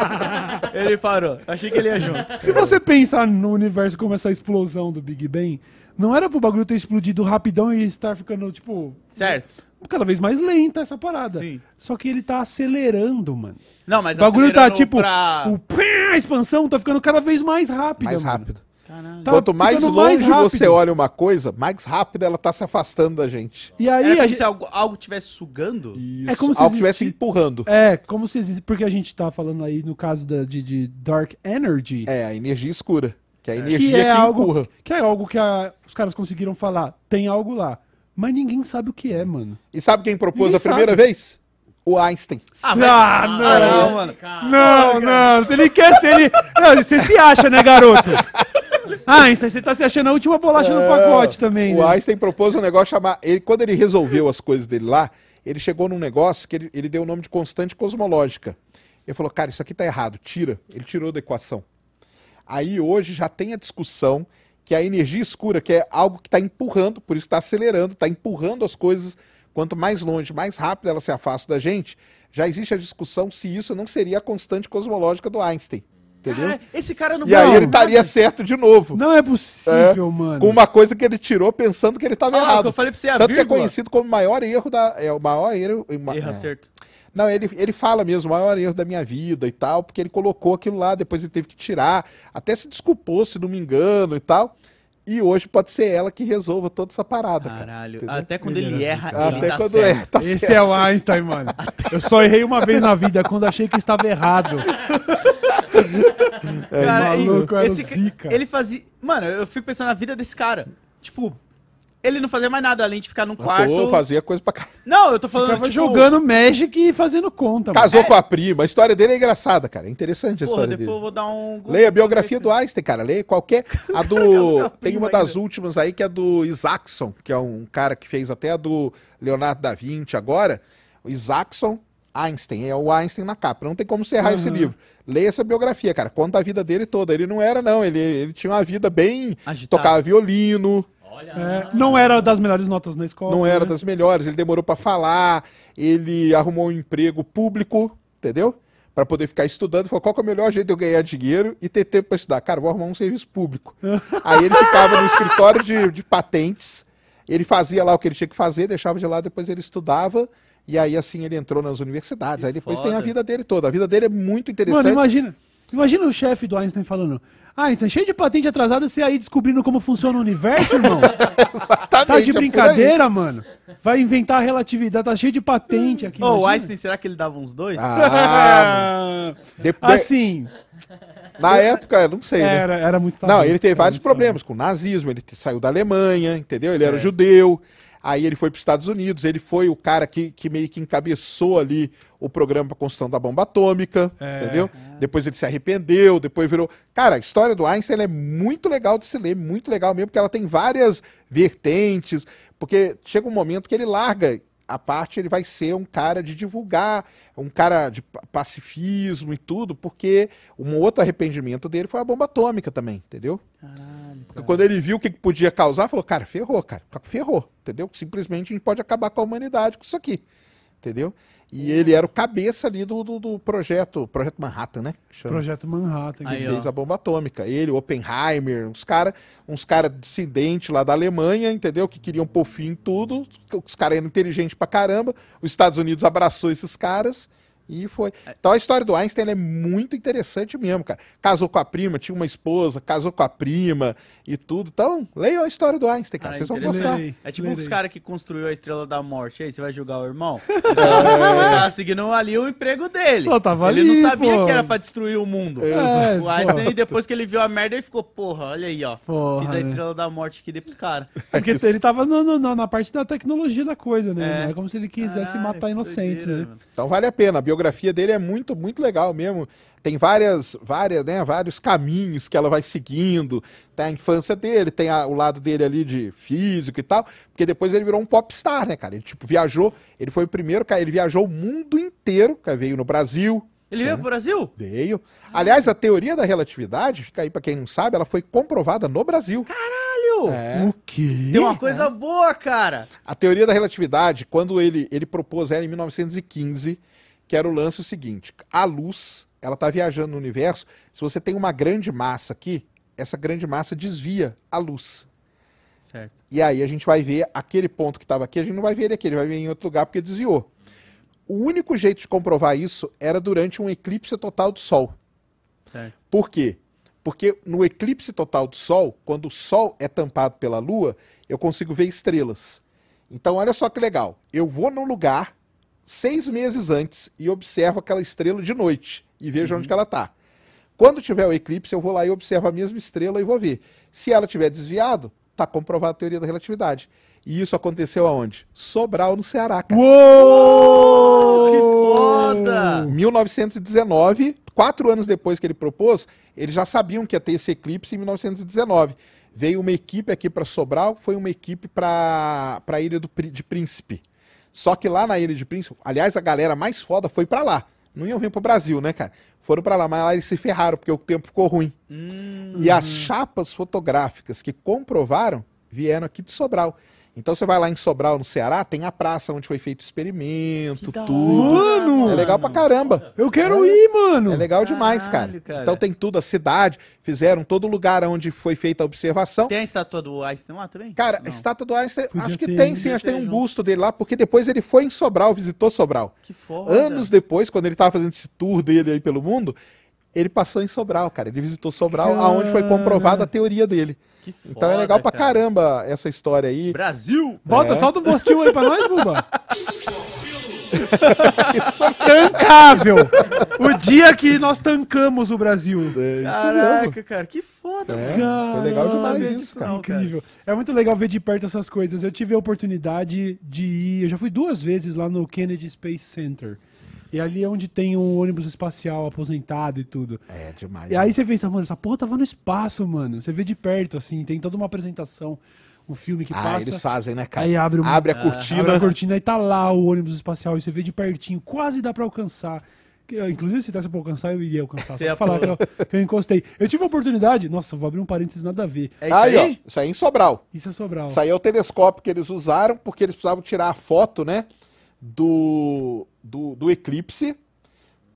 Ele parou. Eu achei que ele ia junto. Se você pensar no universo como essa explosão do Big Bang, não era pro bagulho ter explodido rapidão e estar ficando, tipo, Certo. cada vez mais lenta essa parada. Sim. Só que ele tá acelerando, mano. Não, mas O bagulho tá acelerando tipo. pra- O, a expansão tá ficando cada vez mais rápida. Mais mano. rápido. Caralho. Tá Quanto mais ficando longe rápido. você olha uma coisa, mais rápido ela tá se afastando da gente. E aí Era a como gente. se algo, algo tivesse sugando? Isso. É como se Algo existisse- estivesse empurrando. É, como se existe. Porque a gente tá falando aí no caso da, de, de Dark Energy. É, a energia escura. Que é a que energia que, é algo empurra. que é algo que a- os caras conseguiram falar. Tem algo lá. Mas ninguém sabe o que é, mano. E sabe quem propôs Ninguém a primeira sabe. vez? O Einstein. Ah, Ah, mas- não. Ah, não, mano. Não, não, se ele quer ser ele. Não, você se acha, né, garoto? Ah, isso aí você tá se achando a última bolacha no pacote também, É, O né? Einstein propôs um negócio chamar. Ele, quando ele resolveu as coisas dele lá, ele chegou num negócio que ele, ele deu o nome de constante cosmológica. Ele falou, cara, isso aqui tá errado, tira. Ele tirou da equação. Aí hoje já tem a discussão que a energia escura, que é algo que está empurrando, por isso está acelerando, está empurrando as coisas. Quanto mais longe, mais rápido ela se afasta da gente, já existe a discussão se isso não seria a constante cosmológica do Einstein. Entendeu? Ah, esse cara não e aí ele estaria certo de novo. Não é possível, mano. Com uma coisa que ele tirou pensando que ele estava Ah, o que errado. eu falei pra você, a Tanto que é vírgula. conhecido como o maior erro da. É o maior erro. Erra é. Não, ele, ele fala mesmo, o maior erro da minha vida e tal, porque ele colocou aquilo lá, depois ele teve que tirar, até se desculpou, se não me engano e tal. E hoje pode ser ela que resolva toda essa parada, cara. Caralho. entendeu? Até quando ele Ele erra, era ele Até tá quando certo. é, tá Esse certo. é o Einstein, mano. Eu só errei uma vez na vida, quando achei que estava errado. Cara, e maluco, era o esse ca- Zika. Ele fazia. Mano, eu fico pensando na vida desse cara. Tipo, ele não fazia mais nada além de ficar num quarto. Pô, fazia coisa pra caralho. Não, eu tô falando. Tava tipo, jogando Magic e fazendo conta, mano. Casou com a prima. A história dele é engraçada, cara. É interessante a Porra, história depois eu dele. vou dar um. Leia a biografia do Einstein, cara. Leia qualquer. A do. Tem uma das últimas aí que é do Isaacson, que é um cara que fez até a do Leonardo da Vinci agora. O Isaacson Einstein. É o Einstein na capa. Não tem como você errar esse livro. Leia essa biografia, cara. Conta a vida dele toda. Ele não era, não. Ele, ele tinha uma vida bem. Agitada. Tocava violino. É, não era das melhores notas na escola. Não era né? das melhores, ele demorou pra falar, ele arrumou um emprego público, entendeu? Pra poder ficar estudando, falou qual que é o melhor jeito de eu ganhar dinheiro e ter tempo pra estudar. Cara, vou arrumar um serviço público. Aí ele ficava no escritório de, de patentes, ele fazia lá o que ele tinha que fazer, deixava de lá, depois ele estudava, e aí assim ele entrou nas universidades. Que aí depois foda. tem a vida dele toda. A vida dele é muito interessante. Mano, imagina. Imagina o chefe do Einstein falando. Einstein, cheio de patente atrasada, você aí descobrindo como funciona o universo, irmão? Exatamente, Tá é de brincadeira, mano? Vai inventar a relatividade, tá cheio de patente aqui. Ô, o imagina. Einstein, será que ele dava uns dois? Ah, depois, assim, na época, não sei, né? era, era muito Não, tabu, ele teve era vários problemas com o nazismo, ele saiu da Alemanha, entendeu? Ele era Certo. judeu, aí ele foi para os Estados Unidos, ele foi o cara que, que meio que encabeçou ali o programa para construção da bomba atômica, É. entendeu? Depois ele se arrependeu, depois virou... Cara, a história do Einstein é muito legal de se ler, muito legal mesmo, porque ela tem várias vertentes, porque chega um momento que ele larga a parte, ele vai ser um cara de divulgar, um cara de pa- pacifismo e tudo, porque um outro arrependimento dele foi a bomba atômica também, entendeu? Caralho. Porque quando ele viu o que que podia causar, falou, cara, ferrou, cara, ferrou, entendeu? Simplesmente a gente pode acabar com a humanidade com isso aqui, entendeu? E ele era o cabeça ali do, do, do projeto, projeto Manhattan, né? Chama. Projeto Manhattan. Aí, que ó. fez a bomba atômica. Ele, Oppenheimer, uns caras uns cara dissidentes lá da Alemanha, entendeu? Que queriam pôr fim em tudo. Os caras eram inteligentes pra caramba. Os Estados Unidos abraçou esses caras e foi. Então a história do Einstein é muito interessante mesmo, cara. Casou com a prima, tinha uma esposa, casou com a prima e tudo. Então, leiam a história do Einstein, cara. Ah, Vocês vão gostar. Lerei, É tipo lerei. os caras que construiu a Estrela da Morte. Aí, você vai julgar o irmão? Ele tava seguindo ali o emprego dele. Só tava ele ali, não sabia pô. que era pra destruir o mundo. É, o Einstein, depois que ele viu a merda, ele ficou, porra, olha aí, ó. Porra, Fiz a né? Estrela da Morte aqui dei pros caras. Porque ele tava no- no- no- na parte da tecnologia da coisa, né? É. É como se ele quisesse Caralho, matar inocentes, doideira, né? mano. Então vale a pena. A biografia dele é muito, muito legal mesmo. Tem várias, várias, né, vários caminhos que ela vai seguindo. Tem a infância dele, tem a- o lado dele ali de físico e tal. Porque depois ele virou um popstar, né, cara? Ele, tipo, viajou. Ele foi o primeiro, cara. Ele viajou o mundo inteiro. Cara, veio no Brasil. Ele veio pro Brasil? Veio. Aliás, a teoria da relatividade, fica aí pra quem não sabe, ela foi comprovada no Brasil. Caralho! É. O quê? Tem uma coisa boa, cara. A teoria da relatividade, quando ele, ele propôs ela em 1915, que era o lance o seguinte: a luz, ela está viajando no universo. Se você tem uma grande massa aqui, essa grande massa desvia a luz. Certo. E aí a gente vai ver aquele ponto que estava aqui, a gente não vai ver ele aqui, ele vai ver em outro lugar porque desviou. O único jeito de comprovar isso era durante um eclipse total do Sol. Certo. Por quê? Porque no eclipse total do Sol, quando o Sol é tampado pela Lua, eu consigo ver estrelas. Então, olha só que legal. Eu vou no lugar seis meses antes e observo aquela estrela de noite e vejo onde que ela está. Quando tiver o eclipse, eu vou lá e observo a mesma estrela e vou ver. Se ela tiver desviado, está comprovada a teoria da relatividade. E isso aconteceu aonde? Sobral, no Ceará, cara. Uou! Que foda! 1919, quatro anos depois que ele propôs, eles já sabiam que ia ter esse eclipse em 1919. Veio uma equipe aqui para Sobral, foi uma equipe para a Ilha do, de Príncipe. Só que lá na Ilha de Príncipe, aliás, a galera mais foda foi para lá. Não iam vir pro Brasil, né, cara? Foram para lá, mas lá eles se ferraram porque o tempo ficou ruim. Hum, E as chapas fotográficas que comprovaram vieram aqui de Sobral. Então você vai lá em Sobral, no Ceará, tem a praça onde foi feito o experimento, tudo. hora, Mano! É legal pra caramba. Eu quero ir, mano. É legal demais, cara. Caralho, cara. Então tem tudo, a cidade, fizeram todo lugar onde foi feita a observação. Tem a estátua do Einstein lá também? Cara, a Não. estátua do Einstein, Podia acho que ter, tem sim, acho que tem um junto. busto dele lá, porque depois ele foi em Sobral, visitou Sobral. Que foda. Anos depois, quando ele tava fazendo esse tour dele aí pelo mundo, ele passou em Sobral, cara. Ele visitou Sobral, aonde foi comprovada a teoria dele. Que foda, Então é legal pra cara. caramba essa história aí. Brasil! Bota, É. solta um postinho aí pra nós, Buba. Tancável! O dia que nós tancamos o Brasil. É isso mesmo. Caraca, cara, que foda, É, mano. foi legal demais isso, disso cara. não, Incrível. É muito legal ver de perto essas coisas. Eu tive a oportunidade de ir. Eu já fui duas vezes lá no Kennedy Space Center. E ali é onde tem um ônibus espacial aposentado e tudo. É demais. E aí você pensa, mano, essa porra tava no espaço, mano. Você vê de perto, assim, tem toda uma apresentação, um filme que ah, passa. eles fazem, né, cara? Aí abre uma- Abre a Ah, cortina. Abre a cortina e tá lá o ônibus espacial e você vê de pertinho, quase dá pra alcançar. Que, eh, Inclusive, se desse pra alcançar, eu iria alcançar. Você Só ia falar que eu, que eu encostei. Eu tive a oportunidade. Nossa, vou abrir um parênteses nada a ver. É isso aí, aí? ó. Isso aí em Sobral. Isso é Sobral. Isso aí é o telescópio que eles usaram porque eles precisavam tirar a foto, né? Do, do, do eclipse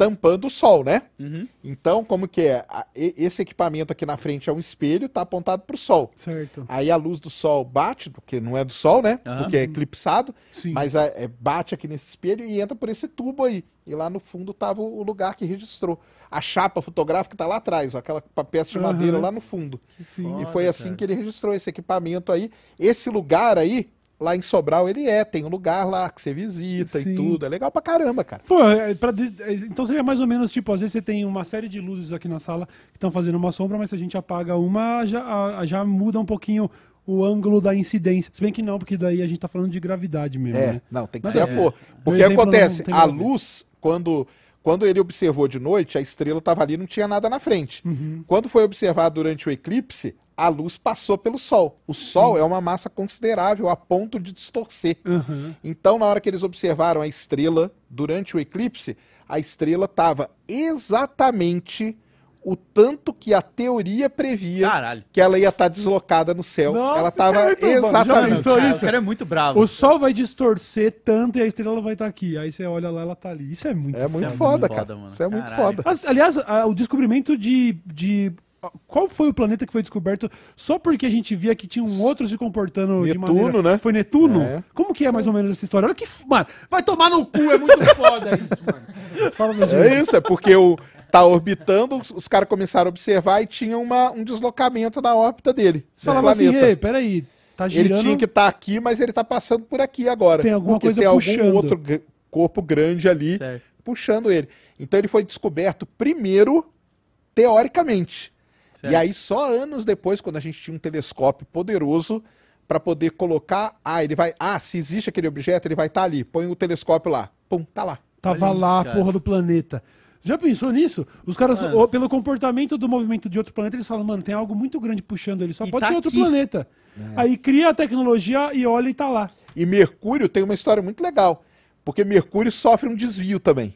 tampando o sol, né? Uhum. Então, como que é? Esse equipamento aqui na frente é um espelho, tá apontado pro sol. Certo. Aí a luz do sol bate, porque não é do sol, né? Aham. Porque é eclipsado, Sim. mas é- bate aqui nesse espelho e entra por esse tubo aí. E lá no fundo tava o lugar que registrou. A chapa fotográfica tá lá atrás, ó, aquela peça de madeira lá no fundo. Sim. E foi assim que ele registrou esse equipamento aí. Esse lugar aí, lá em Sobral, ele é. Tem um lugar lá que você visita Sim. e tudo. É legal pra caramba, cara. Pô, é, pra é, então seria mais ou menos tipo, às vezes você tem uma série de luzes aqui na sala que estão fazendo uma sombra, mas se a gente apaga uma, já, a- já muda um pouquinho o ângulo da incidência. Se bem que não, porque daí a gente tá falando de gravidade mesmo, É, né? não, tem que Mas ser é. a for. Meu Porque acontece, a a luz, quando, quando ele observou de noite, a estrela estava ali não tinha nada na frente. Uhum. Quando foi observado durante o eclipse, a luz passou pelo Sol. O Sol é uma massa considerável a ponto de distorcer. Aham. Então, na hora que eles observaram a estrela durante o eclipse, a estrela estava exatamente o tanto que a teoria previa Caralho. que ela ia estar deslocada no céu. Nossa, ela é estava muito. Já exatamente. Cara, isso? O cara é muito bravo. O sol vai distorcer tanto e a estrela vai estar aqui. Aí você olha lá, ela tá ali. Isso é muito É muito é foda, muito cara. foda, mano. Isso é muito Caralho. foda. Mas, aliás, a- o descobrimento de, de. Qual foi o planeta que foi descoberto só porque a gente via que tinha um outro se comportando de Netuno, maneira... né? Foi Netuno? É. Como que é mais ou menos essa história? Olha que... Mano, vai tomar no cu, é muito foda isso, mano. Fala pra gente. É isso, é porque o tá orbitando, os- caras começaram a observar e tinha uma, um deslocamento na órbita dele. Você falava assim, planeta. ei, peraí, tá Ele girando... tinha que estar aqui, mas ele tá passando por aqui agora. Tem alguma porque coisa tem puxando. algum outro corpo grande ali Certo. puxando ele. Então ele foi descoberto primeiro, teoricamente. Certo. E aí, só anos depois, quando a gente tinha um telescópio poderoso para poder colocar. Ah, ele vai. Ah, se existe aquele objeto, ele vai estar ali. Põe o telescópio lá. Pum, tá lá. Tava Olha isso, lá a cara. porra do planeta. Já pensou nisso? Os caras, pelo comportamento do movimento de outro planeta, eles falam, mano, tem algo muito grande puxando ele. Só E pode tá ser outro aqui. planeta. Aí cria a tecnologia e olha e tá lá. E Mercúrio tem uma história muito legal, porque Mercúrio sofre um desvio também.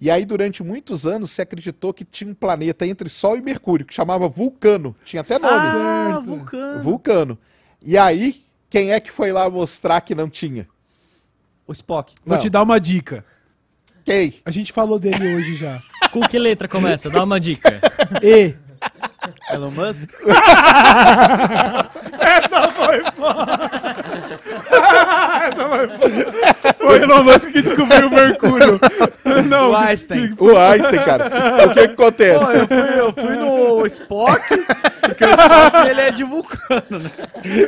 E aí, durante muitos anos, se acreditou que tinha um planeta entre Sol e Mercúrio, que chamava Vulcano. Tinha até nome. Ah, Certo. vulcano. Vulcano. E aí, quem é que foi lá mostrar que não tinha? O Spock. Vou Não. te dar uma dica. Quem? A gente falou dele hoje já. Com que letra começa? Dá uma dica. E. Elon Musk. Essa foi Foi o Elon Musk que descobriu o Mercúrio. Não, O Einstein. O Einstein, cara. O que que Pô, acontece? eu, fui, eu fui no Spock, porque o Spock ele é de Vulcano, né?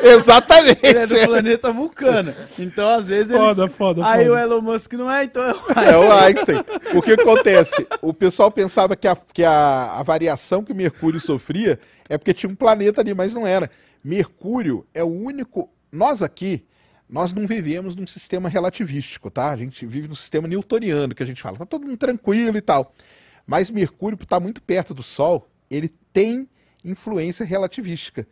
Exatamente. Ele é do planeta Vulcano. Então, às vezes, Foda, ele... foda, Aí foda. o Elon Musk não é, então é o É o Einstein. Einstein. O que acontece? O pessoal pensava que, a, que a, a variação que Mercúrio sofria é porque tinha um planeta ali, mas não era. Mercúrio é o único. Nós aqui, nós não vivemos num sistema relativístico, tá? A gente vive num sistema newtoniano, que a gente fala, tá todo mundo tranquilo e tal. Mas Mercúrio, por estar muito perto do Sol, ele tem influência relativística.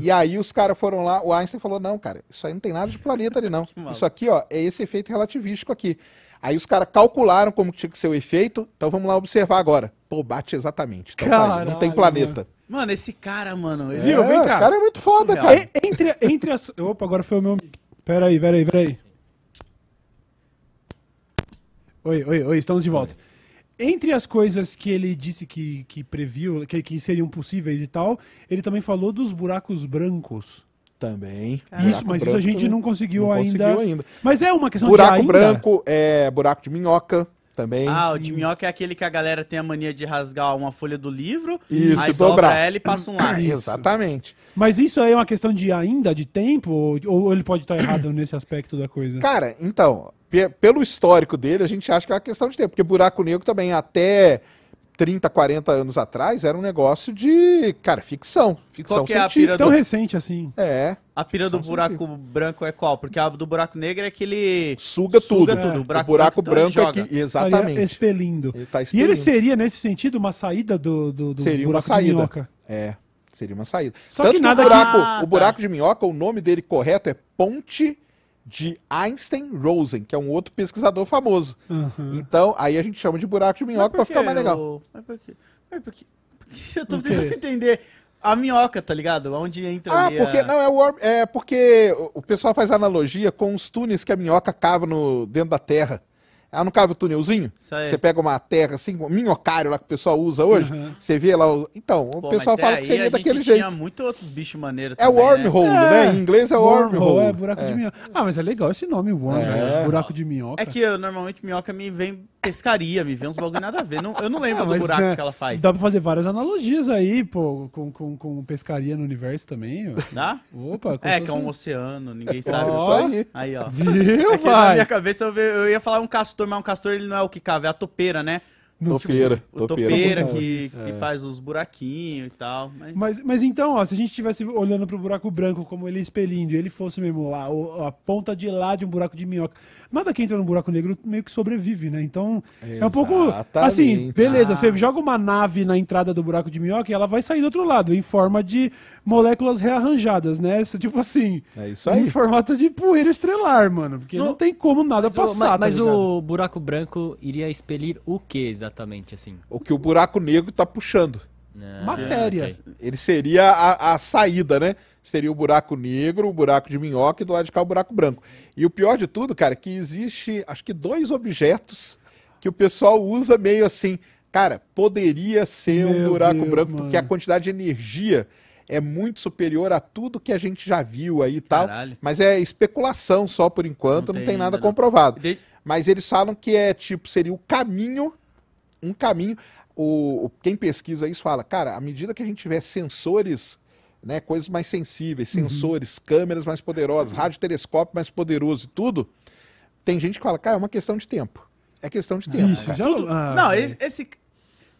E aí os caras foram lá, o Einstein falou: não, cara, isso aí não tem nada de planeta ali, não. Isso aqui, ó, é esse efeito relativístico aqui. Aí os caras calcularam como tinha que ser o efeito, então vamos lá observar agora. Pô, bate exatamente. Então, tá aí, não tem planeta. Mano, esse cara, mano... ele- Viu? Vem cá. O cara é muito foda, cara. E- entre, entre as. Opa, agora foi o meu. Peraí, peraí, peraí. Oi, oi, oi, estamos de volta. Entre as coisas que ele disse que, que previu, que, que seriam possíveis e tal, ele também falou dos buracos brancos. Também. isso, Buraco mas isso a gente também. não conseguiu, Não ainda. conseguiu ainda. Mas é uma questão de Buraco branco é buraco de minhoca também. Ah, o de minhoca é aquele que a galera tem a mania de rasgar uma folha do livro, Isso, aí dobrar. dobra ela e passa um lápis. Exatamente. Mas isso aí é uma questão de ainda, de tempo? Ou, ou ele pode estar errado nesse aspecto da coisa? Cara, então, pe- pelo histórico dele, a gente acha que é uma questão de tempo. Porque buraco negro também, até 30, 40 anos atrás, era um negócio de, cara, ficção. Ficção Qual que é a científica. pira Tão recente assim. É, A pira do buraco branco é qual? Porque a do buraco negro é aquele... suga, Suga tudo. tudo. O O buraco, buraco branco, branco, então, é ele que, Estaria exatamente. expelindo. Ele tá E expelindo. ele seria, nesse sentido, uma saída do, do, do Seria uma buraco de saída. minhoca. É, seria uma saída. Só Tanto que que, nada o buraco, que- o buraco de minhoca, o nome dele correto é Ponte de Einstein-Rosen, que é um outro pesquisador famoso. Aham. Então, aí a gente chama de buraco de minhoca por ficar mais legal. Mas por quê? Mas por quê? Porque eu tô tentando entender a minhoca, tá ligado? Onde entra Ah, porque a... não é o é porque o- o pessoal faz analogia com os túneis que a minhoca cava no dentro da terra. Ela não cava o túnelzinho? Isso aí. Você pega uma terra assim, um minhocário lá que o pessoal usa hoje, Uhum. você vê lá. o- Então, o Pô, pessoal mas fala até que seria daquele jeito. tinha muito outros bichos maneiros É também, né? wormhole, né? Em inglês é wormhole. É, buraco de minhoca. Ah, mas é legal esse nome, worm, É. velho. buraco de minhoca. É que eu, normalmente minhoca me vem pescaria, me vem uns bagulho nada a ver. Não, eu não lembro Ah, do mas, buraco né, que ela faz. Dá pra fazer várias analogias aí, pô, com, com, com pescaria no universo também. ó. Dá? Opa, É, que é um oceano, ninguém sabe. Ó. aí. Aí, ó. Viu, É na minha cabeça eu, ve- eu ia falar um castor, mas um castor ele não é o que cava, é a topeira, né? Topeira. O Topeira. topeira, que, bom. que faz os buraquinhos e tal. Mas... Mas, mas então, ó, se a gente estivesse olhando pro buraco branco como ele expelindo e ele fosse mesmo lá, o- a ponta de lá de um buraco de minhoca, nada que entra no buraco negro meio que sobrevive, né? Então, é um pouco Exatamente. assim, beleza, Ah. você joga uma nave na entrada do buraco de minhoca e ela vai sair do outro lado, em forma de moléculas rearranjadas, né? Isso, tipo assim, É isso aí. em formato de poeira estrelar, mano, porque não, No- tem como nada Mas, o, passar, mas- mas tá ligado? o buraco branco iria expelir o que exatamente, assim? O que o buraco negro tá puxando. Ah, Matéria. ok. Ele seria a, a saída, né? Seria o buraco negro, o buraco de minhoca e do lado de cá o buraco branco. E o pior de tudo, cara, é que existe, acho que dois objetos que o pessoal usa meio assim. Cara, poderia ser um Meu buraco Deus, branco, mano. porque a quantidade de energia é muito superior a tudo que a gente já viu aí e tal. Caralho. Mas é especulação só por enquanto, Não não, tem tem nada não. comprovado. De- Mas eles falam que é tipo, seria o caminho, um caminho. O, o- quem pesquisa isso fala, cara, à medida que a gente tiver sensores, né, coisas mais sensíveis, Uhum. sensores, câmeras mais poderosas, radiotelescópio mais poderoso e tudo, tem gente que fala, cara, é uma questão de tempo. É questão de tempo. Cara. já... ah, não, velho. esse, esse-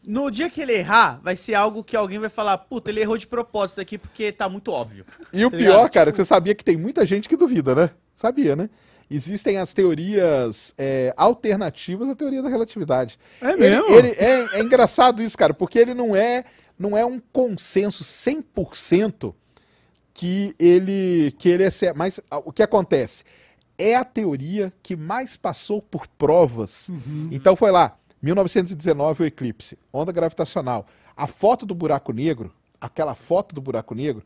No dia que ele errar, vai ser algo que alguém vai falar, puta, ele errou de propósito aqui porque tá muito óbvio. E o Tá pior, ligado? cara, que você sabia que tem muita gente que duvida, né? Sabia, né? Existem as teorias é, alternativas à teoria da relatividade. É Ele- mesmo? ele- é, é engraçado isso, cara, porque ele não é, não é um consenso 100% que ele, que ele é certo. Mas ah, o que acontece? É a teoria que mais passou por provas. Então foi lá, 1919, o eclipse, onda gravitacional. A foto do buraco negro, aquela foto do buraco negro,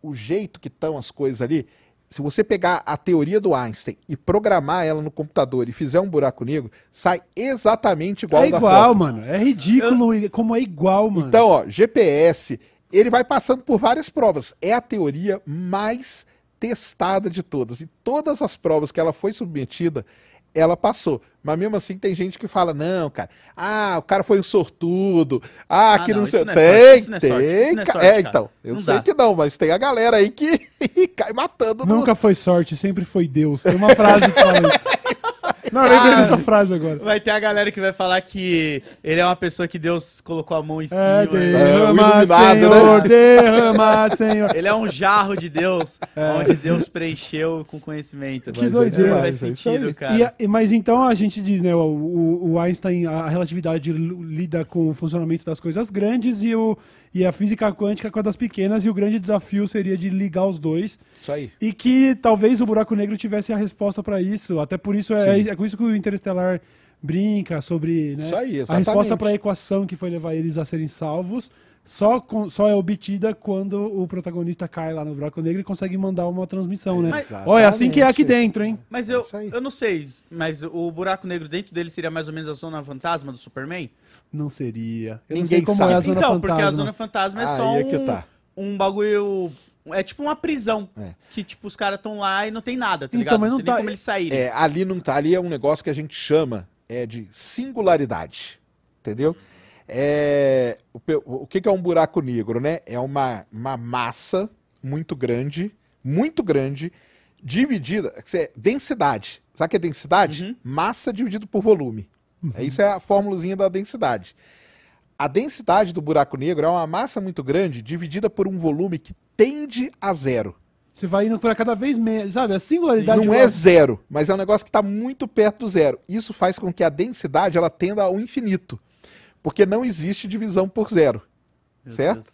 o jeito que estão as coisas ali, se você pegar a teoria do Einstein e programar ela no computador e fizer um buraco negro, sai exatamente igual É da igual, foto. mano. É ridículo e- como é igual, mano. Então, ó, GPS, ele vai passando por várias provas. É a teoria mais testada de todas. E todas as provas que ela foi submetida, ela passou. Mas mesmo assim tem gente que fala, não, cara, ah, o cara foi um sortudo, ah, Ah, que não, não sei. isso não é tem, sorte, é tem. sorte, isso não é sorte, é, então, eu Não sei dá. que não, mas tem a galera aí que cai matando no- Nunca foi sorte, sempre foi Deus. Tem uma frase que fala isso. Não, eu lembrei Ah. dessa frase agora. Vai ter a galera que vai falar que ele é uma pessoa que Deus colocou a mão em cima. É, né? derrama, iluminado, Senhor, né? derrama, Senhor. Ele é um jarro de Deus, onde Deus preencheu com conhecimento. É. Que Mas doideira. Faz é sentido, cara. E a- mas então a gente diz, né? O, o- Einstein, a relatividade lida com o funcionamento das coisas grandes e, o, e a física quântica com a das pequenas, e o grande desafio seria de ligar os dois. Isso aí. E que talvez o buraco negro tivesse a resposta para isso. Até por isso é, é com isso que o Interestelar brinca sobre né, aí, a resposta para a equação que foi levar eles a serem salvos. Só, com- só é obtida quando o protagonista cai lá no buraco negro e consegue mandar uma transmissão, né? Mas- Olha, é assim que é aqui dentro, hein? Mas eu, Isso aí. eu não sei, mas o buraco negro dentro dele seria mais ou menos a zona fantasma do Superman? Não seria. Eu não Ninguém sei como sabe. é a zona então, fantasma. porque a zona fantasma é Aí só é que um, tá. um bagulho. É tipo uma prisão. É. Que, tipo, os caras estão lá e não tem nada, tá Então, ligado? mas não tem tá- nem como eles saírem. É, ali não tá, ali é um negócio que a gente chama é de singularidade, entendeu? É, o, o que que é um buraco negro, né? É uma, uma massa muito grande, muito grande, dividida, dizer, densidade. Sabe o que é densidade? Uhum. Massa dividido por volume. É, isso é a formulazinha da densidade. A densidade do buraco negro é uma massa muito grande dividida por um volume que tende a zero. Você vai indo para cada vez menos, sabe? A singularidade... Não é zero, mas é um negócio que está muito perto do zero. Isso faz com que a densidade ela tenda ao infinito. Porque não existe divisão por zero. Meu certo?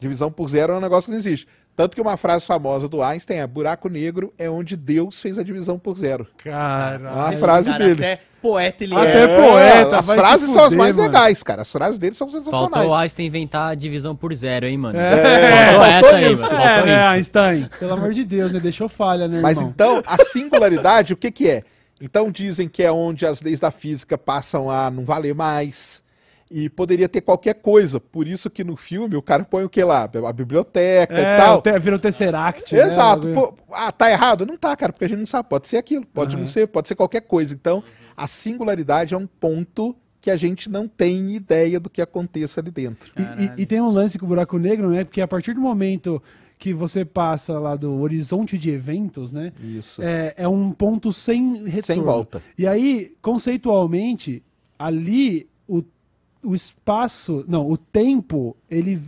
Divisão por zero é um negócio que não existe. Tanto que uma frase famosa do Einstein é buraco negro é onde Deus fez a divisão por zero. Cara... A Esse frase cara dele. Até poeta ele Até é. poeta, as vai frases se são as fuder, mais mano. legais, cara. As frases dele são sensacionais. Faltou o Einstein inventar a divisão por zero, hein, mano? É, Faltou essa aí, isso. mano. É, Faltou né. Einstein? Pelo amor de Deus, né? Deixou falha, né, Mas irmão? então, a singularidade, o que que é? Então dizem que é onde as leis da física passam a não valer mais. E poderia ter qualquer coisa. Por isso que no filme o cara põe o que lá? A biblioteca É, e tal. te- virou Tesseract, né? Exato. Pô, ah, tá errado? Não tá, cara, porque a gente não sabe. Pode ser aquilo, pode Aham. não ser, pode ser qualquer coisa. Então, a singularidade é um ponto que a gente não tem ideia do que aconteça ali dentro. E- E, e tem um lance com o buraco negro, né? Porque a partir do momento que você passa lá do horizonte de eventos, né? Isso. É, é um ponto sem retorno. Sem volta. E aí, conceitualmente, ali o, o espaço, não, o tempo, ele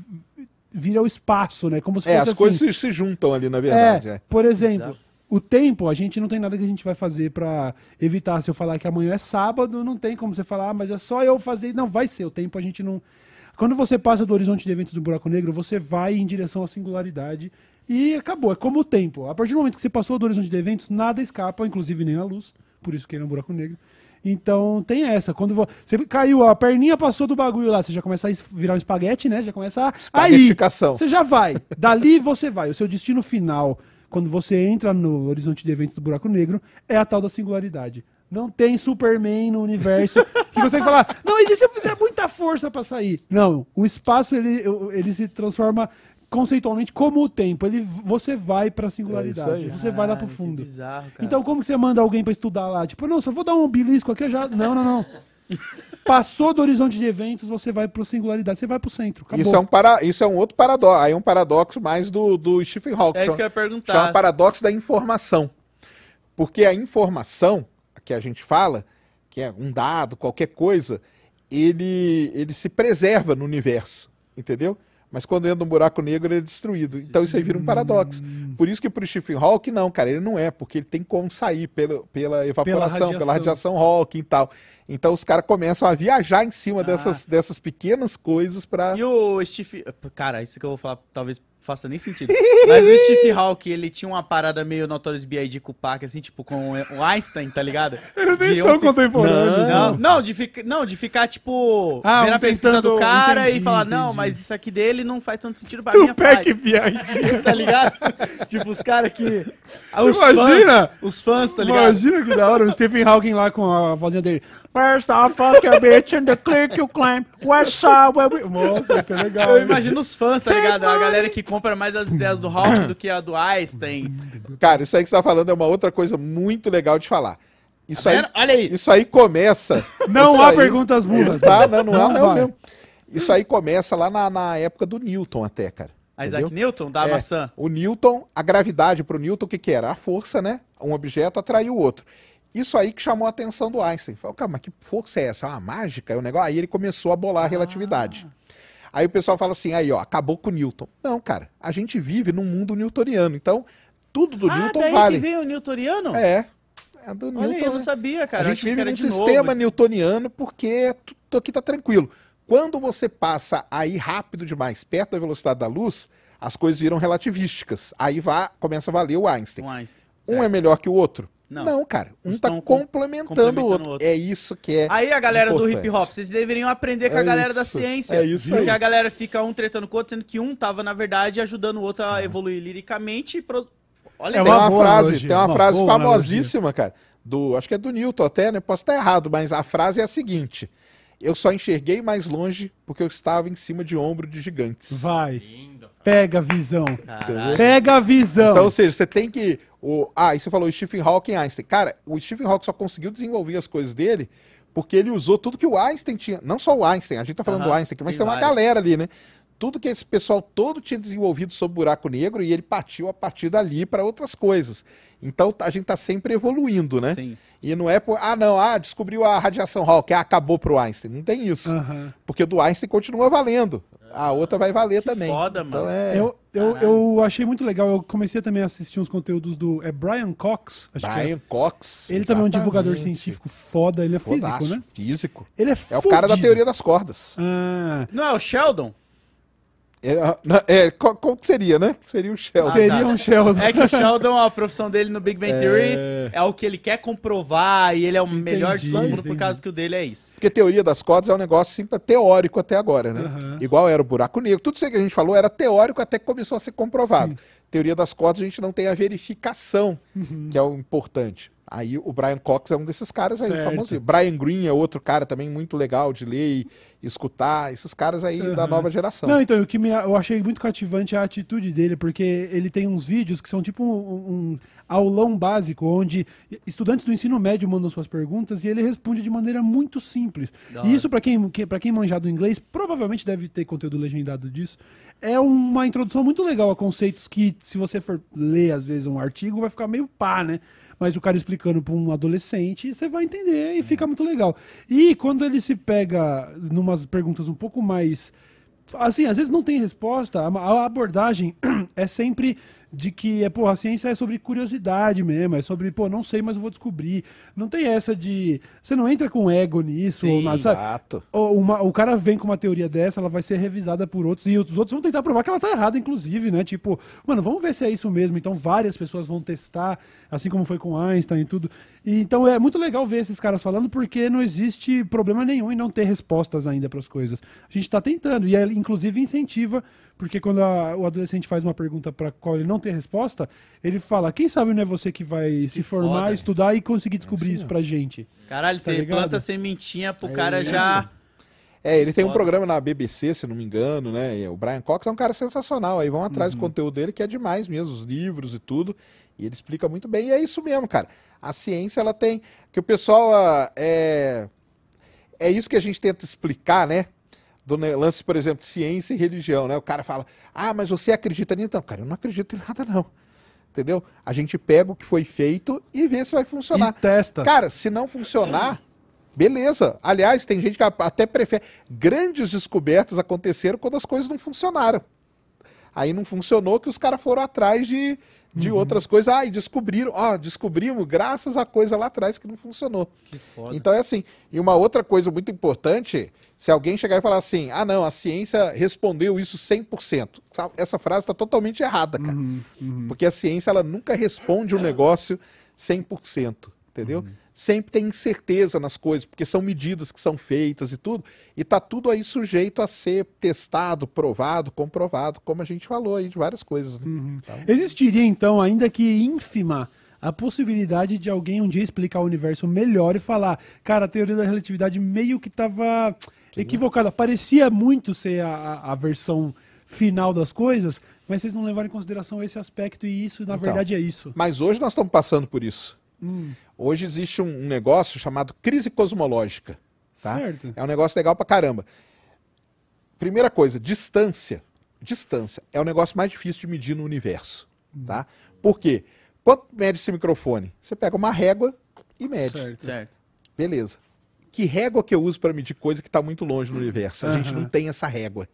vira o espaço, né? Como se É, fosse as coisas assim. se, se juntam ali, na verdade. É, é. por exemplo, Exato. o tempo, a gente não tem nada que a gente vai fazer pra evitar. Se eu falar que amanhã é sábado, não tem como você falar, ah, mas é só eu fazer. Não, vai ser. O tempo a gente não. Quando você passa do horizonte de eventos do buraco negro, você vai em direção à singularidade e acabou. É como o tempo. A partir do momento que você passou do horizonte de eventos, nada escapa, inclusive nem a luz. Por isso que ele é um buraco negro. Então tem essa. Quando vo- você caiu, a perninha passou do bagulho lá, você já começa a virar um espaguete, né? Já começa a. Aí, você já vai. Dali você vai. O seu destino final, quando você entra no horizonte de eventos do buraco negro, é a tal da singularidade. Não tem Superman no universo que consegue falar, não, e se eu fizer muita força pra sair? Não, o espaço ele, ele se transforma conceitualmente como o tempo. Ele, você vai pra singularidade, É isso aí. você vai lá pro Caralho, que fundo. bizarro, cara. Então, como que você manda alguém pra estudar lá? Tipo, não, só vou dar um belisco aqui eu já. Não, não, não. Passou do horizonte de eventos, você vai pro singularidade, você vai pro centro. Acabou. Isso é, um para... isso é um outro paradoxo. Aí é um paradoxo mais do, do Stephen Hawking. É isso chama- que eu ia perguntar. Chama paradoxo da informação. Porque a informação que a gente fala, que é um dado, qualquer coisa, ele, ele se preserva no universo, entendeu? Mas quando entra um buraco negro, ele é destruído. Então isso aí vira um paradoxo. Por isso que pro Stephen Hawking, não, cara, ele não é, porque ele tem como sair pela, pela evaporação, pela radiação. radiação, Hawking e tal. Então os caras começam a viajar em cima Ah. dessas, dessas pequenas coisas pra. E o Steve. Cara, isso que eu vou falar talvez faça nem sentido. Mas o Steve Hawking, ele tinha uma parada meio Notorious B.I.D. com o Pac, assim, tipo, com o Einstein, tá ligado? Eles nem De são um contemporâneos. Não, não, de ficar, não, de ficar, tipo, Ah, vendo um a pesquisa tentando- do cara entendi, e falar, não, entendi. mas isso aqui dele não faz tanto sentido pra mim. Tupac. B.I.D. tá ligado? tipo, os caras que. Ah, Os Imagina! Fãs, os fãs, tá ligado? Imagina que da hora, o Stephen Hawking lá com a vozinha dele. First off, fuck a bitch and the click you. West side where we... Nossa, isso é legal. Eu imagino os fãs, tá ligado? A galera que compra mais as ideias do Hawking do que a do Einstein. Cara, isso aí que você tá falando é uma outra coisa muito legal de falar. Isso Tá aí? Olha aí. isso aí começa. Não há aí- perguntas burras. Tá, não, não, há, Não mesmo. Isso aí começa lá na, na época do Newton até, cara. Isaac Entendeu? Newton, da É, maçã. O Newton, a gravidade para o Newton, o que, que era? A força, né? Um objeto atraiu o outro. Isso aí que chamou a atenção do Einstein. Falou, cara, mas que força é essa? É uma mágica? É um negócio. Aí ele começou a bolar a relatividade. Aí o pessoal fala assim, aí ó, acabou com o Newton. Não, cara, a gente vive num mundo newtoniano, então tudo do ah, Newton daí vale. que veio o newtoniano? É, é do Olha aí, eu Newton. não né? sabia, cara. a gente vive num sistema novo. newtoniano porque tudo aqui tá tranquilo. Quando você passa aí rápido demais, perto da velocidade da luz, as coisas viram relativísticas. Aí vá, começa a valer o Einstein. Um Einstein. Um é melhor que o outro? Não. cara. Um Estão tá com- complementando, complementando o o outro. É isso que é. Aí a galera do hip importante. hop, vocês deveriam aprender com a É galera da isso, ciência. é isso Porque aí. a galera fica um tretando com o outro, sendo que um tava, na verdade, ajudando o outro a evoluir liricamente e pro... Olha É tem uma boa frase, analogia, tem uma uma frase famosíssima, cara. Do, acho que é do Newton até, né? Posso estar errado, mas a frase é a seguinte: Eu só enxerguei mais longe porque eu estava em cima de ombro de gigantes. Vai. Pega a visão. Caralho. Pega a visão. Então, ou seja, você tem que. O, ah, e você falou Stephen Hawking e Einstein. Cara, o Stephen Hawking só conseguiu desenvolver as coisas dele porque ele usou tudo que o Einstein tinha. Não só o Einstein, a gente tá falando do Einstein aqui, mas tem tem uma galera ali, né? Tudo que esse pessoal todo tinha desenvolvido sobre buraco negro e ele partiu a partir dali para outras coisas. Então a gente tá sempre evoluindo, né? Sim. E não é por. Ah, não, ah, descobriu a radiação Hawking, ah, acabou pro Einstein. Não tem isso. Porque do Einstein continua valendo. A outra vai valer Que também. foda, Então mano. é. Eu, eu, eu achei muito legal. Eu comecei também a assistir uns conteúdos do. É Brian Cox? Acho que é. Brian Cox. Ele também é um divulgador exatamente. científico foda. Ele é físico, Fodástico, né? Físico. Ele é É o cara da fudido. teoria das cordas. Ah, Não é o Sheldon? É, não, é, co- como que seria, né? Seria o Sheldon. seria tá. um Sheldon. É que o Sheldon, a profissão dele no Big Bang Theory é, o que ele quer comprovar e ele é o melhor de todo mundo por entendi. causa que o dele é isso. Porque teoria das cordas é um negócio sempre teórico até agora, né? Aham. Igual era o buraco negro. Tudo isso que a gente falou era teórico até que começou a ser comprovado. Teoria das cordas a gente não tem a verificação, Uhum. que é o importante. Aí o Brian Cox é um desses caras aí, famosinho. Brian Green é outro cara também muito legal de ler e escutar. Esses caras aí da Aham. nova geração. Não, então, o que me, eu achei muito cativante é a atitude dele, porque ele tem uns vídeos que são tipo um, um aulão básico, onde estudantes do ensino médio mandam suas perguntas e ele responde de maneira muito simples. Da E isso, para quem, que, pra quem manjar do inglês, provavelmente deve ter conteúdo legendado disso. É uma introdução muito legal a conceitos que, se você for ler, às vezes, um artigo, vai ficar meio pá, né? Mas o cara explicando para um adolescente, você vai entender e fica muito legal. E quando ele se pega numas perguntas um pouco mais assim, às vezes não tem resposta, a, a abordagem é sempre de que é, pô, a ciência é sobre curiosidade mesmo, é sobre, pô, não sei, mas eu vou descobrir. Não tem essa de. Você não entra com ego nisso, Sim, ou nada, sabe? Exato. Ou uma- o cara vem com uma teoria dessa, ela vai ser revisada por outros, e os outros vão tentar provar que ela tá errada, inclusive, né? Tipo, mano, vamos ver se é isso mesmo. Então, várias pessoas vão testar, assim como foi com Einstein e tudo. E, então, é muito legal ver esses caras falando, porque não existe problema nenhum em não ter respostas ainda para as coisas. A gente tá tentando, e ele, inclusive, incentiva, porque quando a- o adolescente faz uma pergunta para qual ele não tem resposta, ele fala: quem sabe não é você que vai se formar, foda. estudar e conseguir descobrir isso pra gente. Caralho, Tá você ligado? planta sementinha pro cara isso. já. É, ele tem um programa na BBC, se não me engano, né? E o Brian Cox é um cara sensacional. Aí vão atrás Uhum. do conteúdo dele, que é demais mesmo, os livros e tudo. E ele explica muito bem. E é isso mesmo, cara. A ciência, ela tem. Que o pessoal. ah, é... é isso que a gente tenta explicar, né? Do lance, por exemplo, de ciência e religião, né? O cara fala, ah, mas você acredita nisso? Então, cara, eu não acredito em nada, não. Entendeu? A gente pega o que foi feito e vê se vai funcionar. E testa. Cara, se não funcionar, beleza. Aliás, tem gente que até prefere. Grandes descobertas aconteceram quando as coisas não funcionaram. Aí não funcionou que os caras foram atrás de, de outras coisas. Ah, e descobriram. Ó, descobrimos graças à coisa lá atrás que não funcionou. Que foda. Então é assim. E uma outra coisa muito importante, se alguém chegar e falar assim, ah não, a ciência respondeu isso 100%. Sabe? Essa frase está totalmente errada, cara. Porque a ciência ela nunca responde um negócio 100%, entendeu? Sempre tem incerteza nas coisas, porque são medidas que são feitas e tudo, e tá tudo aí sujeito a ser testado, provado, comprovado, como a gente falou aí de várias coisas. né? Então, Existiria, então, ainda que ínfima, a possibilidade de alguém um dia explicar o universo melhor e falar, cara, a teoria da relatividade meio que estava equivocada. Parecia muito ser a, a- a versão final das coisas, mas vocês não levaram em consideração esse aspecto e isso, na Então. verdade, é isso. Mas hoje nós estamos passando por isso. Hoje existe um, um negócio chamado crise cosmológica. Tá? Certo. É um negócio legal pra caramba. Primeira coisa, distância. Distância é o negócio mais difícil de medir no universo. Tá? Por quê? Quanto mede esse microfone? Você pega uma régua e mede. Certo. Certo. Beleza. Que régua que eu uso para medir coisa que está muito longe no universo? A gente Aham. não tem essa régua.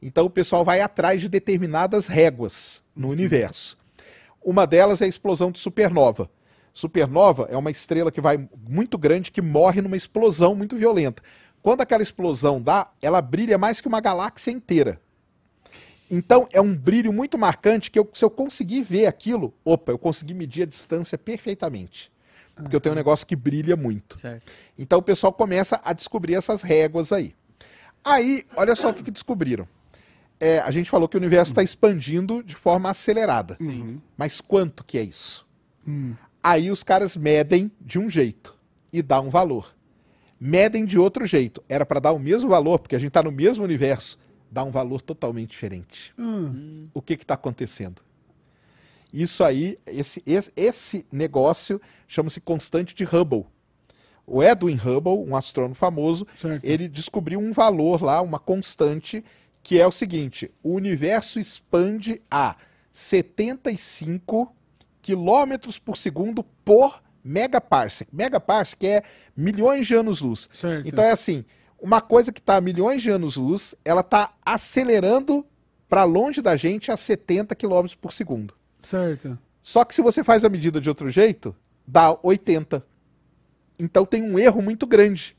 Então o pessoal vai atrás de determinadas réguas no universo. Uma delas é a explosão de supernova. Supernova é uma estrela que vai muito grande que morre numa explosão muito violenta. Quando aquela explosão dá, ela brilha mais que uma galáxia inteira. Então é um brilho muito marcante que eu- se eu conseguir ver aquilo, opa, eu consegui medir a distância perfeitamente. Porque eu tenho um negócio que brilha muito. Certo. Então o pessoal começa a descobrir essas réguas aí. Aí, olha só o que, que descobriram. É, a gente falou que o universo está expandindo de forma acelerada. Mas quanto que é isso? Aí os caras medem de um jeito e dá um valor. Medem de outro jeito. Era para dar o mesmo valor, porque a gente está no mesmo universo. Dá um valor totalmente diferente. Hum, O que está acontecendo? Isso aí, esse, esse, esse negócio chama-se constante de Hubble. O Edwin Hubble, um astrônomo famoso, certo. ele descobriu um valor lá, uma constante, que é o seguinte: o universo expande a 75 quilômetros por segundo por megaparsec. Megaparsec é milhões de anos-luz. Então é assim, uma coisa que está a milhões de anos-luz, ela está acelerando para longe da gente a 70 quilômetros por segundo. Certo. Só que se você faz a medida de outro jeito, dá 80. Então tem um erro muito grande.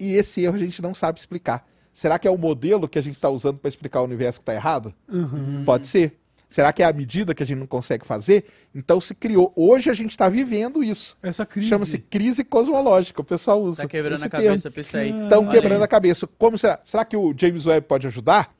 E esse erro a gente não sabe explicar. Será que é o modelo que a gente está usando para explicar o universo que está errado? Uhum. Pode ser. Será que é a medida que a gente não consegue fazer? Então se criou. Hoje a gente está vivendo isso. Essa crise. Chama-se crise cosmológica. O pessoal usa. Tá quebrando esse a termo. cabeça pra isso aí. Estão Olha quebrando aí. a cabeça. Como será? Será que o James Webb pode ajudar?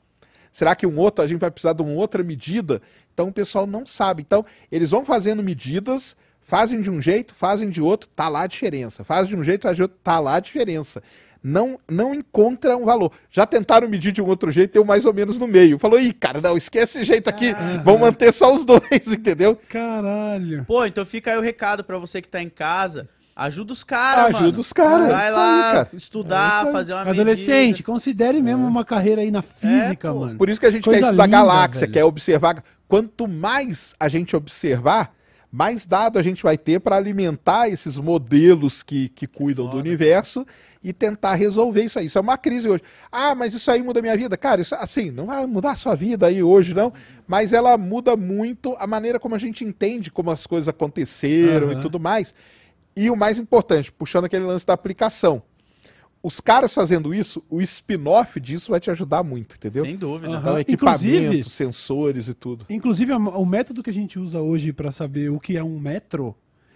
Será que um outro, a gente vai precisar de uma outra medida? Então o pessoal não sabe. Então, eles vão fazendo medidas, fazem de um jeito, fazem de outro, tá lá a diferença. Fazem de um jeito, fazem de outro, tá lá a diferença. Não, não encontra um valor. Já tentaram medir de um outro jeito, deu mais ou menos no meio. Falou, ih, cara, não, esquece esse jeito aqui, vamos manter só os dois, entendeu? Caralho. Pô, então fica aí o recado pra você que tá em casa. Ajuda os caras, mano. Ajuda os caras. Vai é lá aí, cara. estudar, É fazer uma Adolescente, medida. considere mesmo uma carreira aí na física, É, mano. Por isso que a gente Coisa quer estudar linda, galáxia, velho. quer observar. Quanto mais a gente observar, mais dado a gente vai ter para alimentar esses modelos que, que cuidam do universo e tentar resolver isso aí. Isso é uma crise hoje. Ah, mas isso aí muda minha vida. Cara, isso assim, não vai mudar a sua vida aí hoje, não. Mas ela muda muito a maneira como a gente entende como as coisas aconteceram Aham. e tudo mais. E o mais importante, puxando aquele lance da aplicação. Os caras fazendo isso, o spin-off disso vai te ajudar muito, entendeu? Sem dúvida. Então, equipamento, Inclusive- sensores e tudo. Inclusive, o método que a gente usa hoje pra saber o que é um metro,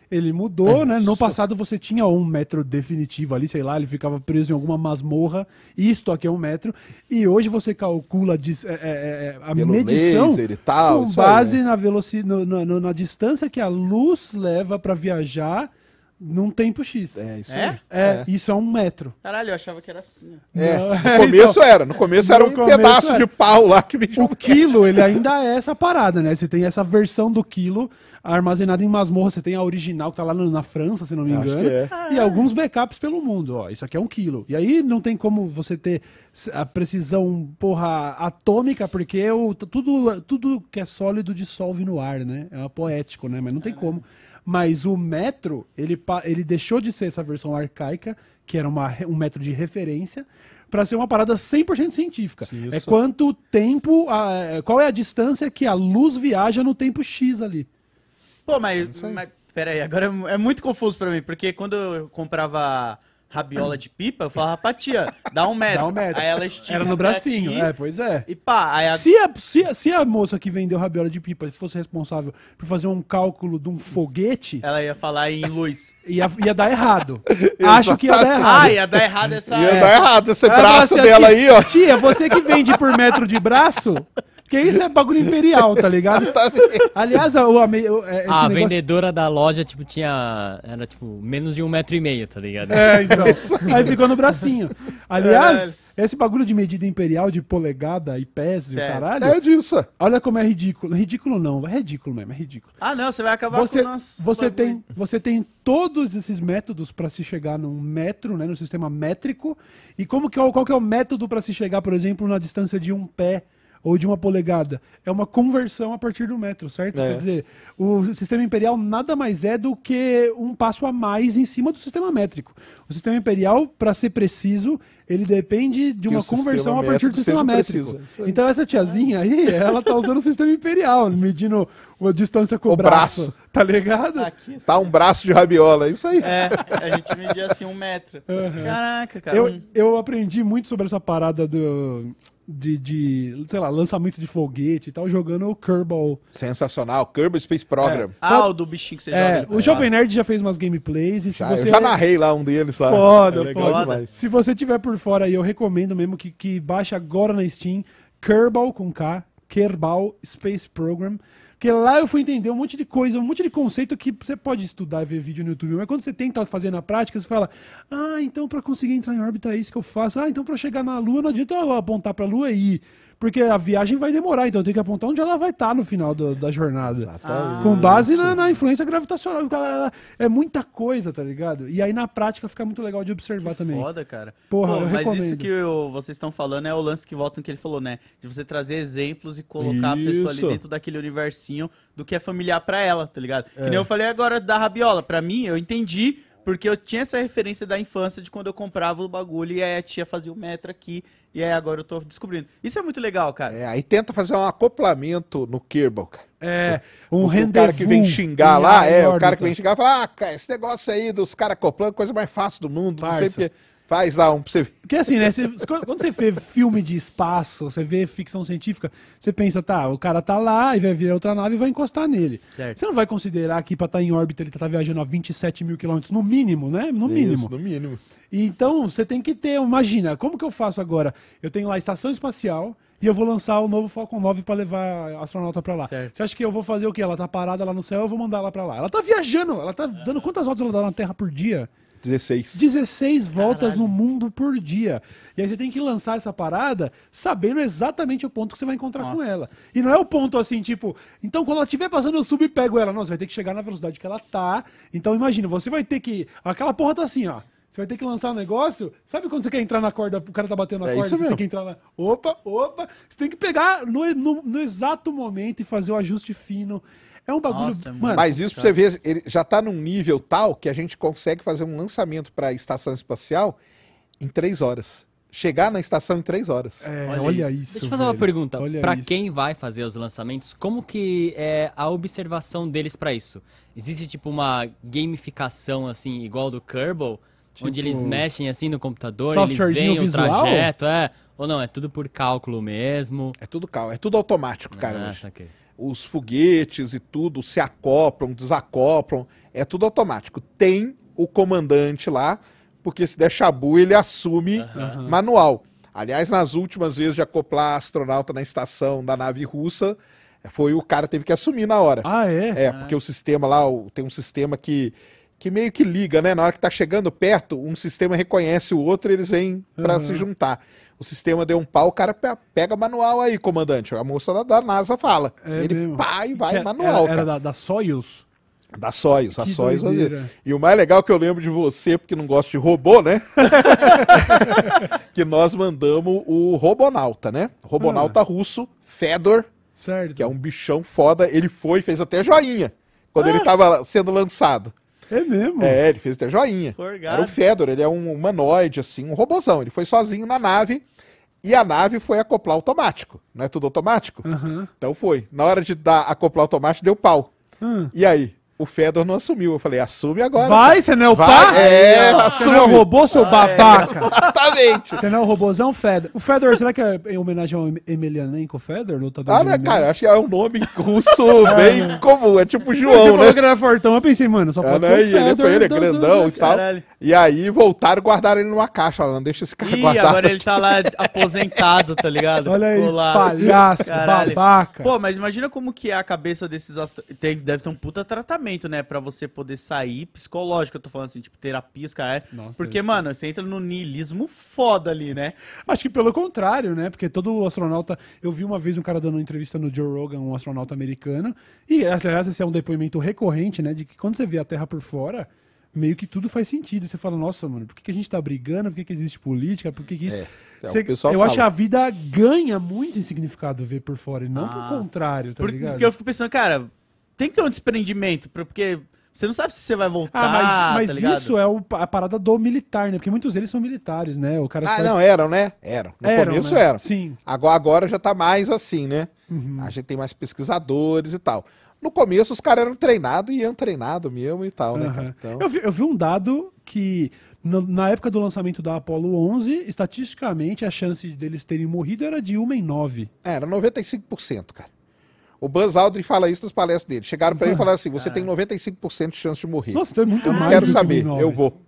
ele mudou, É né? No passado você tinha um metro definitivo ali, sei lá, ele ficava preso em alguma masmorra. Isto aqui é um metro. E hoje você calcula a dis- é, é, é, a Pelo medição laser e tal, com isso aí, base né? na velocidade, na distância que a luz leva pra viajar num tempo X. É, isso É? aí. É, isso é um metro. Caralho, eu achava que era assim. ó. É, Não, no é, começo era, no começo era No um começo pedaço era. de pau lá que me O quilo, ele ainda é essa parada, né? Você tem essa versão do quilo armazenada em masmorra. Você tem a original que tá lá na França, se não me engano. que é. E alguns backups pelo mundo, ó. Isso aqui é um quilo. E aí não tem como você ter a precisão, porra, atômica, porque o, tudo, tudo que é sólido dissolve no ar, né? É poético, né? Mas não tem como. Mas o metro, ele, ele deixou de ser essa versão arcaica, que era uma, um metro de referência, para ser uma parada 100% científica. É quanto tempo, a- qual é a distância que a luz viaja no tempo X ali. Pô, mas, mas pera aí, agora é, é muito confuso pra mim, porque quando eu comprava rabiola de pipa, eu falava pra tia, dá um metro. Dá um metro. Aí ela estica Era no bracinho, ti, é, pois é. E pá, aí a... Se a, se, a, se a moça que vendeu rabiola de pipa fosse responsável por fazer um cálculo de um foguete, ela ia falar em luz. ia, ia dar errado. Acho que ia dar errado. Ah, ia dar errado essa... Ia é. dar errado esse Ela braço assim, dela tia, aí, ó. Tia, você que vende por metro de braço, porque isso é bagulho imperial, tá ligado? Aliás, é, esse a negócio... vendedora da loja, tipo, tinha. Era tipo menos de um metro e meio, tá ligado? É, então. Aí ficou no bracinho. Aliás, esse bagulho de medida imperial, de polegada e pés e o Certo. caralho, É disso. olha como é ridículo. Ridículo não, é ridículo mesmo, é ridículo. Ah, não, você vai acabar Você, com o nosso você, bagulho. tem, você tem todos esses métodos para se chegar num metro, né, no sistema métrico. E como que é, qual que é o método para se chegar, por exemplo, na distância de um pé ou de uma polegada? É uma conversão a partir do metro, certo? É. Quer dizer, o sistema imperial nada mais é do que um passo a mais em cima do sistema métrico. O sistema imperial, para ser preciso, ele depende de uma conversão a partir do sistema métrico. preciso, é. Então essa tiazinha aí, ela tá usando o sistema imperial, medindo a distância com o, O braço, braço. Tá ligado? Aqui, Tá um braço de rabiola, é isso aí. É, a gente media assim um metro. Caraca, cara. Eu, eu aprendi muito sobre essa parada do, de, de, sei lá, lançamento de foguete e tal, jogando o Kerbal. Sensacional. Kerbal Space Program. Ah, o do bichinho que você É, joga. o Jovem Nerd já fez umas gameplays e se Já, você... Eu já narrei lá um deles lá. Foda, é foda. demais. Se você tiver por fora aí, eu recomendo mesmo que, que baixe agora na Steam Kerbal com K, Kerbal Space Program. Porque lá eu fui entender um monte de coisa, um monte de conceito que você pode estudar e ver vídeo no YouTube. Mas quando você tenta fazer na prática, você fala: Ah, então pra conseguir entrar em órbita é isso que eu faço. Ah, então pra chegar na Lua não adianta eu apontar pra Lua e ir. Porque a viagem vai demorar, então eu tenho que apontar onde ela vai estar no final do- da jornada. Exatamente. Com base na, na influência gravitacional. É muita coisa, tá ligado? E aí na prática fica muito legal de observar Que também. Foda, cara. Porra, eu mas recomendo. isso que o- vocês estão falando é o lance que volta no que ele falou, né? De você trazer exemplos e colocar a pessoa ali Isso. dentro daquele universinho do que é familiar pra ela, tá ligado? É. Que nem eu falei agora da rabiola. Pra mim, eu entendi porque eu tinha essa referência da infância de quando eu comprava o bagulho e aí a tia fazia o metro aqui e aí agora eu tô descobrindo. Isso é muito legal, cara. É, aí tenta fazer um acoplamento no Kerbal, cara. É, um O rendezvous. cara que vem xingar lá, é, o cara que vem xingar e fala, ah, cara, esse negócio aí dos caras acoplando, coisa mais fácil do mundo, não sei Parça. porque. Faz lá um pra você ver. Porque assim, né? você- quando você vê filme de espaço, você vê ficção científica, você pensa, tá, o cara tá lá e vai vir a outra nave e vai encostar nele. Certo. Você não vai considerar que pra estar em órbita ele tá viajando a 27 mil quilômetros, no mínimo, né? No mínimo. Isso, no mínimo. E Então, você tem que ter, imagina, como que eu faço agora? Eu tenho lá a estação espacial e eu vou lançar o novo Falcon 9 para levar a astronauta para lá. Certo. Você acha que eu vou fazer o quê? Ela tá parada lá no céu, eu vou mandar ela para lá. Ela tá viajando, ela tá dando quantas voltas ela dá na Terra por dia? 16. 16 voltas no mundo por dia. E aí você tem que lançar essa parada sabendo exatamente o ponto que você vai encontrar com Nossa. ela. E não é o ponto assim, tipo, então quando ela estiver passando, eu subo e pego ela. Não, você vai ter que chegar na velocidade que ela tá. Então imagina, você vai ter que. Aquela porra tá assim, ó. Você vai ter que lançar um negócio. Sabe quando você quer entrar na corda, o cara tá batendo na É corda, isso você mesmo. tem que entrar na. Opa, opa! Você tem que pegar no, no- no exato momento e fazer o ajuste fino. É um bagulho. Nossa, é mano, Mas isso pra você ver, ele já tá num nível tal que a gente consegue fazer um lançamento pra estação espacial em três horas. Chegar na estação em três horas. é, Olha olha, isso. isso. Deixa eu fazer uma velho. pergunta. Olha Pra isso. quem vai fazer os lançamentos, como que é a observação deles pra isso? Existe tipo uma gamificação assim, igual do Kerbal, onde Tipo, eles mexem assim no computador, eles softwarezinho veem o visual? trajeto, é? Ou não, é tudo por cálculo mesmo? É tudo cal, é tudo automático, cara. Ah, hoje. Os foguetes e tudo se acoplam, desacoplam, é tudo automático. Tem o comandante lá, porque se der chabu, ele assume manual. Aliás, nas últimas vezes de acoplar astronauta na estação da nave russa, foi o cara que teve que assumir na hora. Ah, é? É, porque o sistema lá, tem um sistema que, que meio que liga, né? Na hora que tá chegando perto, um sistema reconhece o outro e eles vêm pra se juntar. O sistema deu um pau, o cara pe- pega manual aí, comandante. A moça da, da NASA fala. É Ele mesmo. pá e vai Que manual, Era, era da, da Soyuz. Da Soyuz, a Soyuz fazia. E o mais legal que eu lembro de você, porque não gosto de robô, né? que nós mandamos o Robonauta, né? Robonauta russo, Fedor, Certo. que é um bichão foda. Ele foi, fez até joinha quando ele tava sendo lançado. É mesmo? É, ele fez até joinha. Forgado. Era o Fedor, ele é um humanoide, assim, um robozão. Ele foi sozinho na nave e a nave foi acoplar automático. Não é tudo automático? Aham. Então foi. Na hora de dar acoplar automático, deu pau. Hum. E aí? O Fedor não assumiu. Eu falei, assume agora. Vai, você não é o Vai, pá? é, Você não é o robô, seu babaca? Exatamente. Você não é o robôzão Fedor? O Fedor, será que é em homenagem ao Emelianenko Fedor? Lutador Ah, né, cara? Acho que é um nome russo bem comum. É tipo Você João, falou né? que ele era fortão, eu pensei, mano, só É, pode né? ser o E ele Fedor. foi ele, é grandão do- e tal. Caralho. E aí voltaram e guardaram ele numa caixa. Não deixa esse cara Ih, guardado. agora ele tá lá aposentado, tá ligado? Olha aí, Ficou lá. palhaço, Caralho. babaca. Pô, mas imagina como que é a cabeça desses astro... Tem, deve ter um puta tratamento tratamento, né, Pra você poder sair, psicológico, eu tô falando assim, tipo, terapia, os caras. Nossa, Porque, ser. mano, você entra no niilismo foda ali, né? Acho que pelo contrário, né? Porque todo astronauta. Eu vi uma vez um cara dando uma entrevista no Joe Rogan, um astronauta americano. E, aliás, esse é um depoimento recorrente, né? De que quando você vê a Terra por fora, meio que tudo faz sentido. Você fala, nossa, mano, por que, que a gente tá brigando? Por que, que existe política? Por que, que isso. É, é, pessoal eu fala. acho que a vida ganha muito em significado ver por fora, e não Ah. por contrário, tá Por- ligado? porque eu fico pensando, cara, tem que ter um desprendimento, porque você não sabe se você vai voltar, Ah, mas, mas tá isso é o- a parada do militar, né? Porque muitos deles são militares, né? O cara Ah, faz- não, eram, né? Eram. No Eram, começo né? eram. Sim. Agora, agora já tá mais assim, né? Uhum. A gente tem mais pesquisadores e tal. No começo os caras eram treinados e iam treinado mesmo e tal, né, Aham. cara? Então, eu, vi, eu vi um dado que na época do lançamento da Apollo 11, estatisticamente a chance deles terem morrido era de 1 em 9. é, era 95%, cara. O Buzz Aldrin fala isso nas palestras dele. Chegaram pra ele e falaram assim: você tem 95% de chance de morrer. Nossa, é muito eu não mais quero saber, 1 em 9. eu vou.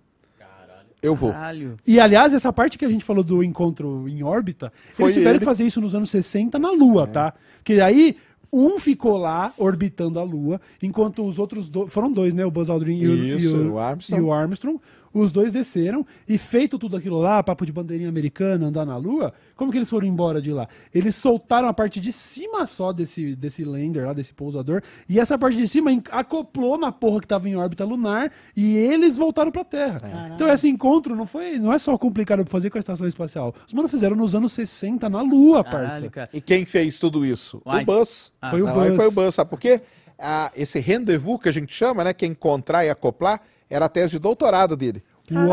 Eu vou. Caralho. E aliás, essa parte que a gente falou do encontro em órbita, Foi eles tiveram ele. que fazer isso nos anos 60 na Lua, tá? Porque aí um ficou lá orbitando a Lua, enquanto os outros dois. Foram dois, né? O Buzz Aldrin e o, Isso, e o, o Armstrong. e o Armstrong. Os dois desceram e feito tudo aquilo lá, papo de bandeirinha americana, andar na Lua, como que eles foram embora de lá? Eles soltaram a parte de cima só desse, desse lander lá, desse pousador, e essa parte de cima acoplou na porra que tava em órbita lunar e eles voltaram pra Terra. Então esse encontro não foi, não é só complicado pra fazer com a estação espacial. Os manos fizeram nos anos 60 na Lua, parça. Caralho. E quem fez tudo isso? O Einstein. O Buzz. Ah. Foi o Não, aí Buzz. foi o Buzz, sabe por quê? Ah, esse rendezvous que a gente chama, né? Que é encontrar e acoplar, era a tese de doutorado dele. Uau!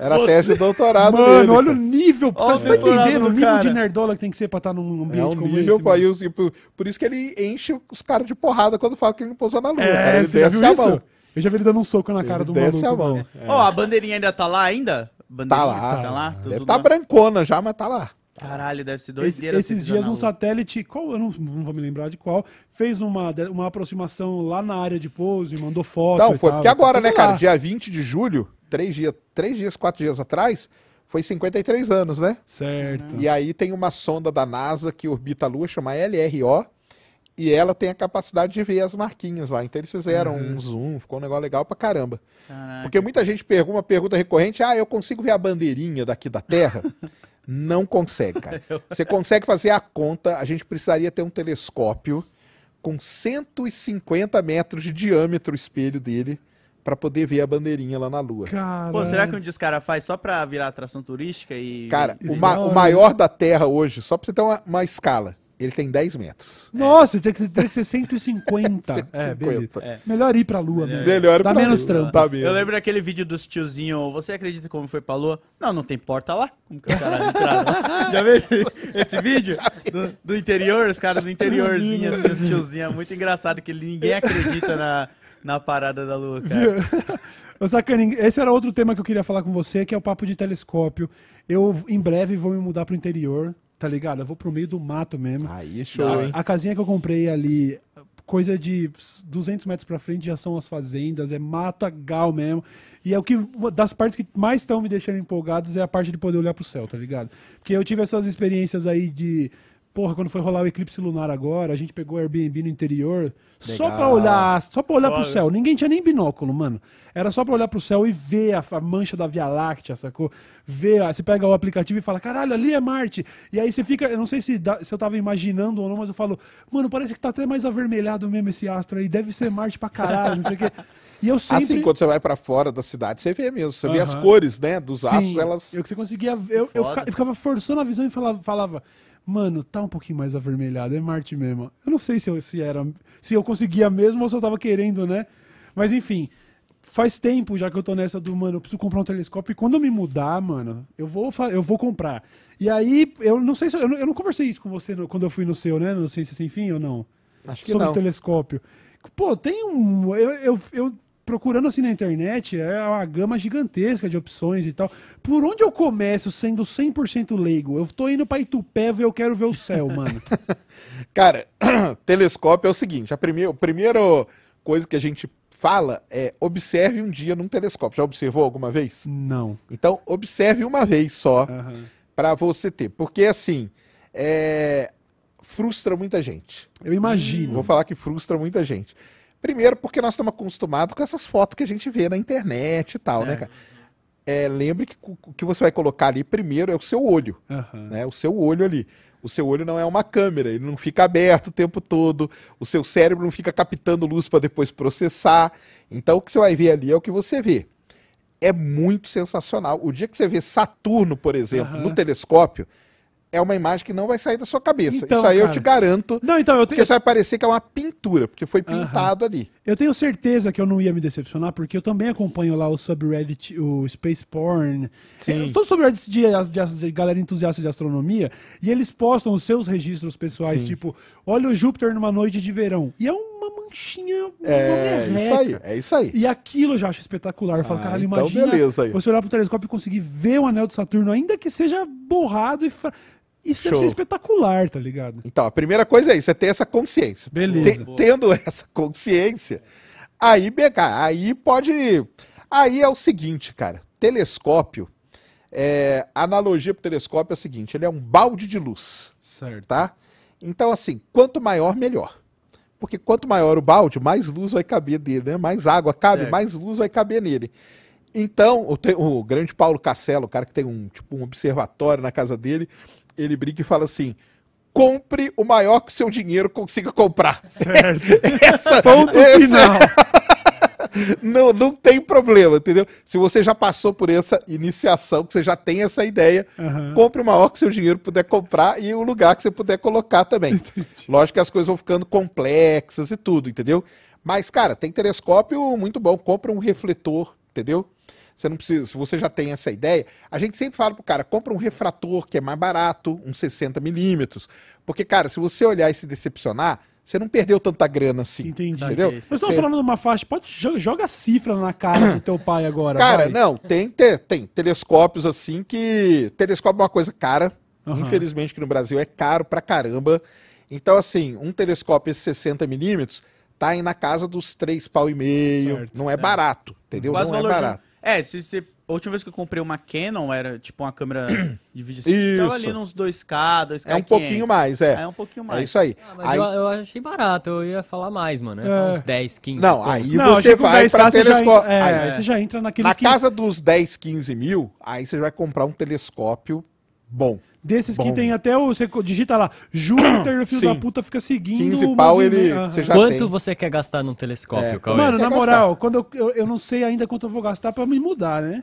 Era a Você- tese de doutorado Mano, dele. olha o nível. Olha Você tá entendendo o nível de cara. nerdola que tem que ser pra estar num É ambiente um como nível, esse? mano? por, por isso que ele enche os caras de porrada quando fala que ele não pousou na lua, É, cara. Ele você já desce viu a isso? mão. Eu já vi ele dando um soco na cara Ele do desce maluco. a mão. mano. Ó, a bandeirinha ainda tá lá ainda? Bandeirinha Tá lá. Tá lá? Tudo Deve estar lá? brancona já, mas tá lá. Caralho, deve ser Esse- doideira. esses se dias um satélite, qual eu não, não vou me lembrar de qual, fez uma, uma aproximação lá na área de pouso e mandou foto. Não, e foi tal. porque agora, Tá né, cara? Dia 20 de julho, três dias, três dias, quatro dias atrás, foi 53 anos, né? Certo. E aí tem uma sonda da NASA que orbita a Lua, chama LRO, e ela tem a capacidade de ver as marquinhas lá. Então eles fizeram um zoom, ficou um negócio legal pra caramba. Caraca. Porque muita gente pergunta, uma pergunta recorrente, ah, eu consigo ver a bandeirinha daqui da Terra? Não consegue, cara. Você consegue fazer a conta, a gente precisaria ter um telescópio com 150 metros de diâmetro o espelho dele para poder ver a bandeirinha lá na Lua. Cara. Pô, será que um dia os caras faz só pra virar atração turística e. Cara, E o, ma- o maior da Terra hoje, só pra você ter uma, uma escala, ele tem 10 metros. Nossa, tem que, tem que ser 150. É, 150. beleza. É. Melhor ir pra lua mesmo. Melhor Dá pra menos Lua, trampo. Tá. Eu lembro daquele vídeo dos tiozinhos. Você acredita como foi pra lua? Não, não tem porta lá. Como que os caras entraram? Já viu esse, esse vídeo? Do, do interior, os caras do interiorzinho, assim, os tiozinhos. É muito engraçado que ninguém acredita na, na parada da lua, cara. Sacaninho, esse era outro tema que eu queria falar com você, que é o papo de telescópio. Eu, em breve, vou me mudar pro interior, tá ligado? Eu vou pro meio do mato mesmo. Aí, show, a, hein? a casinha que eu comprei ali, coisa de 200 metros pra frente já são as fazendas, é matagal mesmo. E é o que das partes que mais estão me deixando empolgados é a parte de poder olhar pro céu, tá ligado? Porque eu tive essas experiências aí de Porra, quando foi rolar o eclipse lunar agora, a gente pegou Airbnb no interior só Legal. pra olhar, só pra olhar pro Foda. céu. Ninguém tinha nem binóculo, mano. Era só pra olhar pro céu e ver a, a mancha da Via Láctea, sacou? Ver, a- você pega o aplicativo e fala, caralho, ali é Marte. E aí você fica, eu não sei se, dá- se eu tava imaginando ou não, mas eu falo, mano, parece que tá até mais avermelhado mesmo esse astro aí, deve ser Marte pra caralho, não sei o quê. E eu sempre... Assim, quando você vai pra fora da cidade, você vê mesmo. Você vê as cores, né? Dos astros, Sim, elas. Eu que você conseguia ver. Eu, eu ficava forçando a visão e falava, falava, mano, tá um pouquinho mais avermelhado, é Marte mesmo. Eu não sei se eu, se era. Se eu conseguia mesmo ou se eu tava querendo, né? Mas enfim. Faz tempo já que eu tô nessa do, mano, eu preciso comprar um telescópio. E quando eu me mudar, mano, eu vou, eu vou comprar. E aí, eu não sei se. Eu não, eu não conversei isso com você no- quando eu fui no seu, né? No Ciência Sem Fim ou não? Acho que sobre não. o telescópio. Pô, tem um. Eu, eu, eu procurando assim na internet, é uma gama gigantesca de opções e tal. Por onde eu começo sendo 100% leigo? Eu tô indo pra Itupeva e eu quero ver o céu, mano. Cara, telescópio é o seguinte: a primeira, a primeira coisa que a gente fala é observe um dia num telescópio. Já observou alguma vez? Não. Então, observe uma vez só Aham. para você ter. Porque assim, é, frustra muita gente. Eu imagino. Vou falar que frustra muita gente. Primeiro, porque nós estamos acostumados com essas fotos que a gente vê na internet e tal, né, cara? É, lembre que o que você vai colocar ali primeiro é o seu olho, Aham. né? O seu olho ali. O seu olho não é uma câmera, ele não fica aberto o tempo todo, o seu cérebro não fica captando luz para depois processar. Então, o que você vai ver ali é o que você vê. É muito sensacional. O dia que você vê Saturno, por exemplo, Aham. no telescópio, é uma imagem que não vai sair da sua cabeça. Então, Isso aí eu cara. te garanto. Não, então, eu Porque tenho, isso vai parecer que é uma pintura, porque foi pintado ali. eu tenho certeza que eu não ia me decepcionar, porque eu também acompanho lá o subreddit, o Space Porn. Sim. É, Todos os subreddits de, de, de galera entusiasta de astronomia, e eles postam os seus registros pessoais, Sim. tipo, olha o Júpiter numa noite de verão. E é uma manchinha, É isso aí, é isso aí. E aquilo eu já acho espetacular. Eu falo, Ah, caralho, então imagina beleza aí. você olhar pro telescópio e conseguir ver o anel de Saturno, ainda que seja borrado e. Fra... Isso deve Show. ser espetacular, tá ligado? Então, a primeira coisa é isso, é ter essa consciência. Beleza. Te- tendo essa consciência, aí, BK, aí pode. Aí é o seguinte, cara. Telescópio. É, a analogia pro telescópio é a seguinte: ele é um balde de luz, Certo. tá? Então, assim, quanto maior, melhor. Porque quanto maior o balde, mais luz vai caber dele, né? Mais água cabe, Certo. mais luz vai caber nele. Então, o, o grande Paulo Castelo, o cara que tem um, tipo, um observatório na casa dele, ele brinca e fala assim: compre o maior que o seu dinheiro consiga comprar. Certo. Essa, Ponto essa- final. não, não tem problema, entendeu? Se você já passou por essa iniciação, que você já tem essa ideia, Aham. compre o maior que o seu dinheiro puder comprar e o lugar que você puder colocar também. Lógico que as coisas vão ficando complexas e tudo, entendeu? Mas, cara, tem telescópio muito bom. Compra um refletor, entendeu? Você não precisa, se você já tem essa ideia, a gente sempre fala pro cara, compra um refrator que é mais barato, uns 60 milímetros, porque, cara, se você olhar e se decepcionar, você não perdeu tanta grana assim, Entendi. entendeu? Nós estamos falando de uma faixa. Pode jo- joga a cifra na cara do teu pai agora. Cara, vai. não, tem, te- tem telescópios assim que. Telescópio é uma coisa cara. Aham. Infelizmente que no Brasil é caro pra caramba. Então, assim, um telescópio esse 60mm tá aí na casa dos três pau e meio. Certo. não é barato, entendeu? Quase não é um- barato. É, se você. A última vez que eu comprei uma Canon era tipo uma câmera de vídeo assim, Isso. tava ali nos 2K, 2K. É um pouquinho mais, é. É um pouquinho mais. É isso aí. Ah, mas Aí- eu, eu achei barato, eu ia falar mais, mano. É. uns 10, 15. não, aí Não, você vai 10K pra você já telescópio. entra- É, Aí, aí você já entra naqueles na que, casa dos 10, 15 mil, aí você vai comprar um telescópio bom. Desses que bom. tem até o. Você digita lá, Júpiter e o filho Sim. da puta fica seguindo. 15 o pau, ele- você já Quanto tem. você quer gastar num telescópio, É, Cauê? Mano, na gastar? moral, quando eu, eu, eu não sei ainda quanto eu vou gastar pra me mudar, né?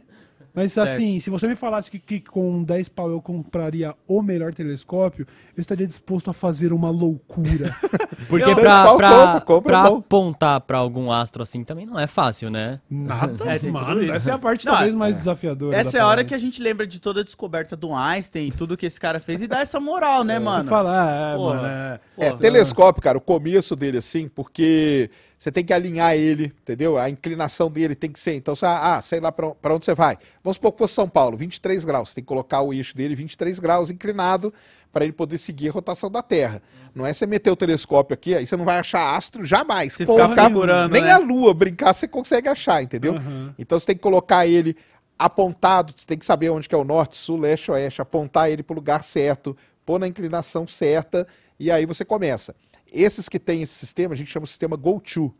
Mas assim, se você me falasse que, que com 10 pau eu compraria o melhor telescópio, eu estaria disposto a fazer uma loucura. Porque Eu- pra, Qual pra, compra, compra, pra é apontar pra algum astro assim também não é fácil, né? Nada, É, mano. Essa é a parte Não, talvez mais desafiadora. Essa é a hora que a gente lembra de toda a descoberta do Einstein, tudo que esse cara fez e dá essa moral, né, mano? Você fala, é, Porra. mano, é. É, Porra. telescópio, cara, o começo dele assim, porque você tem que alinhar ele, entendeu? A inclinação dele tem que ser. Então, você, ah, sei lá pra onde você vai. Vamos supor que fosse São Paulo, 23 graus. Você tem que colocar o eixo dele 23 graus inclinado para ele poder seguir a rotação da Terra. Não é você meter o telescópio aqui, aí você não vai achar astro jamais. Você Porra, fica procurando, nem né? a Lua brincar você consegue achar, entendeu? Aham. Então você tem que colocar ele apontado, você tem que saber onde que é o norte, sul, leste, oeste, apontar ele para o lugar certo, pôr na inclinação certa e aí você começa. Esses que tem esse sistema, a gente chama de sistema go-to.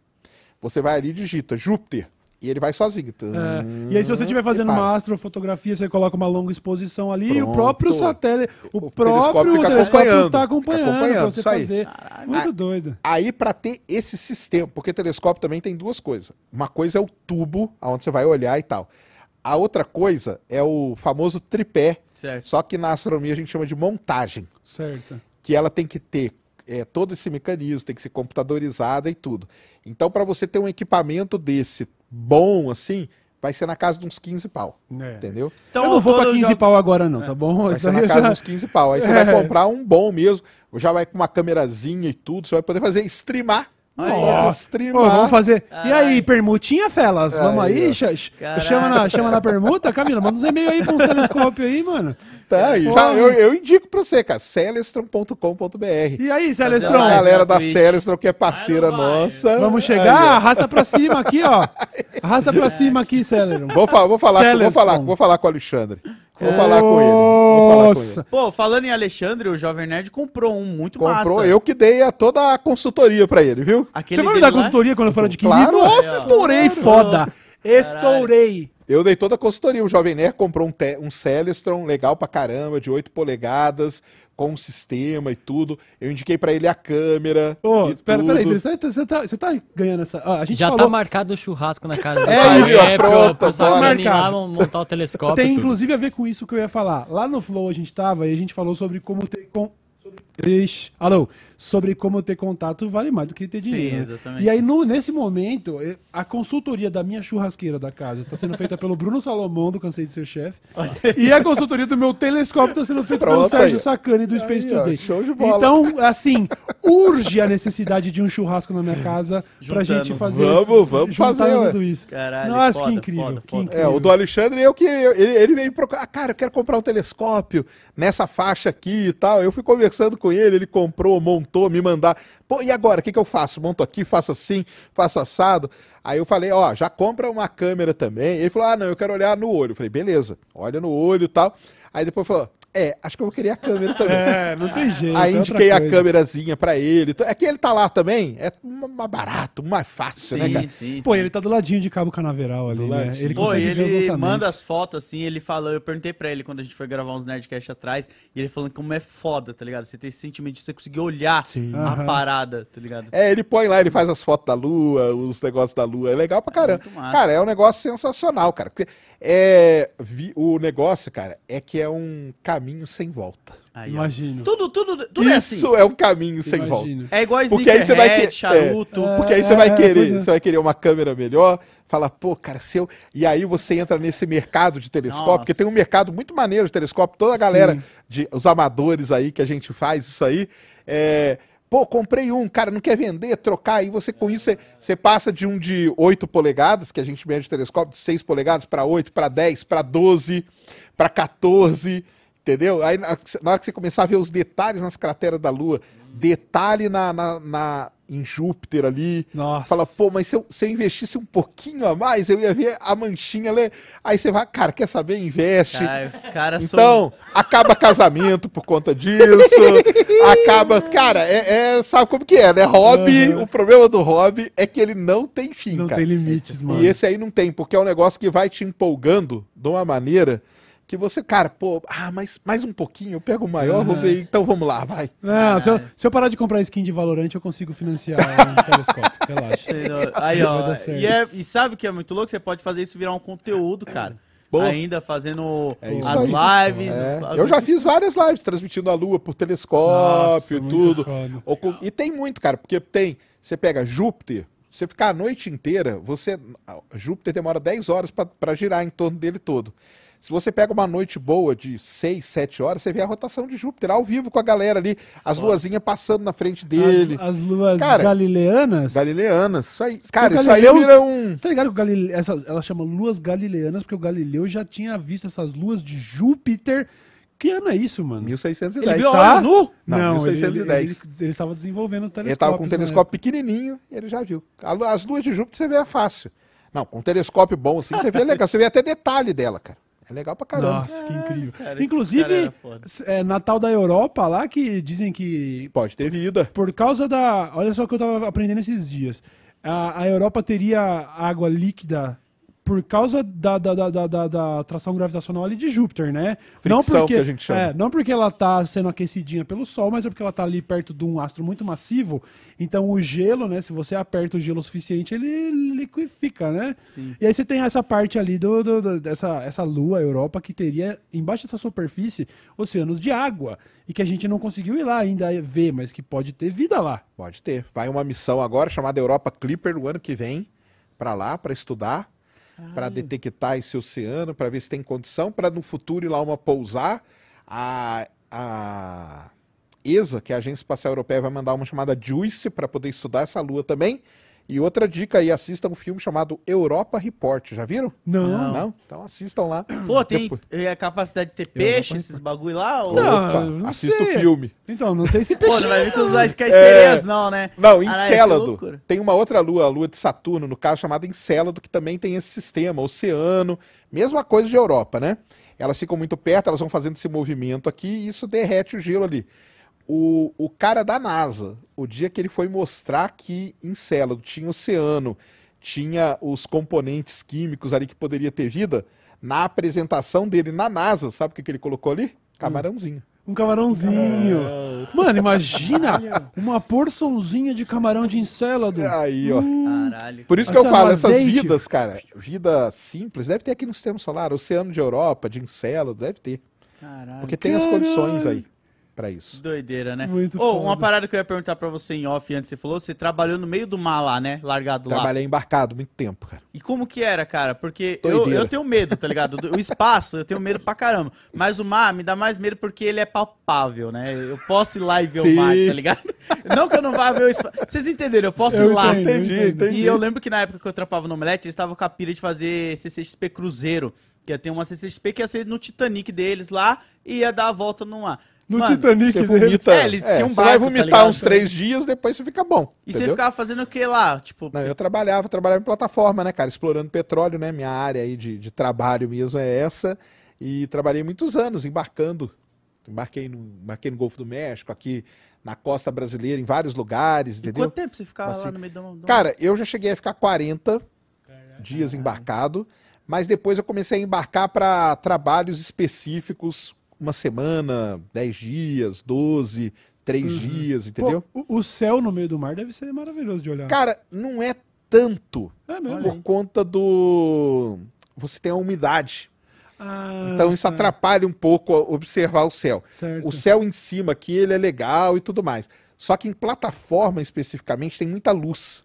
Você vai ali e digita Júpiter e ele vai sozinho. É, E aí, se você estiver fazendo para. uma astrofotografia, você coloca uma longa exposição ali e o Pronto. próprio satélite, o, O próprio telescópio fica acompanhando, tá fica acompanhando, acompanhando, pra você isso aí. fazer. Muito doido. Aí, para ter esse sistema, porque telescópio também tem duas coisas. Uma coisa é o tubo, aonde você vai olhar e tal. A outra coisa é o famoso tripé, Certo. só que na astronomia a gente chama de montagem. Certo. que ela tem que ter é, todo esse mecanismo, tem que ser computadorizada e tudo. Então, para você ter um equipamento desse bom assim, vai ser na casa de uns 15 pau. É. Entendeu? Então, eu não vou pra todo 15 jo- pau agora, não, tá bom? Vai ser na casa já- de uns 15 pau. Aí você É. vai comprar um bom mesmo, já vai com uma câmerazinha e tudo, você vai poder fazer streamar. Aí. Pô, vamos fazer. E aí, Ai. permutinha, felas? Vamos Aí, aí? ó. Cha- ch- Caraca. Chama na, chama na permuta, Camila? Manda uns e-mails aí com uns telescópios aí, mano. Tá aí, já, eu, eu indico pra você, cara, celestron.com.br. E aí, A Celestron? live. galera da. Celestron, que é parceira vai. nossa. Vamos Aí, chegar? ó. Arrasta pra cima aqui, ó. Arrasta pra cima aqui, Celestron. Vou, fa- vou, falar, com- vou, Celestron. falar, vou falar com o Alexandre. Vou falar com ele. Vou falar com Nossa. ele. Pô, falando em Alexandre, o Jovem Nerd comprou um muito Comprou, massa. eu que dei a, toda a consultoria pra ele, viu? Aquele Você vai me dar lá? consultoria quando eu falar de Kim Claro, Nossa, é, estourei, Claro. foda. Estourei. Eu dei toda a consultoria. O Jovem Nerd comprou um, te- um Celestron legal pra caramba, de 8 polegadas, com um sistema e tudo. Eu indiquei pra ele a câmera. Ô, espera, tudo. peraí, você tá, você, tá, você tá ganhando essa. Ah, a gente Já tá falou, marcado o churrasco na casa do É pai, isso, é, pronto, pro, pro bora. Sacanin lá montar o telescópio. Tem tudo. inclusive a ver com isso que eu ia falar. Lá no Flow a gente tava e a gente falou sobre como ter. Com... sobre- Ixi, alô, sobre como ter contato vale mais do que ter Sim, dinheiro. né? exatamente. E aí, no- nesse momento, eh, a consultoria da minha churrasqueira da casa está sendo feita pelo Bruno Salomão, do Cansei de Ser Chefe. e a consultoria do meu telescópio está sendo feita pelo Sérgio aí. Sacani, do Space Aí, ó, Today. show de bola. Então, assim, urge a necessidade de um churrasco na minha casa pra Juntando. gente fazer Vamos, isso, vamos fazer, tudo isso. Caralho, Nossa, foda, que incrível, foda, que foda. incrível. É, o do Alexandre, eu que. Ele, ele veio procurar. Ah, cara, eu quero comprar um telescópio nessa faixa aqui e tal. Eu fui conversando com ele, ele comprou, montou, me mandar. Pô, e agora? O que, que eu faço? Monto aqui, faço assim, faço assado. Aí eu falei, ó, já compra uma câmera também. Ele falou, ah, não, eu quero olhar no olho. Eu falei, beleza, olha no olho e tal. Aí depois falou, é, acho que eu vou querer a câmera também. É, não tem jeito. Aí é indiquei a câmerazinha pra ele. É que ele tá lá também, é mais barato, mais fácil, né, cara? Sim, sim, Pô, sim. ele tá do ladinho de Cabo Canaveral ali, né? Ele Pô, consegue ver os ele lançamentos. manda as fotos assim, ele fala, eu perguntei pra ele quando a gente foi gravar uns Nerdcast atrás, e ele falando como é foda, tá ligado? Você tem esse sentimento de você conseguir olhar Sim. a Aham. parada, tá ligado? É, ele põe lá, ele faz as fotos da lua, os negócios da lua. É legal pra caramba. muito massa. cara, é um negócio sensacional, cara. Porque É, vi- o negócio, cara, é que é um caminho sem volta. Aí. Imagino. Tudo, tudo, tudo é assim. Isso é um caminho sem volta. Imagino. É igual Porque aí você vai sneakerhead, que- charuto. é. Porque aí você É, vai é, querer, é. você vai querer uma câmera melhor, fala, pô, cara, se eu... E aí você entra nesse mercado de telescópio, Nossa. porque tem um mercado muito maneiro de telescópio, toda a galera, Sim. de, os amadores aí que a gente faz isso aí, é... Pô, comprei um, cara, não quer vender, trocar, aí você com isso, você, passa de um de 8 polegadas, que a gente mede o telescópio, de 6 polegadas para 8, para 10, para 12, para 14, entendeu? Aí na hora que você começar a ver os detalhes nas crateras da Lua, detalhe na, na, na- em Júpiter ali, Nossa. fala, pô, mas se eu, se eu investisse um pouquinho a mais, eu ia ver a manchinha ali. Aí você vai, cara, quer saber? Investe. Cara, os caras são... Então, acaba casamento por conta disso. acaba. Cara, é, é- sabe como que é, né? Hobby, Uhum. o problema do hobby é que ele não tem fim, Não cara. tem limites, mano. E esse aí não tem, porque é um negócio que vai te empolgando de uma maneira que você, cara, pô, ah, mas mais um pouquinho, eu pego o maior, vou Uhum. ver, então vamos lá, vai. Não, se eu, Caralho. se eu parar de comprar skin de Valorant, eu consigo financiar um telescópio. Relaxa. Aí, ó. Vai dar certo. E, é- e sabe o que é muito louco? Você pode fazer isso virar um conteúdo, cara. Boa. Ainda fazendo É as aí. lives. É, as- eu já fiz várias lives transmitindo a lua por telescópio e muito tudo. Ou com- e tem muito, cara, porque tem. Você pega Júpiter, você ficar a noite inteira, você. Júpiter demora 10 horas pra girar em torno dele todo. Se você pega uma noite boa de 6, 7 horas, você vê a rotação de Júpiter ao vivo com a galera ali, as luazinhas passando na frente dele. As, as luas Cara, galileanas. Galileanas. Isso aí. Cara, O isso aí vira um. Você tá ligado que o Galileu, essa, ela chama luas galileanas porque o Galileu já tinha visto essas luas de Júpiter. Que ano é isso, mano? 1610. Ele viu a Tá? nu? Não, Não, ele- 1610. Ele, ele, ele estava desenvolvendo o telescópio. Ele tava com um telescópio pequenininho e ele já viu. As luas de Júpiter você vê é fácil. Não, com um telescópio bom assim, você vê legal. Você vê até detalhe dela, cara. É legal pra caramba. Nossa, que incrível. Cara, Inclusive, é, Natal da Europa lá que dizem que Pode ter vida. por causa da. Olha só o que eu tava aprendendo esses dias. A, a Europa teria água líquida por causa da, da, da, da, da- atração gravitacional ali de Júpiter, né? Fricção, que a gente chama. É, não porque ela tá sendo aquecidinha pelo Sol, mas é porque ela tá ali perto de um astro muito massivo. Então o gelo, né? Se você aperta o gelo o suficiente, ele liquifica, né? E aí você tem essa parte ali do, do- do- dessa essa lua, a Europa, que teria embaixo dessa superfície oceanos de água. E que a gente não conseguiu ir lá ainda ver, mas que pode ter vida lá. Pode ter. Vai uma missão agora chamada Europa Clipper no ano que vem pra lá, pra estudar, pra detectar esse oceano, pra ver se tem condição, pra no futuro ir lá uma pousar. A, a ESA, que é a Agência Espacial Europeia, vai mandar uma chamada JUICE pra poder estudar essa lua também. E outra dica aí, assistam um filme chamado Europa Report. Já viram? Não. Não? Então assistam lá. Pô, tem Depois- é a capacidade de ter peixe, esses bagulho lá? Ou... Não, Opa, não assista o filme. Então, não sei se Pô, peixe. não vai vir com usar as sereias, não, né? Não, é Encélado. loucura. tem uma outra lua, a lua de Saturno, no caso, chamada Encélado, que também tem esse sistema, oceano, mesma coisa de Europa, né? elas ficam muito perto, elas vão fazendo esse movimento aqui e isso derrete o gelo ali. O, o cara da NASA, o dia que ele foi mostrar que Encélado tinha oceano, tinha os componentes químicos ali que poderia ter vida, na apresentação dele na NASA, sabe o que, que ele colocou ali? Camarãozinho. Um camarãozinho. Mano, imagina uma porçãozinha de camarão de encélado. Aí, ó. Caralho. Por isso que eu falo, essas vidas, cara, vida simples, deve ter aqui no sistema solar, oceano de Europa, de Encélado, deve ter. Caralho. Porque tem as Caralho. condições aí pra isso. Doideira, né? Muito Ô, uma parada que eu ia perguntar pra você em off antes, você falou, você trabalhou no meio do mar lá, né? Largado lá. Trabalhei embarcado muito tempo, cara. E como que era, cara? Porque eu, eu tenho medo, tá ligado? Do- O espaço, eu tenho medo pra caramba. Mas o mar me dá mais medo porque ele é palpável, né? Eu posso ir lá e ver Sim. o mar, tá ligado? Não que eu não vá ver o espaço. Vocês entenderam? Eu posso Eu ir lá. Entendi, entendo. entendi. E eu lembro que na época que eu trampava no Omelete, eles estavam com a pira de fazer CCXP Cruzeiro. Que ia ter uma CCXP que ia ser no Titanic deles lá e ia dar a volta no mar. No Mano, Titanic Você vomita. É, eles tinham um você vai barco, tá vomitar ligado? uns três dias, depois você fica bom. E você entendeu? ficava fazendo o que lá? Tipo, Não, eu trabalhava, trabalhava em plataforma, né, cara? Explorando petróleo, né? Minha área aí de, de trabalho mesmo é essa. E trabalhei muitos anos embarcando. Embarquei no, embarquei no Golfo do México, aqui na costa brasileira, em vários lugares, e entendeu? quanto tempo você ficava lá Assim, no meio do... do- Cara, eu já cheguei a ficar 40 dias embarcado, mas depois eu comecei a embarcar para trabalhos específicos, uma semana, 10 dias, 12, 3 dias, entendeu? Pô, o, o céu no meio do mar deve ser maravilhoso de olhar. Cara, não é tanto é mesmo. por conta do. Você tem a umidade. Ah, Então isso tá. atrapalha um pouco observar o céu. Certo. O céu em cima aqui, ele é legal e tudo mais. Só que em plataforma especificamente tem muita luz.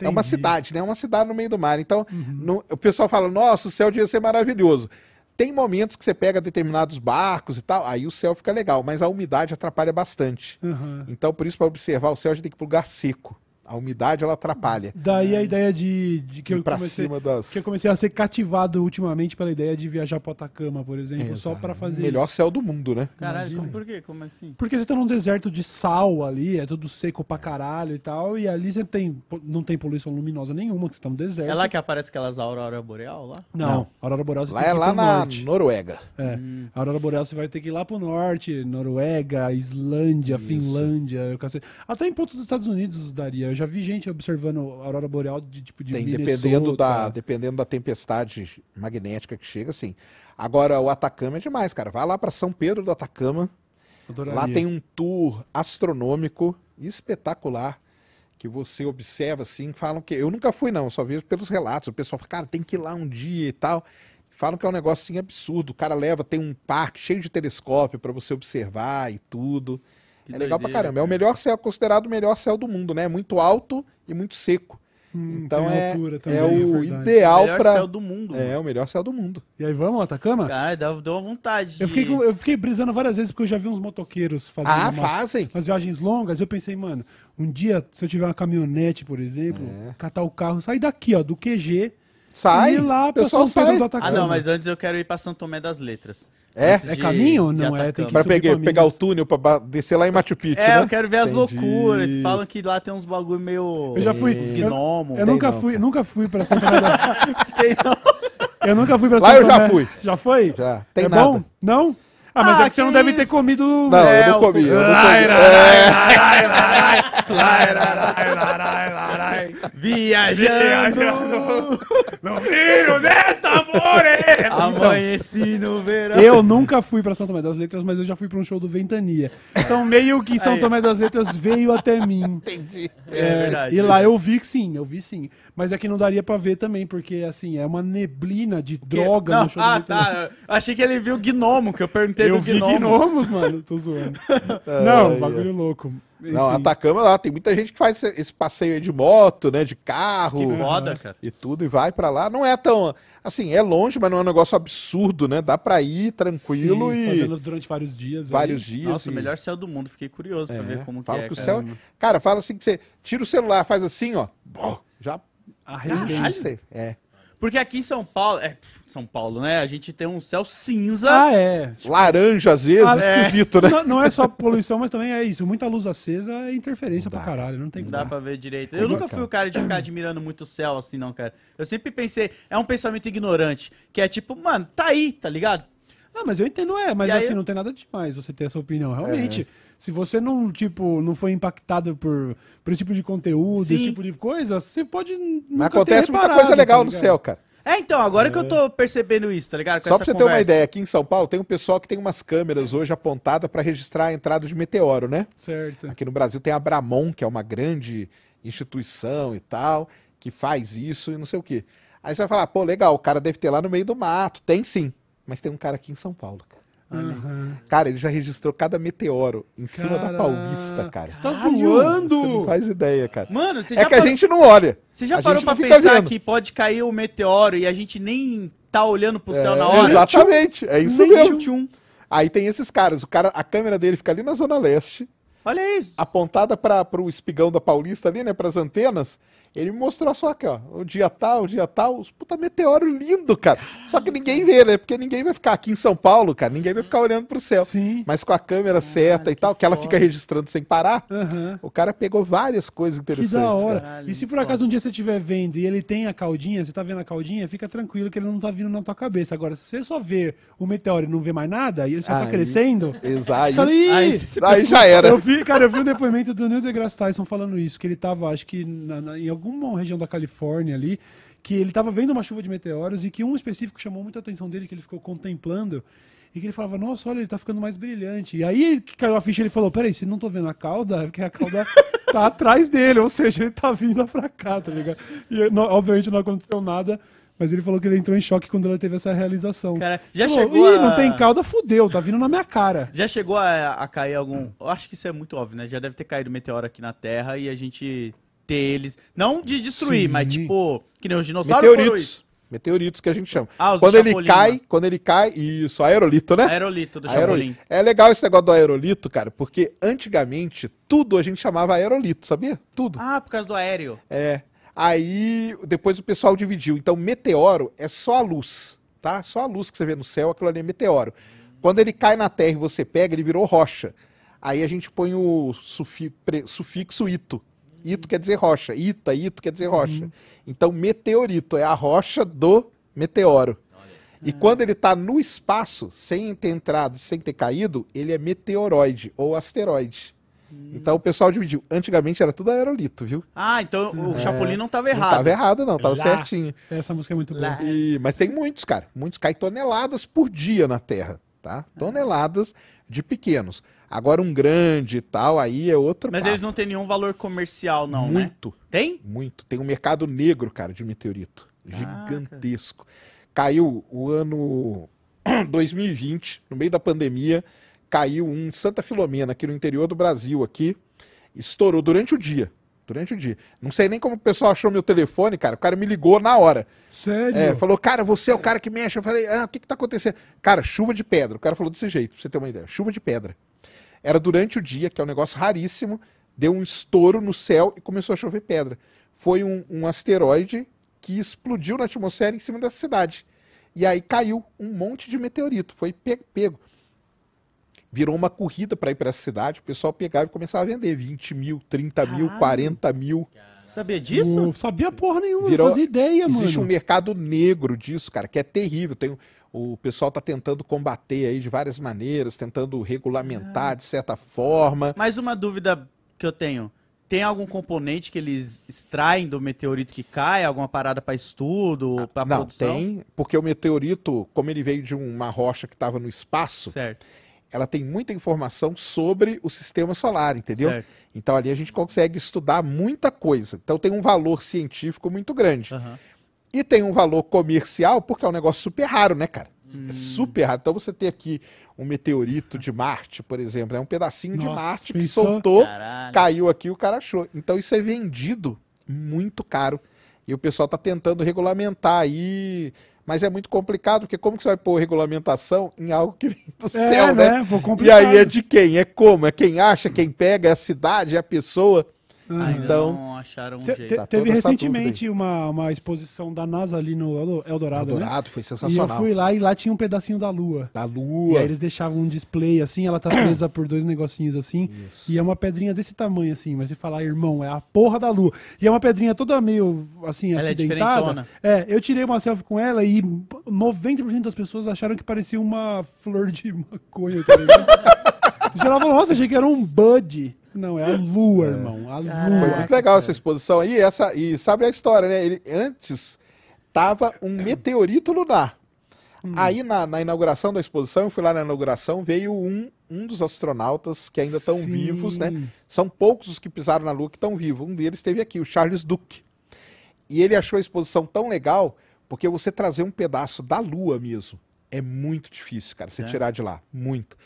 É uma Entendi. cidade, né? É uma cidade no meio do mar. Então, no- o pessoal fala, nossa, o céu devia ser maravilhoso. Tem momentos que você pega determinados barcos e tal, aí o céu fica legal, mas a umidade atrapalha bastante. Aham. Então, por isso, para observar o céu, a gente tem que ir para lugar seco. A umidade, ela atrapalha. Daí a ideia de, de que eu comecei, cima das... que eu comecei a ser cativado ultimamente pela ideia de viajar para Atacama, por exemplo, só Exato. para fazer Melhor isso. céu do mundo, né? Caralho, por quê? Como assim? Porque você tá num deserto de sal ali, é tudo seco pra caralho e tal, e ali você tem, não tem poluição luminosa nenhuma, que você tá no deserto. É lá que aparece aquelas auroras boreal lá? Não, Não. a Aurora Boreal você Lá tem é que ir lá pro na norte. Noruega. É. Hum. A Aurora Boreal você vai ter que ir lá pro norte, Noruega, Islândia, Isso. Finlândia, o cacete. Até em pontos dos Estados Unidos daria. Já vi gente observando a Aurora Boreal de tipo de Tem, Minnesota. dependendo da, dependendo da tempestade magnética que chega, sim. Agora, o Atacama é demais, cara. Vai lá para São Pedro do Atacama. Adoraria. Lá tem um tour astronômico espetacular que você observa assim, falam que eu nunca fui não, só vejo pelos relatos. O pessoal fala, cara, tem que ir lá um dia e tal. Falam que é um negócio assim absurdo. O cara leva, tem um parque cheio de telescópio para você observar e tudo. Que é legal pra doideira, caramba. É o melhor céu, considerado o melhor céu do mundo, né? Muito alto e muito seco. Hum, então é, altura é também, o verdade. ideal Melhor para céu do mundo. É, mano. o melhor céu do mundo. E aí, vamos, Atacama? Caralho, dá, deu uma vontade. Eu de- fiquei, eu fiquei brisando várias vezes porque eu já vi uns motoqueiros fazendo Ah, umas, fazem. umas viagens longas. Eu pensei, mano, um dia, se eu tiver uma caminhonete, por exemplo, É. catar o carro, sair daqui, ó, do QG, Sai, e lá o pra pessoal São Pedro sai. do Ah, não, mas antes eu quero ir pra São Tomé das Letras. É? Antes É de- caminho? de Não, é, tem que Para subir pegar, pegar o túnel para descer lá em Machu Picchu, É, né? eu quero ver as Entendi. loucuras. Falam que lá tem uns bagulho meio. Eu já fui. Uns eu- gnomos. Eu, Tem nunca não, fui, cara. nunca fui pra São Tomé da... Tem, não. Eu nunca fui pra Lá São eu já fui. Já foi? Já. Tem é nada. bom? Não? Ah, mas é ah, é que, que você não deve ter comido. Não, é, eu não comi. Eu não comi. Viajando. No filho desta floresta. Amanheci no verão. Eu nunca fui pra São Tomé das Letras, mas eu já fui pra um show do Ventania. Então, meio que São Tomé das Letras veio até mim. Entendi. É, é verdade. E lá eu vi que sim, eu vi sim. Mas é que não daria pra ver também, porque assim, é uma neblina de droga Não, no show ah, tá. Eu Achei que ele viu gnomo, que eu perguntei Eu do vi gnomo. gnomos, mano. Tô zoando. não, Ai, bagulho louco. Não, Enfim. Atacama lá, tem muita gente que faz esse- esse passeio aí de moto, né, de carro. Que foda, cara. E tudo, e vai pra lá. Não é tão, assim, é longe, mas não é um negócio absurdo, né? Dá pra ir tranquilo Sim, e Fazendo durante vários dias. vários aí. dias. Nossa, e- o melhor céu do mundo. Fiquei curioso pra É, ver como que fala é, que o cara. céu... Cara, fala assim que você tira o celular, faz assim, ó. bom, Já Arrebenta. É. Porque aqui em São Paulo... É, São Paulo, né? A gente tem um céu cinza. Ah, é. Laranja, às vezes, Ah, é. esquisito, né? Não, não é só poluição, mas também é isso. Muita luz acesa é interferência pra caralho. Não tem Não como. dá pra ver direito. É Eu nunca bacana. fui o cara de ficar admirando muito o céu assim, não, cara. Eu sempre pensei, é um pensamento ignorante, que é tipo, mano, tá aí, tá ligado? Ah, mas eu entendo, é, mas E assim, não tem nada demais você ter essa opinião. Realmente, se você não, tipo, não foi impactado por, por esse tipo de conteúdo, Sim. esse tipo de coisa, você pode nunca Mas ter acontece muita coisa legal tá no céu, cara. É, então, agora que eu tô percebendo isso, tá ligado? Com Só essa pra você ter uma conversa. ideia, aqui em São Paulo tem um pessoal que tem umas câmeras hoje apontadas para registrar a entrada de meteoro, né? Certo. Aqui no Brasil tem a Bramon, que é uma grande instituição e tal, que faz isso e não sei o quê. Aí você vai falar, pô, legal, o cara deve ter lá no meio do mato. Tem sim, mas tem um cara aqui em São Paulo, cara. Aham. Cara, ele já registrou cada meteoro em cima da. Paulista, cara. Tá zoando! Você não faz ideia, cara. Mano, você É já que a parou- gente não olha. Você já a parou pra pensar vendo. que pode cair o meteoro e a gente nem tá olhando pro céu É, na hora? Exatamente, é isso Nem mesmo. tchum. Aí tem esses caras, o cara, a câmera dele fica ali na Zona Leste, Olha isso. apontada para o espigão da Paulista ali, né, para as antenas. Ele me mostrou só aqui, ó, o dia tal, o dia tal, os puta meteoro lindo, cara. Só que ninguém vê, né? Porque ninguém vai ficar aqui em São Paulo, cara, ninguém vai ficar olhando pro céu. Sim. Mas com a câmera certa e tal, que, ela foda. fica registrando sem parar, Aham. o cara pegou várias coisas Que interessantes. da hora. cara. Caralho, e se por acaso um dia você estiver vendo e ele tem a caldinha, você tá vendo a caldinha, fica tranquilo que ele não tá vindo na tua cabeça. Agora, se você só vê o meteoro e não vê mais nada, e ele só tá Aí- crescendo, Exato. Aí "Ih, você se Aí já era. Eu vi, cara, eu vi o depoimento do Neil deGrasse Tyson falando isso, que ele tava, acho que na- na- em alguma região da Califórnia ali, que ele tava vendo uma chuva de meteoros e que um específico chamou muita atenção dele, que ele ficou contemplando, e que ele falava, nossa, olha, ele tá ficando mais brilhante. E aí que caiu a ficha, ele falou, peraí, se não tô vendo a cauda, é porque a cauda tá atrás dele, ou seja, ele tá vindo pra cá, tá ligado? E não- obviamente não aconteceu nada, mas ele falou que ele entrou em choque quando ele teve essa realização. Cara, já Falou, chegou Ih, a... não tem cauda, fudeu, tá vindo na minha cara. Já chegou a, a cair algum. Eu acho que isso é muito óbvio, né? Já deve ter caído meteoro aqui na Terra e a gente ter eles. Não de destruir, Sim. mas tipo. Que nem os dinossauros Meteoritos. Meteoritos que a gente chama. Ah, os do quando ele Chapolin, cai, né? quando ele cai, isso, aerolito, né? Aerolito do Aerolito. É legal esse negócio do aerolito, cara, porque antigamente tudo a gente chamava aerolito, sabia? Tudo. Ah, por causa do aéreo. É. Aí depois o pessoal dividiu. Então, meteoro é só a luz, tá? Só a luz que você vê no céu, aquilo ali é meteoro. Quando ele cai na Terra e você pega, ele virou rocha. Aí a gente põe o sufixo ito. Ito quer dizer rocha. Ita, ito quer dizer rocha. Então, meteorito é a rocha do meteoro. E quando ele está no espaço, sem ter entrado, sem ter caído, ele é meteoroide ou asteroide. Então o pessoal dividiu. Antigamente era tudo aerolito, viu? Ah, então o Chapolin não tava É. Não errado. tava errado, não, tava Lá. certinho. Essa música é muito boa. E- mas tem muitos, cara. Muitos caem toneladas por dia na Terra, tá? Toneladas de pequenos. Agora um grande e tal, aí é outro Mas papo. eles não têm nenhum valor comercial, não, né? Muito, Tem? muito. Tem um mercado negro, cara, de meteorito. Gigantesco. Caiu o ano 2020, no meio da pandemia, caiu um em Santa Filomena, aqui no interior do Brasil, aqui. Estourou durante o dia. Durante o dia. Não sei nem como o pessoal achou meu telefone, cara. O cara me ligou na hora. Sério? É, falou, cara, você é o cara que mexe. Eu falei, ah, o que que tá acontecendo? Cara, chuva de pedra. O cara falou desse jeito, pra você ter uma ideia. Chuva de pedra. Era durante o dia, que é um negócio raríssimo, deu um estouro no céu e começou a chover pedra. Foi um, um asteroide que explodiu na atmosfera em cima dessa cidade. E aí caiu um monte de meteorito. Foi pe- pego. Virou uma corrida para ir para essa cidade. O pessoal pegava e começava a vender 20 mil, 30 mil, Caralho. 40 mil. Sabia disso? Não sabia porra nenhuma, Virou- não fazia ideia, Existe um mano. mercado negro disso, cara, que é terrível. Tem, o pessoal tá tentando combater aí de várias maneiras, tentando regulamentar de certa forma. Mais uma dúvida que eu tenho. Tem algum componente que eles extraem do meteorito que cai? Alguma parada pra estudo, pra Não, produção? tem, porque o meteorito, como ele veio de uma rocha que estava no espaço, Certo. ela tem muita informação sobre o sistema solar, entendeu? Certo. Então ali a gente consegue estudar muita coisa. Então tem um valor científico muito grande. Aham. E tem um valor comercial, porque é um negócio super raro, né, cara? Hum. É super raro. Então você tem aqui um meteorito de Marte, por exemplo, é um pedacinho de Nossa, Marte que pensou? soltou, Caralho. caiu aqui, o cara achou. Então isso é vendido muito caro. E o pessoal tá tentando regulamentar aí, mas é muito complicado, porque como que você vai pôr regulamentação em algo que vem do céu, é, né? né? Pô, E aí é de quem? É como? É quem acha, quem pega, é a cidade, é a pessoa. Ainda Então, não acharam um Te- jeito. te- Tá teve recentemente uma, uma exposição da NASA ali no Eldo- Eldorado, né? Eldorado foi E eu sensacional. fui lá e lá tinha um pedacinho da Lua. Da E Lua. aí eles deixavam um display assim, ela tá presa por dois negocinhos assim. Isso. E é uma pedrinha desse tamanho assim, mas você fala, irmão, é a porra da lua. E é uma pedrinha toda meio assim, Ela é acidentada. diferentona. É, eu tirei uma selfie com ela e 90% das pessoas acharam que parecia uma flor de maconha, tá ligado? Geral falou, nossa, achei que era um bud. Não, é a lua, irmão. A lua. Foi muito legal essa exposição aí. Essa, e sabe a história, né? Ele, antes tava um meteorito lunar. Aí na, na inauguração da exposição, eu fui lá na inauguração, veio um, um dos astronautas que ainda estão vivos, né? São poucos os que pisaram na Lua que estão vivos. Um deles esteve aqui, o Charles Duke. E ele achou a exposição tão legal porque você trazer um pedaço da Lua mesmo é muito difícil, cara, você É. tirar de lá, muito.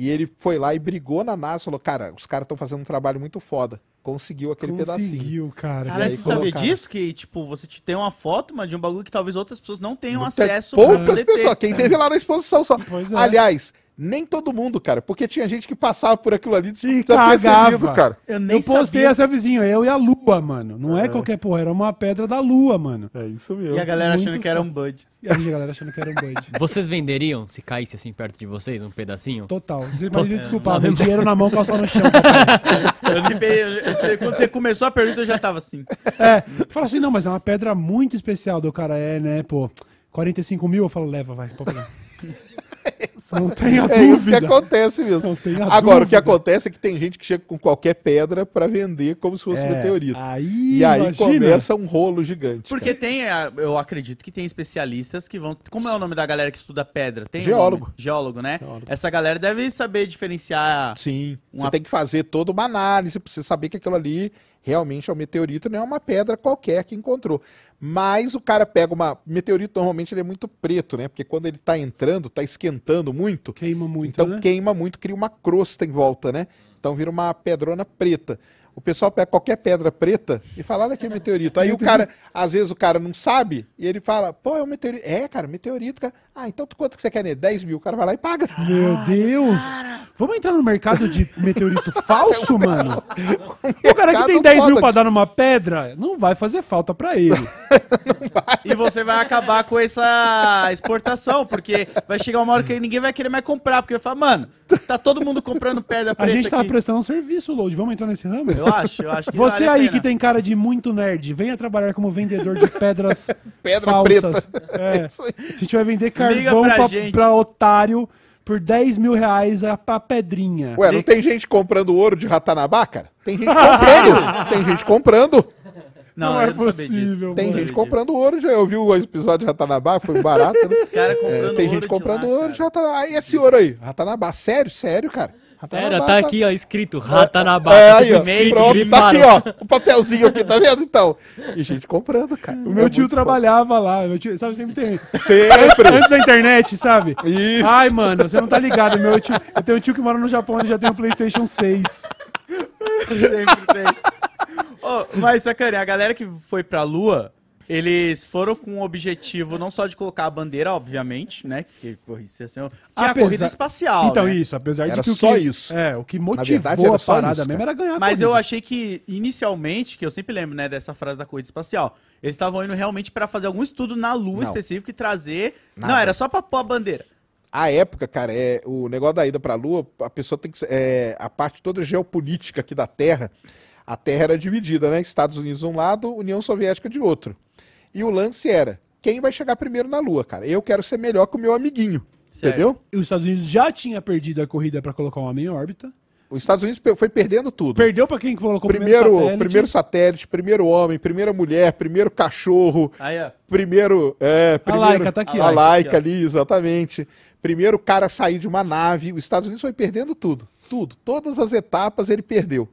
E ele foi lá e brigou na NASA, falou, cara, os caras estão fazendo um trabalho muito foda. Conseguiu aquele pedacinho. Conseguiu, cara. Cara, você sabia disso? Que, tipo, você te- tem uma foto, mas de um bagulho que talvez outras pessoas não tenham Tem acesso pra poucas pessoas. Quem teve lá na exposição só. Pois é. Aliás, nem todo mundo, cara, porque tinha gente que passava por aquilo ali E desapercebido, cagava. cara. Eu nem Eu postei sabia. essa vizinha, eu e a lua, mano. Não é, qualquer porra, era uma pedra da lua, mano. É isso mesmo. E a galera Muito achando que era um bud. E a galera achando que era um bud. Vocês venderiam, se caísse assim perto de vocês, um pedacinho? Total. Mas Não, meu não. dinheiro na mão, calção no chão. Eu quando você começou a pergunta, eu já tava assim. É, fala assim, não, mas é uma pedra muito especial do cara, é, né, pô, 45 mil, eu falo, leva, vai, pegar. Não tenha É isso que dúvida. acontece mesmo. Não tenha Agora, o que dúvida. acontece é que tem gente que chega com qualquer pedra pra vender como se fosse É, meteorito. Aí, E aí imagina. começa um rolo gigante. Porque tem, a- eu acredito que tem especialistas que vão. Como é o nome da galera que estuda pedra? Tem um Geólogo. nome? Geólogo, né? Geólogo. Essa galera deve saber diferenciar. Sim, Uma- você tem que fazer toda uma análise pra você saber que aquilo ali realmente é um meteorito, não é uma pedra qualquer que encontrou. Mas o cara pega uma. Meteorito normalmente ele é muito preto, né? Porque quando ele tá entrando, tá esquentando muito, Queima muito, então né? queima muito, cria uma crosta em volta, né? Então vira uma pedrona preta. O pessoal pega qualquer pedra preta e fala, olha aqui o meteorito. Aí o cara, às vezes o cara não sabe, e ele fala, pô, é um meteorito. É, cara, meteorito, cara. Ah, então quanto que você quer nele? 10 mil. O cara vai lá e paga. Meu Deus! Vamos entrar no mercado de meteorito falso, mano? O cara que tem mercado 10 mil pra dar numa pedra, não vai fazer falta pra ele. E você vai acabar com essa exportação, porque vai chegar uma hora que ninguém vai querer mais comprar, porque vai falar, mano, tá todo mundo comprando pedra A preta gente tá aqui. prestando um serviço, Load. Vamos entrar nesse ramo? Eu acho, eu acho que Você vale a aí pena. que tem cara de muito nerd, venha trabalhar como vendedor de pedras Pedra falsas. preta. É. Aí. A gente vai vender Liga carvão pra pra, gente. pra otário por 10 mil reais a, a pedrinha. Ué, não tem gente comprando ouro de Ratanabá, cara? Tem gente comprando. tem gente comprando. Não, Não é eu possível, disso. Tem gente comprando ouro. Já ouviu o episódio de Ratanabá? Foi barato, né? Os caras É, comprando tem ouro gente de comprando lá, ouro cara. de Ratanabá. E esse ouro aí? Ratanabá. Sério? Sério, cara? Sério, tá aqui, ó, escrito Ratanabá. É, tá aí, ó. escrito, Pronto, tá aqui, ó. O papelzinho aqui, tá vendo então? E gente comprando, cara. O meu tio trabalhava lá, meu tio, sabe, sempre tem. Sempre. Antes da internet, sabe? Isso. Ai, mano, você não tá ligado. Meu tio, eu tenho um tio que mora no Japão, ele já tem um PlayStation 6. Sempre tem. Ô, mas, sacane, a galera que foi pra Lua, eles foram com o objetivo não só de colocar a bandeira, obviamente, né? Que porra, isso ia ser um- Tinha a Apesar- corrida espacial. Então, né? isso, apesar Era de que o só que, isso. É, o que motivou verdade, a parada isso, mesmo era ganhar a Mas eu achei que, inicialmente, que eu sempre lembro, né, dessa frase da corrida espacial, eles estavam indo realmente pra fazer algum estudo na Lua Não. específico e trazer. Nada. Não, era só pra pôr a bandeira. A época, cara, é o negócio da ida pra Lua, a pessoa tem que. É, a parte toda geopolítica aqui da Terra, a Terra era dividida, né? Estados Unidos de um lado, União Soviética de outro. E o lance era: quem vai chegar primeiro na Lua, cara? Eu quero ser melhor que o meu amiguinho. Certo. Entendeu? E os Estados Unidos já tinha perdido a corrida pra colocar um homem em órbita. Os Estados Unidos foi perdendo tudo. Perdeu pra quem colocou o primeiro, primeiro satélite. primeiro satélite, primeiro homem, primeira mulher, primeiro cachorro, Aí, ó. primeiro. É, primeiro Laika tá aqui, A ó. Laika ali, exatamente. Primeiro cara a sair de uma nave. Os Estados Unidos foi perdendo tudo. Tudo. Todas as etapas ele perdeu.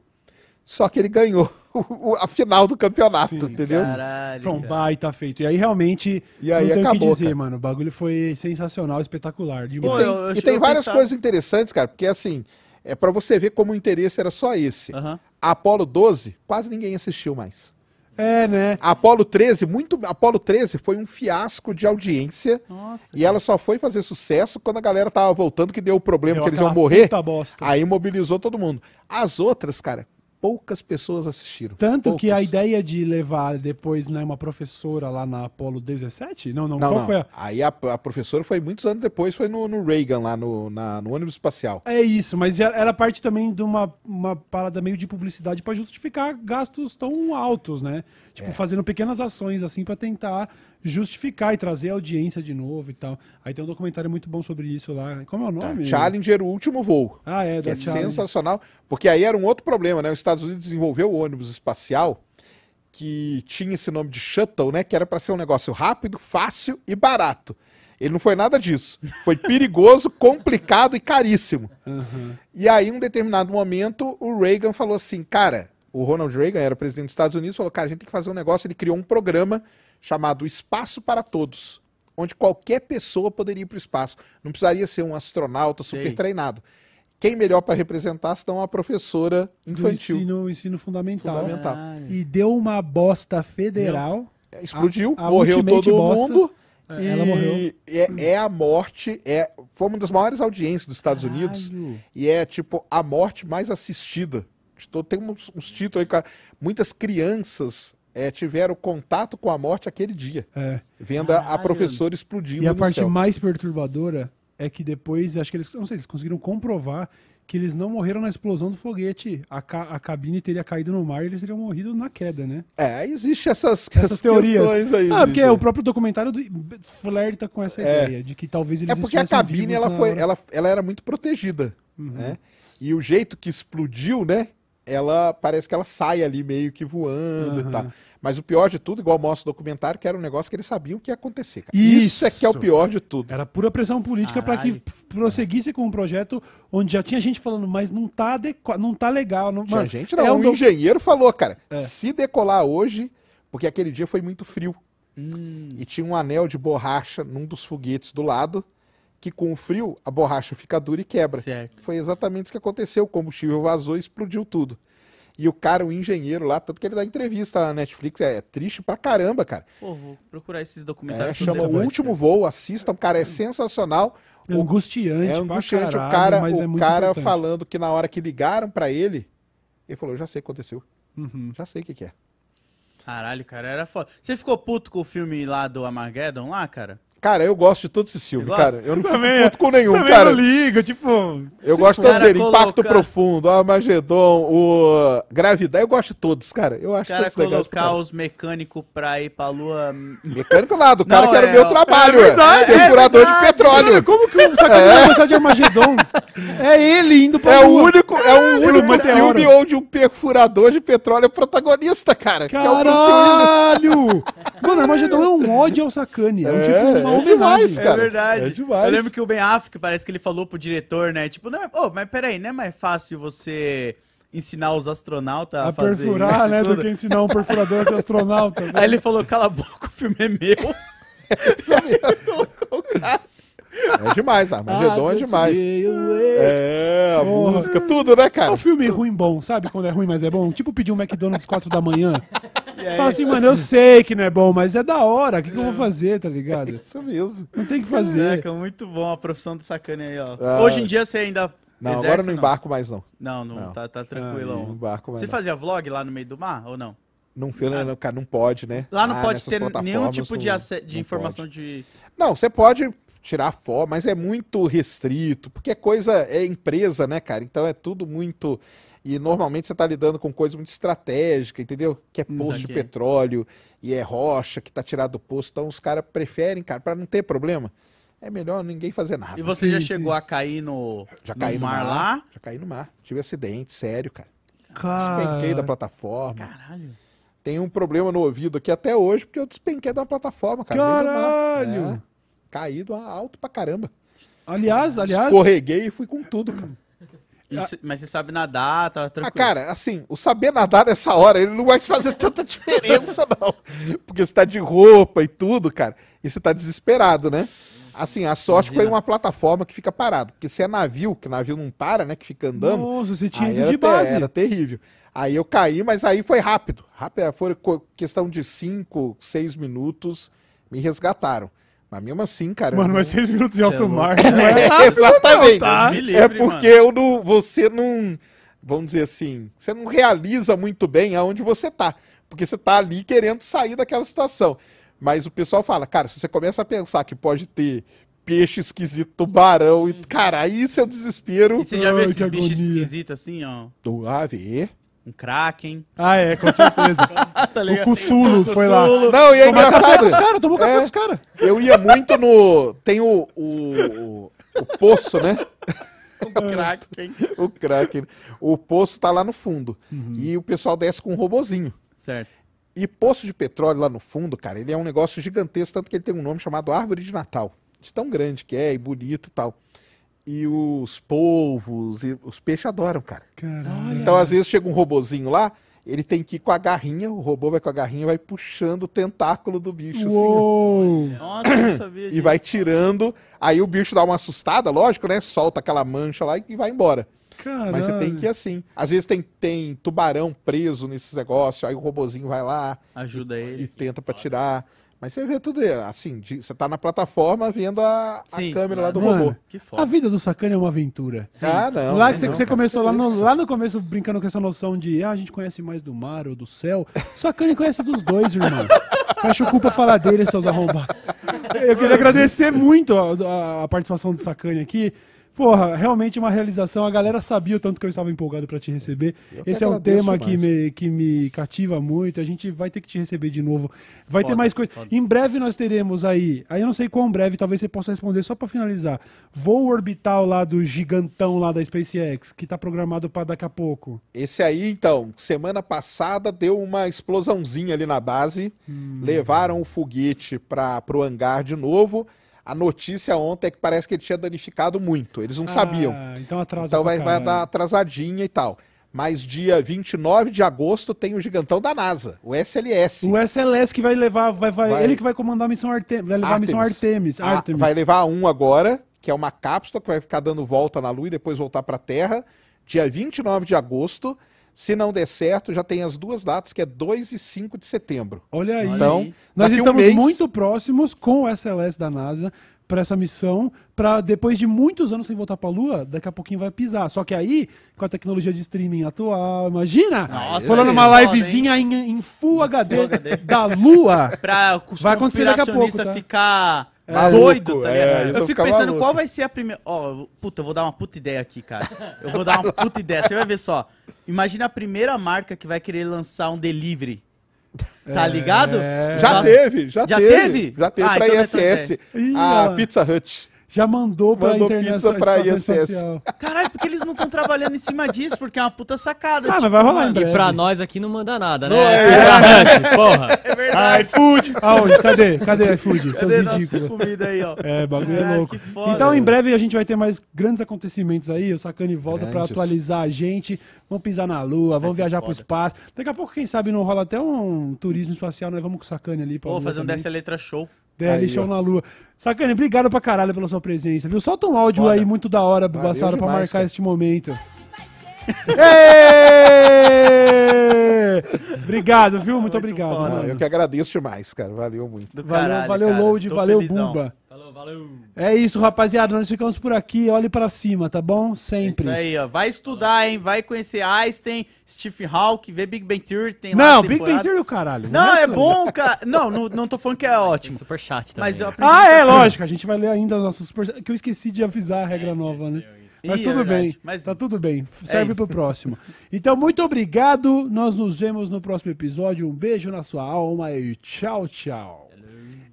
Só que ele ganhou a final do campeonato, Sim, entendeu? Caralho. Foi um cara. baita feito. E aí realmente E aí não tem o que acabou, dizer, cara. mano. O bagulho foi sensacional, espetacular. E Demais. Tem, eu- eu e tem várias pensar- coisas interessantes, cara, porque assim, é para você ver como o interesse era só esse. Aham. A Apollo 12, quase ninguém assistiu mais. É, né? A Apollo 13, muito. Apollo 13 foi um fiasco de audiência. Nossa. E ela só foi fazer sucesso quando a galera tava voltando, que deu o problema Deu que eles iam morrer. puta bosta. Aí mobilizou todo mundo. As outras, cara, poucas pessoas assistiram. Tanto que a Poucas. ideia de levar depois né, uma professora lá na Apollo 17? Não, não, Não, qual não. foi a. Aí a, a professora foi muitos anos depois, foi no, no Reagan, lá no, na- no ônibus espacial. É isso, mas era parte também de uma, uma parada meio de publicidade pra justificar gastos tão altos, né? É. Tipo, fazendo pequenas ações assim pra tentar justificar e trazer audiência de novo e tal. Aí tem um documentário muito bom sobre isso lá. Como é o Tá, nome? Challenger, o último voo. Ah, é, que é Challenger. sensacional, porque aí era um outro problema, né? Os Estados Unidos desenvolveu o ônibus espacial que tinha esse nome de shuttle, né? Que era para ser um negócio rápido, fácil e barato. Ele não foi nada disso. Foi perigoso, complicado e caríssimo. Aham. E aí, em um determinado momento, o Reagan falou assim, cara, o Ronald Reagan era presidente dos Estados Unidos, falou, cara, a gente tem que fazer um negócio. Ele criou um programa chamado Espaço para Todos, onde qualquer pessoa poderia ir para o espaço. Não precisaria ser um astronauta super Sei. treinado. Quem melhor para representar senão a professora Do infantil? ensino, ensino fundamental. Fundamental. Caralho. E deu uma bosta federal. É, Explodiu, A- a morreu todo bosta, mundo. é, e ela morreu. É, é a morte, é, foi uma das maiores audiências dos Estados Unidos. Caralho. E é, tipo, a morte mais assistida. Estou- Tem uns, uns títulos aí, cara. Muitas crianças é, tiveram contato com a morte aquele dia, É. vendo a, a Caralho. professora explodindo E a no parte céu. mais perturbadora é que depois, acho que eles, não sei, eles conseguiram comprovar que eles não morreram na explosão do foguete. A, ca- a cabine teria caído no mar e eles teriam morrido na queda, né? É, existe essas, Essas essas teorias. questões aí. Ah, porque Zizi. o próprio documentário do, flerta com essa É. ideia de que talvez eles É porque a cabine ela foi, hora. ela, ela era muito protegida, Uhum. né? E o jeito que explodiu, né? Ela parece que ela sai ali meio que voando Aham. e tal. Mas o pior de tudo, igual mostra o documentário, que era um negócio que eles sabiam que ia acontecer. cara. Isso! é que é o pior de tudo. Era pura pressão política para que prosseguisse com um projeto onde já tinha gente falando, mas não tá adequado, não tá legal. Não, Tinha mano, gente não, é um do- engenheiro falou, cara, É. se decolar hoje, porque aquele dia foi muito frio Hum, e tinha um anel de borracha num dos foguetes do lado, que com o frio a borracha fica dura e quebra. certo. Foi exatamente isso que aconteceu. O combustível vazou e explodiu tudo. E o cara, o engenheiro lá, tanto que ele dá entrevista na Netflix, é, triste pra caramba, cara. Pô, vou procurar esses É, documentários. chama todos O. Último Voo, assistam, cara, é sensacional. é O- angustiante, É pra angustiante. caralho, o cara, mas é o muito cara importante. falando que na hora que ligaram pra ele, ele falou, já sei o que aconteceu. Uhum. Já sei o que, que é. Caralho, cara, era foda. Você ficou puto com o filme lá do Armageddon lá, cara? Cara, eu gosto de todos esses filmes, cara. Eu não fico Também, puto com nenhum, Também cara. não ligo, tipo... Eu gosto de todos cara eles. Impacto colocar- Profundo, Armagedon, o Gravidade. Eu gosto de todos, cara. Eu O acho cara todos legais. colocar caralho. os mecânicos pra ir pra lua. Mecânico nada, o cara Não, quer o é, meu ó, trabalho, é ué. verdade, é Perfurador de petróleo. Cara, como que o Sacani vai gostar de Armagedon? É ele indo pra É o lua. único, é o Pelo único meteoro. filme onde um perfurador de petróleo é protagonista, cara. Que é o. Caralho! Mano, Armagedon é um ódio ao Sacani. É, um, tipo, É, é demais, É cara. verdade. é demais. Eu lembro que o Ben Affleck parece que ele falou pro diretor, né? Tipo, não, é- ô, mas peraí, não é mais fácil você ensinar os astronautas a, A fazer perfurar, isso né? tudo? Do que ensinar um perfurador a ser astronauta. Aí ele falou, cala a boca, o filme é meu. É demais, Armagedon é demais. É, a Porra. música, tudo, né, É cara? um filme ruim bom, sabe quando é ruim, mas é bom? Tipo pedir um McDonald's 4 da manhã. Fala assim, mano, eu sei que não é bom, mas é da hora. O que, que eu vou fazer, tá ligado? Isso mesmo. Não tem o que fazer. Caraca, muito bom a profissão do sacane aí, ó. Ah. Hoje em dia você ainda. Não, exerce, agora eu não embarco mais, não. Não, não, Não. tá, tá Não tranquilão. embarco mais. Você não. fazia vlog lá no meio do mar ou não? Não, não, cara, não pode, né? Lá não Ah, pode ter nenhum tipo de, não- de não informação pode. de. Não, você pode tirar foto, mas é muito restrito, porque é coisa, é empresa, né, cara? Então é tudo muito. E normalmente você tá lidando com coisa muito estratégica, entendeu? Que é poço de petróleo e é rocha que tá tirado do poço. Então os caras preferem, cara, pra não ter problema, é melhor ninguém fazer nada. E você já sim, chegou a cair no, Já no caí no mar, mar, lá? Já caí no mar. Tive acidente, sério, cara. Cara, Despenquei da plataforma. Caralho. Tem um problema no ouvido aqui até hoje, porque eu despenquei da plataforma, cara. mar. Caralho! É. Caí do alto pra caramba. Aliás, aliás, Escorreguei e fui com tudo, cara. Cê- mas você sabe nadar, tá Ah, tranquilo. cara, assim, o saber nadar nessa hora, ele não vai fazer tanta diferença, não. Porque você tá de roupa e tudo, cara, e você tá desesperado, né? Assim, a sorte Imagina. foi uma plataforma que fica parado. Porque se é navio, que navio não para, né, que fica andando, nossa, você tinha ido de te- base. era terrível. Aí eu caí, mas aí foi rápido. Rápido, foi co- questão de 5, 6 minutos, me resgataram. Mas mesmo assim, cara... Mano, mas seis minutos em é alto mar não é É, nada, exatamente. não, tá? É porque eu não, você não. vamos dizer assim, você não realiza muito bem aonde você tá. Porque você tá ali querendo sair daquela situação. Mas o pessoal fala, cara, se você começa a pensar que pode ter peixe esquisito, tubarão, e, cara, aí isso é o desespero E você já viu esses bichos esquisitos assim, ó? do ave. Um kraken. Ah, é, com certeza. tá o Cutulo foi lá. Não, e é Tomou café engraçado. com os caras, tomou café É. com os caras. Eu ia muito no. Tem o, o, o, o poço, né? Um kraken. O Kraken. O poço tá lá no fundo. Uhum. E o pessoal desce com um robozinho. Certo. E poço de petróleo lá no fundo, cara, ele é um negócio gigantesco, tanto que ele tem um nome chamado Árvore de Natal. De tão grande que é, e bonito e tal. E os polvos, e os peixes adoram, cara. Caralho. Então, às vezes, chega um robozinho lá, ele tem que ir com a garrinha, o robô vai com a garrinha e vai puxando o tentáculo do bicho, assim, ó. Uou. Nossa, eu sabia E disso. vai tirando. Aí o bicho dá uma assustada, lógico, né? Solta aquela mancha lá e vai embora. Caralho. Mas você tem que ir assim. Às vezes tem, tem tubarão preso nesses negócios, aí o robozinho vai lá Ajuda e ele. tenta pra tirar. Mas você vê tudo assim, de- você tá na plataforma vendo a, a Sim, câmera lá do Mano, robô. Que A foda. vida do Sacane é uma aventura. Ah, não. lá não, que você, não, você começou lá no, lá no começo brincando com essa noção de ah, a gente conhece mais do mar ou do céu. Sacane conhece dos dois, irmão. Fecha o cu pra falar dele, seus arrombados. Eu queria agradecer muito a, a- a participação do Sacane aqui. Porra, realmente uma realização. A galera sabia o tanto que eu estava empolgado pra te receber. Eu Esse é um tema que me, que me cativa muito. A gente vai ter que te receber de novo. Vai ter mais coisa. foda. Em breve nós teremos aí. Aí eu não sei quão breve, talvez você possa responder só pra finalizar. Voo orbital lá do gigantão lá da SpaceX, que tá programado pra daqui a pouco. Esse aí, então, semana passada deu uma explosãozinha ali na base. Hum. Levaram o foguete para pro hangar de novo. A notícia ontem é que parece que ele tinha danificado muito. Eles não sabiam. Ah, então atrasa Então vai, vai dar atrasadinha e tal. Mas dia 29 de agosto tem o gigantão da NASA, o SLS. O SLS que vai levar, vai, vai, Vai. ele que vai comandar a missão Artemis, vai levar a missão Artemis. Ah, Artemis. vai levar um agora, que é uma cápsula que vai ficar dando volta na Lua e depois voltar para a Terra, dia 29 de agosto. Se não der certo, já tem as duas datas, que é 2 e 5 de setembro. Olha aí. Então, Nós daqui um estamos mês- muito próximos com o SLS da NASA para essa missão, para depois de muitos anos sem voltar para a Lua, daqui a pouquinho vai pisar. Só que aí, com a tecnologia de streaming atual, imagina, Nossa, falando uma é livezinha em, em Full HD, Full HD. da Lua. Pra Vai acontecer daqui a pouco, tá? ficar Maluco, doido, tá é, eu fico pensando maluco. qual vai ser a primeira. Ó, puta, eu vou dar uma puta ideia aqui, cara. Eu vou dar uma puta ideia. Você vai ver só. Imagina a primeira marca que vai querer lançar um delivery. Tá ligado? É. Já Nossa. teve, já, Já teve. teve? Já teve Ah, pra então ISS. Ih, a. Pizza Hut. Já mandou para Mandou internet pizza pra ISS. espacial. Caralho, porque eles não estão trabalhando em cima disso, porque é uma puta sacada. Ah, mas vai rolar em breve. E pra nós aqui não manda nada, né? Não é. Pizza Hut, porra. É verdade. iFood! Aonde? Cadê? Cadê iFood? Seus Cadê ridículos. comidas aí, ó? É, bagulho é Caralho, louco. que foda, então, em breve, a gente vai ter mais grandes acontecimentos aí. O Sacani volta pra Grandes. atualizar a gente. Vamos pisar na Lua, vamos viajar pro foda. espaço. Daqui a pouco, quem sabe, não rola até um turismo espacial. Nós vamos com o Sacani ali pra fazer um dessa letra show. DL Aí, ó. na Lua. Sacani, obrigado pra caralho pela sua presença, viu? Solta um áudio Foda. aí muito da hora, Valeu Bassaro, pra marcar cara. este momento. Obrigado, viu? Muito, Muito obrigado. foda. Ah, mano. eu que agradeço demais, cara. Valeu muito. Do Valeu, caralho, valeu cara. Load, Tô valeu felizão. Buba. Valeu. É isso, rapaziada. Nós ficamos por aqui. Olhe pra cima, tá bom? Sempre. Isso aí, ó. Vai estudar, hein? Vai conhecer Einstein, Stephen Hawking, ver Big Bang Theory. Tem Não, Big Bang. Theory é o caralho. Não, é resto- bom, cara. Não, não, não tô falando que é Tem ótimo. super chat também. Mas eu né? aprendi Ah, é, lógico. A gente vai ler ainda os nossos super... Que eu esqueci de avisar a regra nova, né? Mas Ih, é tudo verdade. bem. Mas- Tá tudo bem. Serve isso. pro próximo. Então, muito obrigado. Nós nos vemos no próximo episódio. Um beijo na sua alma e tchau, tchau.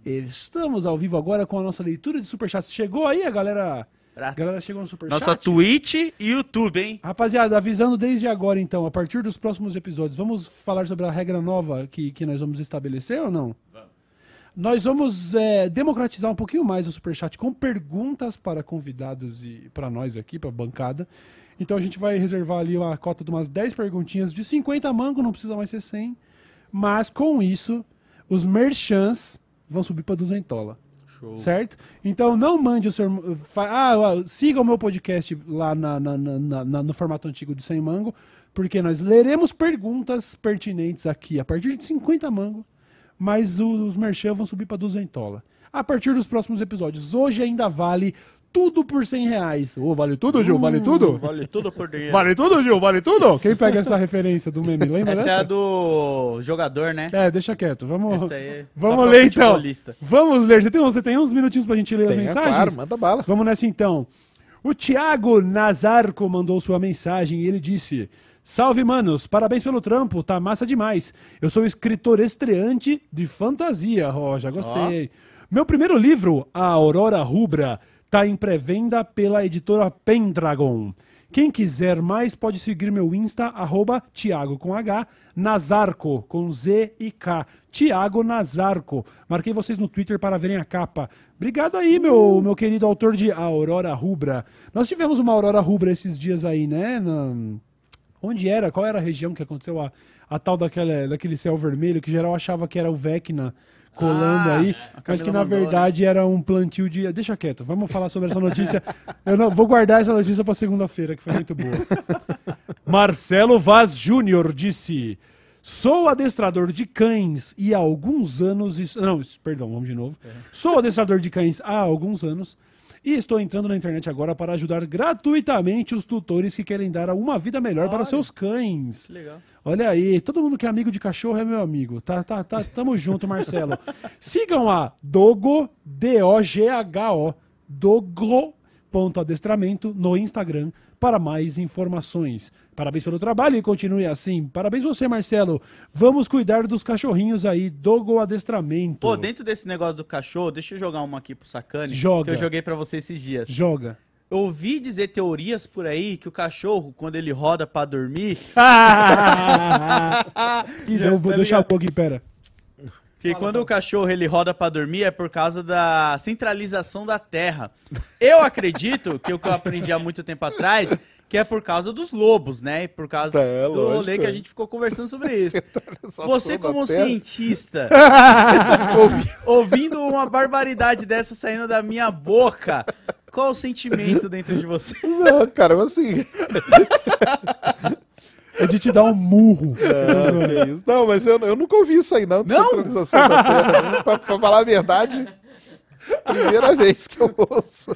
Estamos ao vivo agora com a nossa leitura de superchats. Chegou aí a galera? A galera chegou no superchat? Nossa Twitch e YouTube, hein? Rapaziada, avisando desde agora, então, a partir dos próximos episódios, vamos falar sobre a regra nova que, que nós vamos estabelecer ou não? Nós vamos é, democratizar um pouquinho mais o Superchat com perguntas para convidados e para nós aqui, para a bancada. Então a gente vai reservar ali uma cota de umas 10 perguntinhas de 50 mango, não precisa mais ser 100. Mas com isso, os merchants vão subir para 200 dólar. Show. Certo? Então não mande o seu. Ah, siga o meu podcast lá na- na- na- no formato antigo de 100 mango, porque nós leremos perguntas pertinentes aqui a partir de 50 mango, mas os merchan vão subir para 200 A partir dos próximos episódios. Hoje ainda vale tudo por 100 reais. Ô, vale tudo, Gil? Vale tudo? Vale tudo por dinheiro. Vale tudo, Gil? Vale tudo? Quem pega essa referência do meme? Lembra Essa dessa? é a do jogador, né? É, deixa quieto. Vamos, Essa aí é vamos ler então. Vamos ler. Você tem, você tem uns minutinhos pra gente ler as Tem, é mensagens? claro, manda bala. Vamos nessa então. O Thiago Nazarco mandou sua mensagem e ele disse: Salve, manos, parabéns pelo trampo, tá massa demais. Eu sou escritor estreante de fantasia, ó, já gostei. Meu primeiro livro, A Aurora Rubra, tá em pré-venda pela editora Pendragon. Quem quiser mais pode seguir meu Insta, arroba Thiago com H, Nazarco, com Z e K. Thiago Nazarco. Marquei vocês no Twitter para verem a capa. Obrigado aí, meu, meu querido autor de Aurora Rubra. Nós tivemos uma Aurora Rubra esses dias aí, né? Na- Onde era? Qual era a região que aconteceu a, a tal daquela, daquele céu vermelho que geral achava que era o Vecna colando Ah, aí, é. Mas que na mandou, verdade era um plantio de. Deixa quieto, vamos falar sobre essa notícia. Eu não vou guardar essa notícia para segunda-feira, que foi muito boa. Marcelo Vaz Júnior disse: Sou adestrador de cães e há alguns anos. Não, perdão, vamos de novo. Sou adestrador de cães há alguns anos e estou entrando na internet agora para ajudar gratuitamente os tutores que querem dar uma vida melhor para os seus cães. Legal. Olha aí, todo mundo que é amigo de cachorro é meu amigo. Tá, tá, tá, tamo junto, Marcelo. Sigam a Dogo, D-O-G-H-O, Dogo.adestramento no Instagram para mais informações. Parabéns pelo trabalho e continue assim. Parabéns você, Marcelo. Vamos cuidar dos cachorrinhos aí, Dogo Adestramento. Pô, dentro desse negócio do cachorro, deixa eu jogar uma aqui pro Sacane. Joga. Que eu joguei pra você esses dias. Joga. Eu ouvi dizer teorias por aí que o cachorro, quando ele roda pra dormir, Ih, deu- Tá deixa um pouquinho, pera. Que quando o cachorro ele roda pra dormir é por causa da centralização da terra. Eu acredito que o que eu aprendi há muito tempo atrás, que é por causa dos lobos, né? Por causa É, do lógico, rolê que é. a gente ficou conversando sobre isso. Você como cientista, ouvi- ouvindo uma barbaridade dessa saindo da minha boca, qual o sentimento dentro de você? Não, cara, assim. É de te dar um murro. Não, que isso. Não, mas eu, eu nunca ouvi isso aí, não, de Não? centralização da Terra. pra, pra falar a verdade, primeira vez que eu ouço.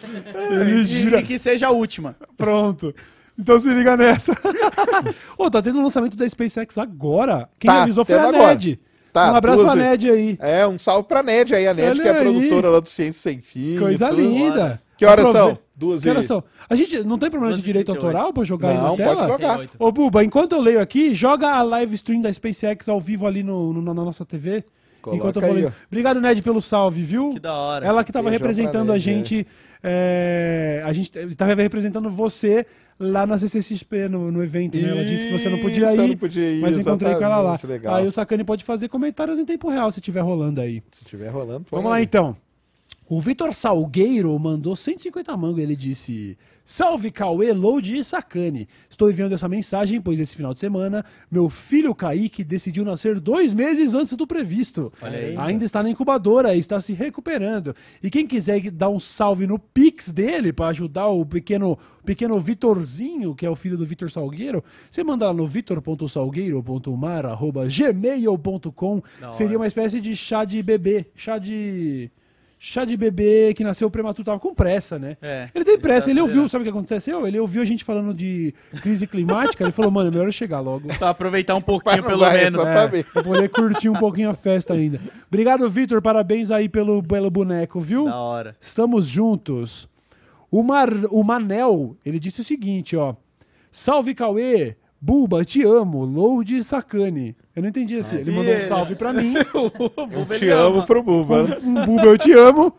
Ele gira. e que seja a última. Pronto. Então se liga nessa. Ô, tá tendo o lançamento da SpaceX agora. Quem Tá, avisou foi a agora. Ned. Tá, um abraço pra. Ned aí. É, um salve pra Ned aí, a Ned, Olha que é aí. produtora lá do Ciência Sem Fim. Coisa linda. Que horas Aprove- são? Duas Que e- horas são? A gente não tem problema de 12h38. direito autoral pra jogar aí Não, na tela? pode colocar. Tem oito. Ô, Buba, enquanto eu leio aqui, joga a live stream da SpaceX ao vivo ali no, no- na nossa TV. Coloca enquanto eu vou aí, lendo. Obrigado, Ned, pelo salve, viu? Que da hora. Ela que tava representando a gente. é, a gente tava representando você lá na CCXP no, no evento, né? Ela disse que você não podia ir. não podia ir, mas eu encontrei com ela lá. legal. Aí o Sacani pode fazer comentários em tempo real se tiver rolando aí. Se tiver rolando, Vamos lá aí. então. O Vitor Salgueiro mandou 150 mangos. Ele disse: Salve Cauê, Load e Sacane. Estou enviando essa mensagem, pois esse final de semana meu filho Kaique decidiu nascer dois meses antes do previsto. aí. Ainda está na incubadora e está se recuperando. E quem quiser dar um salve no Pix dele para ajudar o pequeno, pequeno Vitorzinho, que é o filho do Vitor Salgueiro, você manda lá no vitor.salgueiro.mar.gmail.com. Seria uma espécie de chá de bebê. Chá de. Chá de bebê que nasceu prematuro, tava com pressa, né? É, ele tem pressa, tá ele ouviu, sabe o que aconteceu? Ele ouviu a gente falando de crise climática, ele falou, mano, é melhor eu chegar logo. Pra aproveitar um pouquinho, pelo vai, menos. É, pra poder curtir um pouquinho a festa ainda. Obrigado, Vitor. Parabéns aí pelo belo boneco, viu? Da hora. Estamos juntos. O, Mar, o Manel, ele disse o seguinte, ó. Salve, Cauê. Buba, te amo. Load e Sacane. Eu não entendi assim. Ele mandou um salve pra mim. Eu te amo pro Buba. né? Um Buba, eu te amo.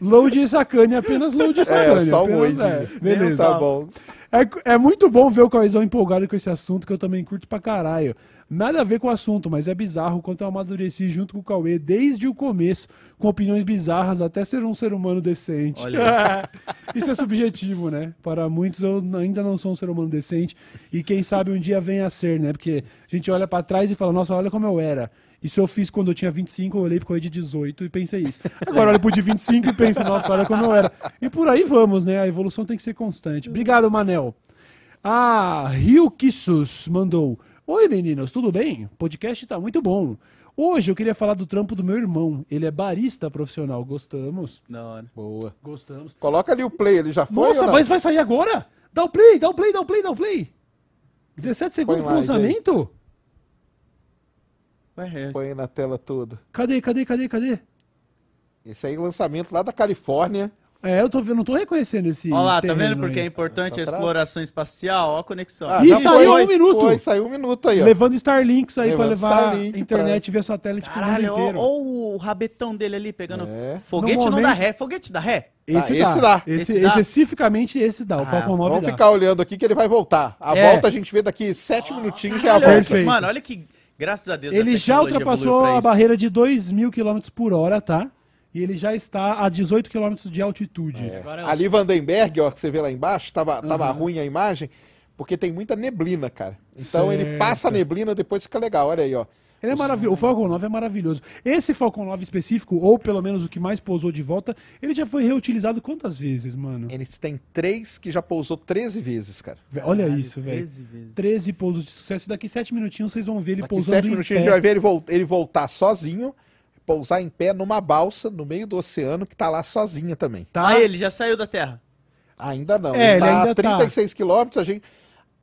Load e Sacane, apenas Load e Sacane. É, só um apenas, é, beleza. Tá bom. É, é muito bom ver o Cauêzão empolgado com esse assunto, que eu também curto pra caralho. Nada a ver com o assunto, mas é bizarro o quanto eu amadureci junto com o Cauê desde o começo, com opiniões bizarras até ser um ser humano decente. Olha Isso é subjetivo, né? Para muitos eu ainda não sou um ser humano decente e quem sabe um dia venha a ser, né? Porque a gente olha pra trás e fala, nossa, olha como eu era. Isso eu fiz quando eu tinha 25, eu olhei pro Cauê de 18 e pensei isso. Agora olho pro de 25 e penso, nossa, olha como eu era. E por aí vamos, né? A evolução tem que ser constante. Obrigado, Manel. Ah, Rio Kissus mandou. Oi, meninos, tudo bem? O podcast tá muito bom. Hoje eu queria falar do trampo do meu irmão. Ele é barista profissional. Gostamos. Hora. Boa. Gostamos. Coloca ali o play, ele já foi Nossa, ou não? vai, vai sair agora? Dá o play, dá o play, dá o play, dá o play. 17 segundos pro lançamento? É- Põe na tela toda. Cadê, cadê, cadê, cadê? Esse aí é o lançamento lá da Califórnia. É, eu, tô, eu não tô reconhecendo esse. Olha lá, tá vendo porque é aí. importante Tá a exploração espacial? Ó a conexão. Ah, Ih, já saiu foi, um minuto. Foi, saiu um minuto aí, ó. Levando Starlinks aí pra Levando levar Starlink internet via satélite pro mundo Caralho, inteiro. ó o rabetão dele ali pegando. É. Foguete No não momento- dá ré, foguete dá ré. Esse, Ah, dá. esse dá. Esse, Esse dá? Especificamente esse dá. O Ah, Falcon 9 Vamos dá. ficar olhando aqui que ele vai voltar. A É. volta a gente vê daqui sete minutinhos e a Olha, volta. Perfeito. Mano, olha que. Graças a Deus. a Ele já tecnologia ultrapassou pra a barreira de 2 mil km por hora, tá? E ele já está a 18 km de altitude. É o Ali Vandenberg, ó, que você vê lá embaixo, tava, tava Uhum. ruim a imagem, porque tem muita neblina, cara. Então ele Certo. passa a neblina, depois fica legal. Olha aí, ó. Ele é maravilhoso. O Falcon 9 é maravilhoso. Esse Falcon 9 específico, ou pelo menos o que mais pousou de volta, ele já foi reutilizado quantas vezes, mano? Eles têm três que já pousou 13 vezes, cara. Olha Caralho, isso, velho. 13 vezes. 13 pousos de sucesso. Daqui 7 minutinhos vocês vão ver ele Daqui pousando sete em minutinhos a gente vai ver ele, vol- ele voltar sozinho, pousar em pé numa balsa no meio do oceano que tá lá sozinha também. Tá? Ah, ele já saiu da Terra. Ainda não. É, ele ele tá ainda a tá. 36 quilômetros, a gente.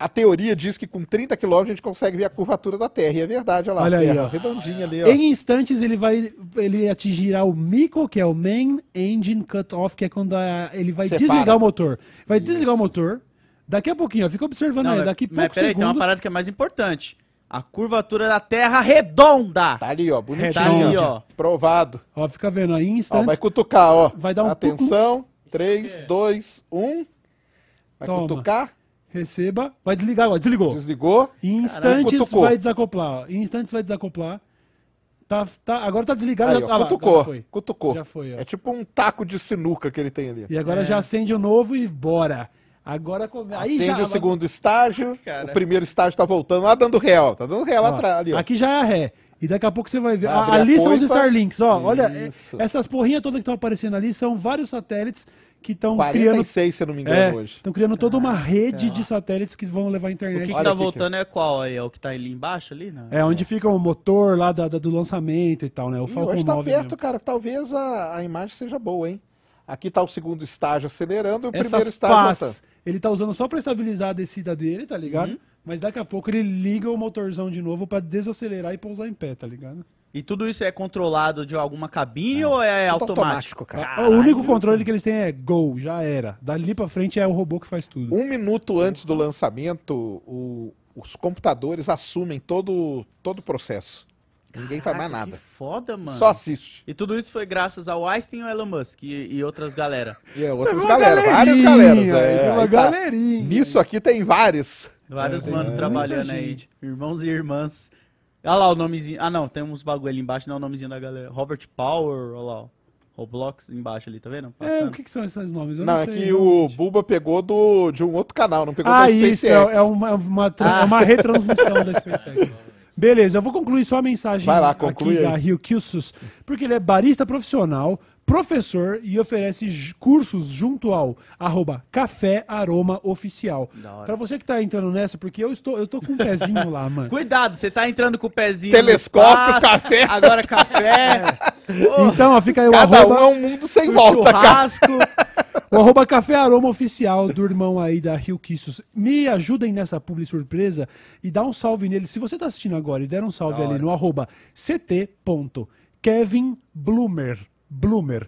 A teoria diz que com 30 quilômetros a gente consegue ver a curvatura da Terra. E é verdade, olha lá. Olha a aí, terra ó. redondinha ali, ó. Em instantes ele vai ele atingirá o MICO, que é o Main Engine Cut-Off, que é quando a- ele vai Separa. desligar o motor. Vai Isso. desligar o motor. Daqui a pouquinho, ó, fica observando Não, aí, mas- daqui mas poucos peraí, tem uma segundos. parada que é mais importante. A curvatura da Terra redonda. Tá ali, ó. Bonitinho. Tá ali, ó. Provado. Ó, fica vendo aí, em Ó, instantes. vai cutucar, ó. Vai dar um Atenção. 3, 2, 1. Vai Toma. cutucar. Receba, vai desligar, ó, desligou. Desligou. Em instantes vai desacoplar, ó. Em instantes vai desacoplar. Tá, tá, agora tá desligado, Aí, já, ó, ah lá, cutucou. agora foi. Cutucou. Já foi, ó. É tipo um taco de sinuca que ele tem ali. E agora É. já acende o novo e bora. Agora Acende já o segundo estágio. Cara. O primeiro estágio tá voltando lá, dando ré, ó. Tá dando ré lá atrás. Ali, ó. Aqui já é a ré. E daqui a pouco você vai ver. Ah, ali são os. Starlinks, ó. Olha, é- Isso. essas porrinhas todas que estão aparecendo ali são vários satélites que estão criando. 46, se eu não me engano, É, hoje. estão criando toda uma rede de satélites que vão levar a O internet. que, que Olha tá voltando é qual aí? É o que tá ali embaixo ali? Não. É onde fica o motor lá da- da- do lançamento e tal, né? O Ih, Falcon hoje tá 9 perto, mesmo. cara. Talvez a, a imagem seja boa, hein? Aqui tá o segundo estágio acelerando e o Essas primeiro estágio voltando. Ele tá usando só pra estabilizar a descida dele, tá ligado? Uhum. Mas daqui a pouco ele liga o motorzão de novo pra desacelerar e pousar em pé, tá ligado? E tudo isso é controlado de alguma cabine ou é Tudo automático? cara. Caralho. o único controle que eles têm é Go, já era. Dali pra frente é o robô que faz tudo. Um minuto antes do lançamento, o- os computadores assumem todo, todo o processo. Ninguém faz mais Caraca, nada. Que foda, mano. Só assiste. E tudo isso foi graças ao Einstein e ao Elon Musk e, e outras galera. E é outras galera, várias galeras. É, uma tá. galerinha. Nisso aqui tem vários. Vários É, mano trabalhando aí. Irmãos e irmãs. Olha lá o nomezinho. Ah, não, tem uns bagulho ali embaixo, não é o nomezinho da galera. Robert Power, olha lá. ó. Roblox embaixo ali, tá vendo? É, Passando. o que, que são esses nomes? Eu Não, não, é que o. Buba pegou do, de um outro canal, não pegou Ah, da isso, SpaceX. é, é uma, uma, é uma retransmissão da SpaceX. Beleza, eu vou concluir só a mensagem Vai lá, aqui da. Rio Kilsus, porque ele é barista profissional, professor e oferece cursos junto ao arroba Café Aroma Oficial. Pra você que tá entrando nessa, porque eu estou, eu tô com um pezinho lá, mano. Cuidado, você tá entrando com o pezinho. Telescópio, espaço, café. Agora café. Então, ó, fica aí o Cada um arroba, é um mundo sem volta, cara. churrasco. o arroba Café Aroma Oficial do irmão aí da Rio Kissus. Me ajudem nessa publi surpresa e dá um salve nele. Se você tá assistindo agora e der um salve ali no arroba ct.kevinbloomer. Bloomer.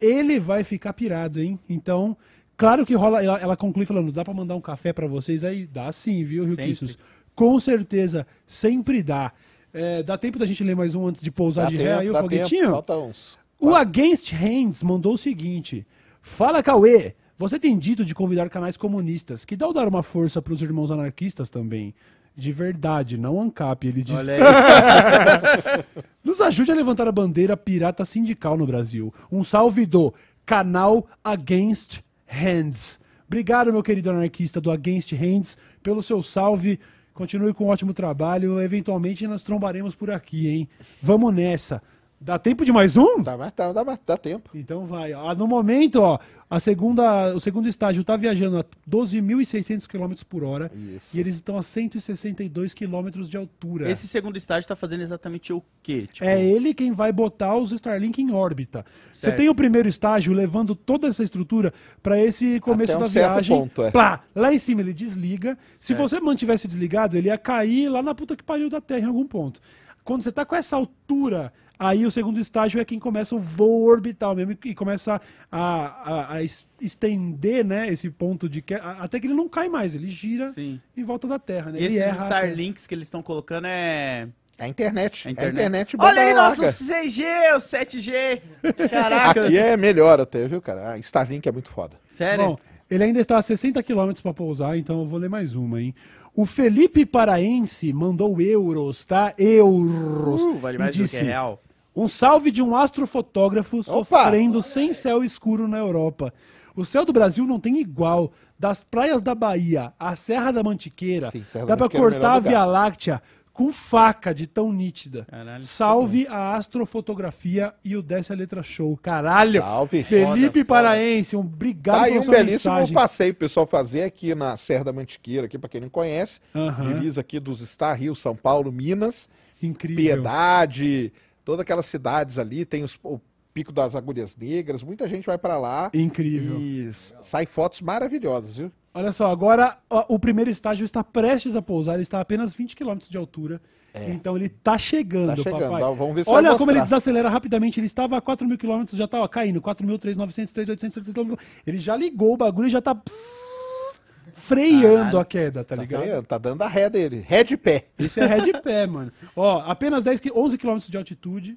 Ele vai ficar pirado, hein? Então, claro que rola. Ela, ela conclui falando: dá pra mandar um café pra vocês aí? Dá sim, viu, Rio. Kissus? Com certeza, sempre dá. É, dá tempo da gente ler mais um antes de pousar Dá de ré aí, o foguetinho? Falta uns. O Against Hands mandou o seguinte: Fala Cauê, você tem dito de convidar canais comunistas, que dá o dar uma força para os irmãos anarquistas também. De verdade, não ANCAP, ele diz. Olha aí. Nos ajude a levantar a bandeira pirata sindical no Brasil. Um salve do canal Against Hands. Obrigado, meu querido anarquista do Against Hands, pelo seu salve. Continue com um ótimo trabalho. Eventualmente nós trombaremos por aqui, hein? Vamos nessa. Dá tempo de mais um? Dá, mais- dá, dá, mais- dá tempo. Então vai. ó. No momento, ó, A segunda, o segundo estágio está viajando a 12.600 km por hora Isso. e eles estão a 162 km de altura. Esse segundo estágio tá fazendo exatamente o quê? Tipo, É ele quem vai botar os Starlink em órbita. Você Certo. tem o primeiro estágio levando toda essa estrutura para esse começo Até um da certo viagem. ponto, é. Plá, lá em cima ele desliga. Se você mantivesse desligado, ele ia cair lá na puta que pariu da Terra em algum ponto. Quando você tá com essa altura, aí o segundo estágio é quem começa o voo orbital mesmo e começa a, a- a es- estender, né, esse ponto de que até que ele não cai mais, ele gira Sim. em volta da Terra, né? E Ele esses. Starlinks que eles estão colocando é. É a internet. a É a internet. internet Olha aí, nosso larga. 6G, o 7G. Caraca. Aqui é melhor até, viu, cara? A Starlink é muito foda. Sério? Bom, ele ainda está a 60 km para pousar, então eu vou ler mais uma, hein? O Felipe Paraense mandou euros, tá? Euros. Uh, vale mais e do disse, que real. Um salve de um astrofotógrafo sofrendo sem céu escuro na Europa. O céu do Brasil não tem igual. Das praias da Bahia à Serra da Mantiqueira, Sim, Serra dá Mantiqueira é cortar a melhor Via. Láctea com faca de tão nítida. Caralho, Salve a astrofotografia e o Desce a Letra Show. Caralho! Salve. Felipe foda. Paraense, um obrigado Tá aí um belíssimo mensagem. passeio pessoal fazer aqui na Serra da Mantiqueira, aqui pra quem não conhece. Aham. Divisa aqui dos Star Rio, São Paulo, Minas. Incrível. Piedade, todas aquelas cidades ali, tem os- o Pico das Agulhas Negras, muita gente vai pra lá. Incrível. E sai fotos maravilhosas, viu? Olha só, agora ó, o primeiro estágio está prestes a pousar, ele está a apenas 20 km de altura. Então ele tá chegando, Tá chegando, papai. ó, vamos ver se Olha como ele desacelera rapidamente. Ele estava a 4 mil km, já tá ó, caindo. 4.300, 3.800, Ele já ligou o bagulho e já tá pss, freando Caralho. a queda, tá Tá, ligado? freando, tá dando a ré dele. Ré de pé. Esse é ré de pé, mano. Ó, apenas 10, qui- 11 km de altitude.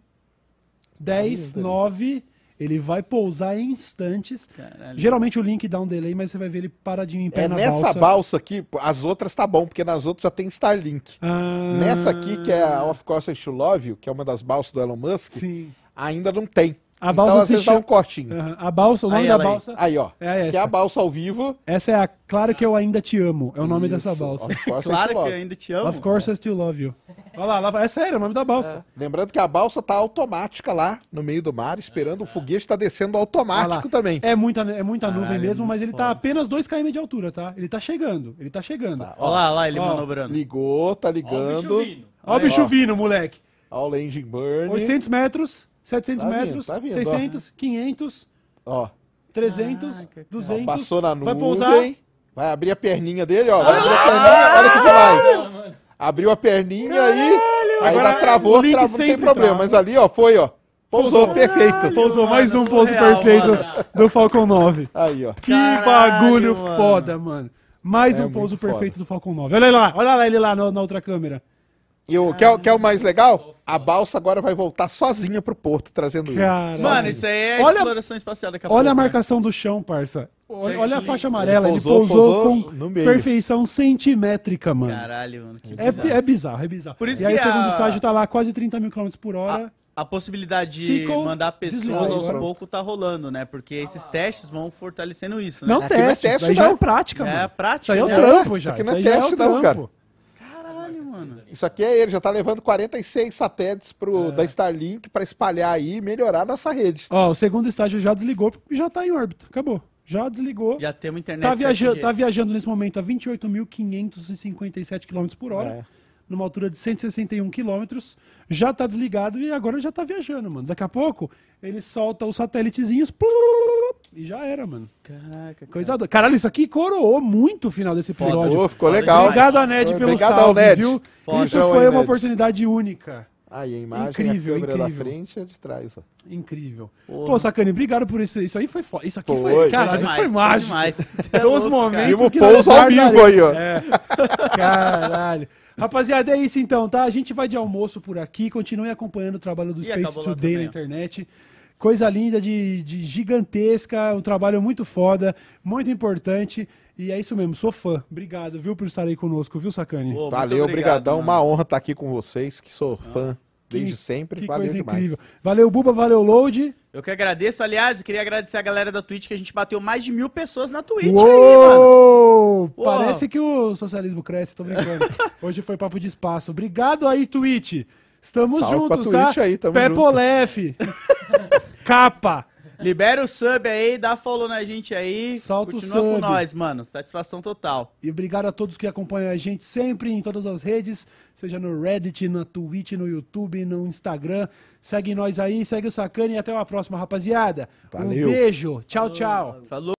10, Ainda, 9. Ele vai pousar em instantes. Caralho. Geralmente o link dá um delay, mas você vai ver ele paradinho em pé É na nessa balsa. balsa. aqui, as outras tá bom, porque nas outras já tem Starlink. Ah, Nessa aqui, que é a Of Course I Should Love You, que é uma das balsas do Elon Musk, Sim. ainda não tem. A então, balsa às se vezes dá chama- um cortinho. Aham. A balsa, o nome Aí da balsa. Aí, ó. É Que é essa. a balsa ao vivo. Essa é a Claro que eu ainda te amo. É o nome dessa Isso, balsa. Course I Claro que eu ainda te amo. Of course I still love you. Olha lá, lá é sério, é o nome da balsa. Lembrando que a balsa tá automática lá no meio do mar, esperando o foguete tá descendo Olha automático também. É muita, é muita nuvem Caralho, mesmo, mas ele tá foda. apenas 2 km de altura, tá? Ele tá chegando, ele tá chegando. Tá, Olha lá, olha lá, ele Ó, manobrando. Ligou, tá ligando. Ó o bicho vindo, moleque. Ó o engine burn. 800 metros, 700 Tá vindo, metros, tá vindo, ó. 600, 500, Ó, 300, Caraca, 200. passou na Vai nuvem. pousar. Vai abrir a perninha dele, ó. Vai abrir a perninha, olha que demais. Abriu a perninha aí. Aí Agora, travou, travou, não tem problema. trava. Mas ali, ó, foi, ó. Pousou, perfeito. Pousou Mano, mais um pouso surreal, perfeito mano. do Falcon 9. Aí, ó. Que Caralho, bagulho mano. foda, mano. Mais É um pouso foda. perfeito do Falcon 9. Olha lá, olha lá ele lá na, na outra câmera. E o, quer, quer o mais legal? A balsa agora vai voltar sozinha pro porto, trazendo ele. Caralho. Mano, isso aí é Olha- exploração espacial daqui a Olha a pouco, né? marcação do chão, parça. Olha, olha a faixa amarela, ele Ele pousou, pousou- pousou com no meio. perfeição centimétrica, mano. Caralho, mano. que É, bizarro. é bizarro, é bizarro. Por isso e aí que o segundo a- estágio tá lá quase 30 mil km por hora. A possibilidade de Ciclo, mandar pessoas aos poucos tá rolando, né? Porque esses testes vão fortalecendo isso, né? não aqui não é teste, teste, já não. é prática, É mano. Isso prática. aí é o já. trampo Isso já. aqui Isso não é teste, o não, cara. Caralho, mano. Isso aqui é ele, já tá levando 46 satélites pro, da Starlink pra espalhar aí e melhorar nossa rede. Ó, o segundo estágio já desligou e já tá em órbita. Acabou. Já desligou. Já temos internet Tá, viaja 7G. tá viajando nesse momento a 28.557 km por hora, É. numa altura de 161 km. Já tá desligado e agora já tá viajando, mano. Daqui a pouco ele solta os satélitezinhos e já era, mano. Caraca, Coisa do... Caralho, isso aqui coroou muito o final desse episódio. Pô, ficou Foda legal. Obrigado a Ned pelo Obrigadão, salve, Ned. viu? Foda. Isso foi aí, uma Ned. oportunidade única. Aí a imagem, Incrível, a câmera da incrível. frente é de trás, ó. Incrível. Porra. Pô, Sacane, obrigado por isso. Isso aí foi foda. Isso aqui foi, Foi, caralho, demais, foi mágico. demais. Tem uns louco, momentos Vivo que pouso ao vivo aí, ó. É. Caralho. Rapaziada, é isso então, tá? A gente vai de almoço por aqui. Continue acompanhando o trabalho do Ih, Space Today na internet. Coisa linda, de, de gigantesca, um trabalho muito foda, muito importante. E é isso mesmo, sou fã. Obrigado, viu, por estar aí conosco, viu? Pô, muito Valeu, obrigado, obrigadão. mano. Uma honra estar aqui com vocês, que sou fã desde Que- sempre. Que Valeu coisa demais. incrível. Valeu, Buba, valeu, Load. Eu que agradeço. Aliás, eu queria agradecer a galera da Twitch que a gente bateu mais de mil pessoas na Twitch aí, mano. Uou! Parece que o socialismo cresce, tô brincando. Hoje foi papo de espaço. Obrigado aí, Twitch. Estamos Salve pra juntos, tá? Twitch aí, tamo Pepolef. Capa. Libera o sub aí, dá follow na gente aí. Solta o Continua com sub. nós, mano. Satisfação total. E obrigado a todos que acompanham a gente sempre em todas as redes, seja no Reddit, na Twitch, no YouTube, no Instagram. Segue nós aí, segue o Sacane e até uma próxima, rapaziada. Valeu. Um beijo. Tchau, tchau. Falou.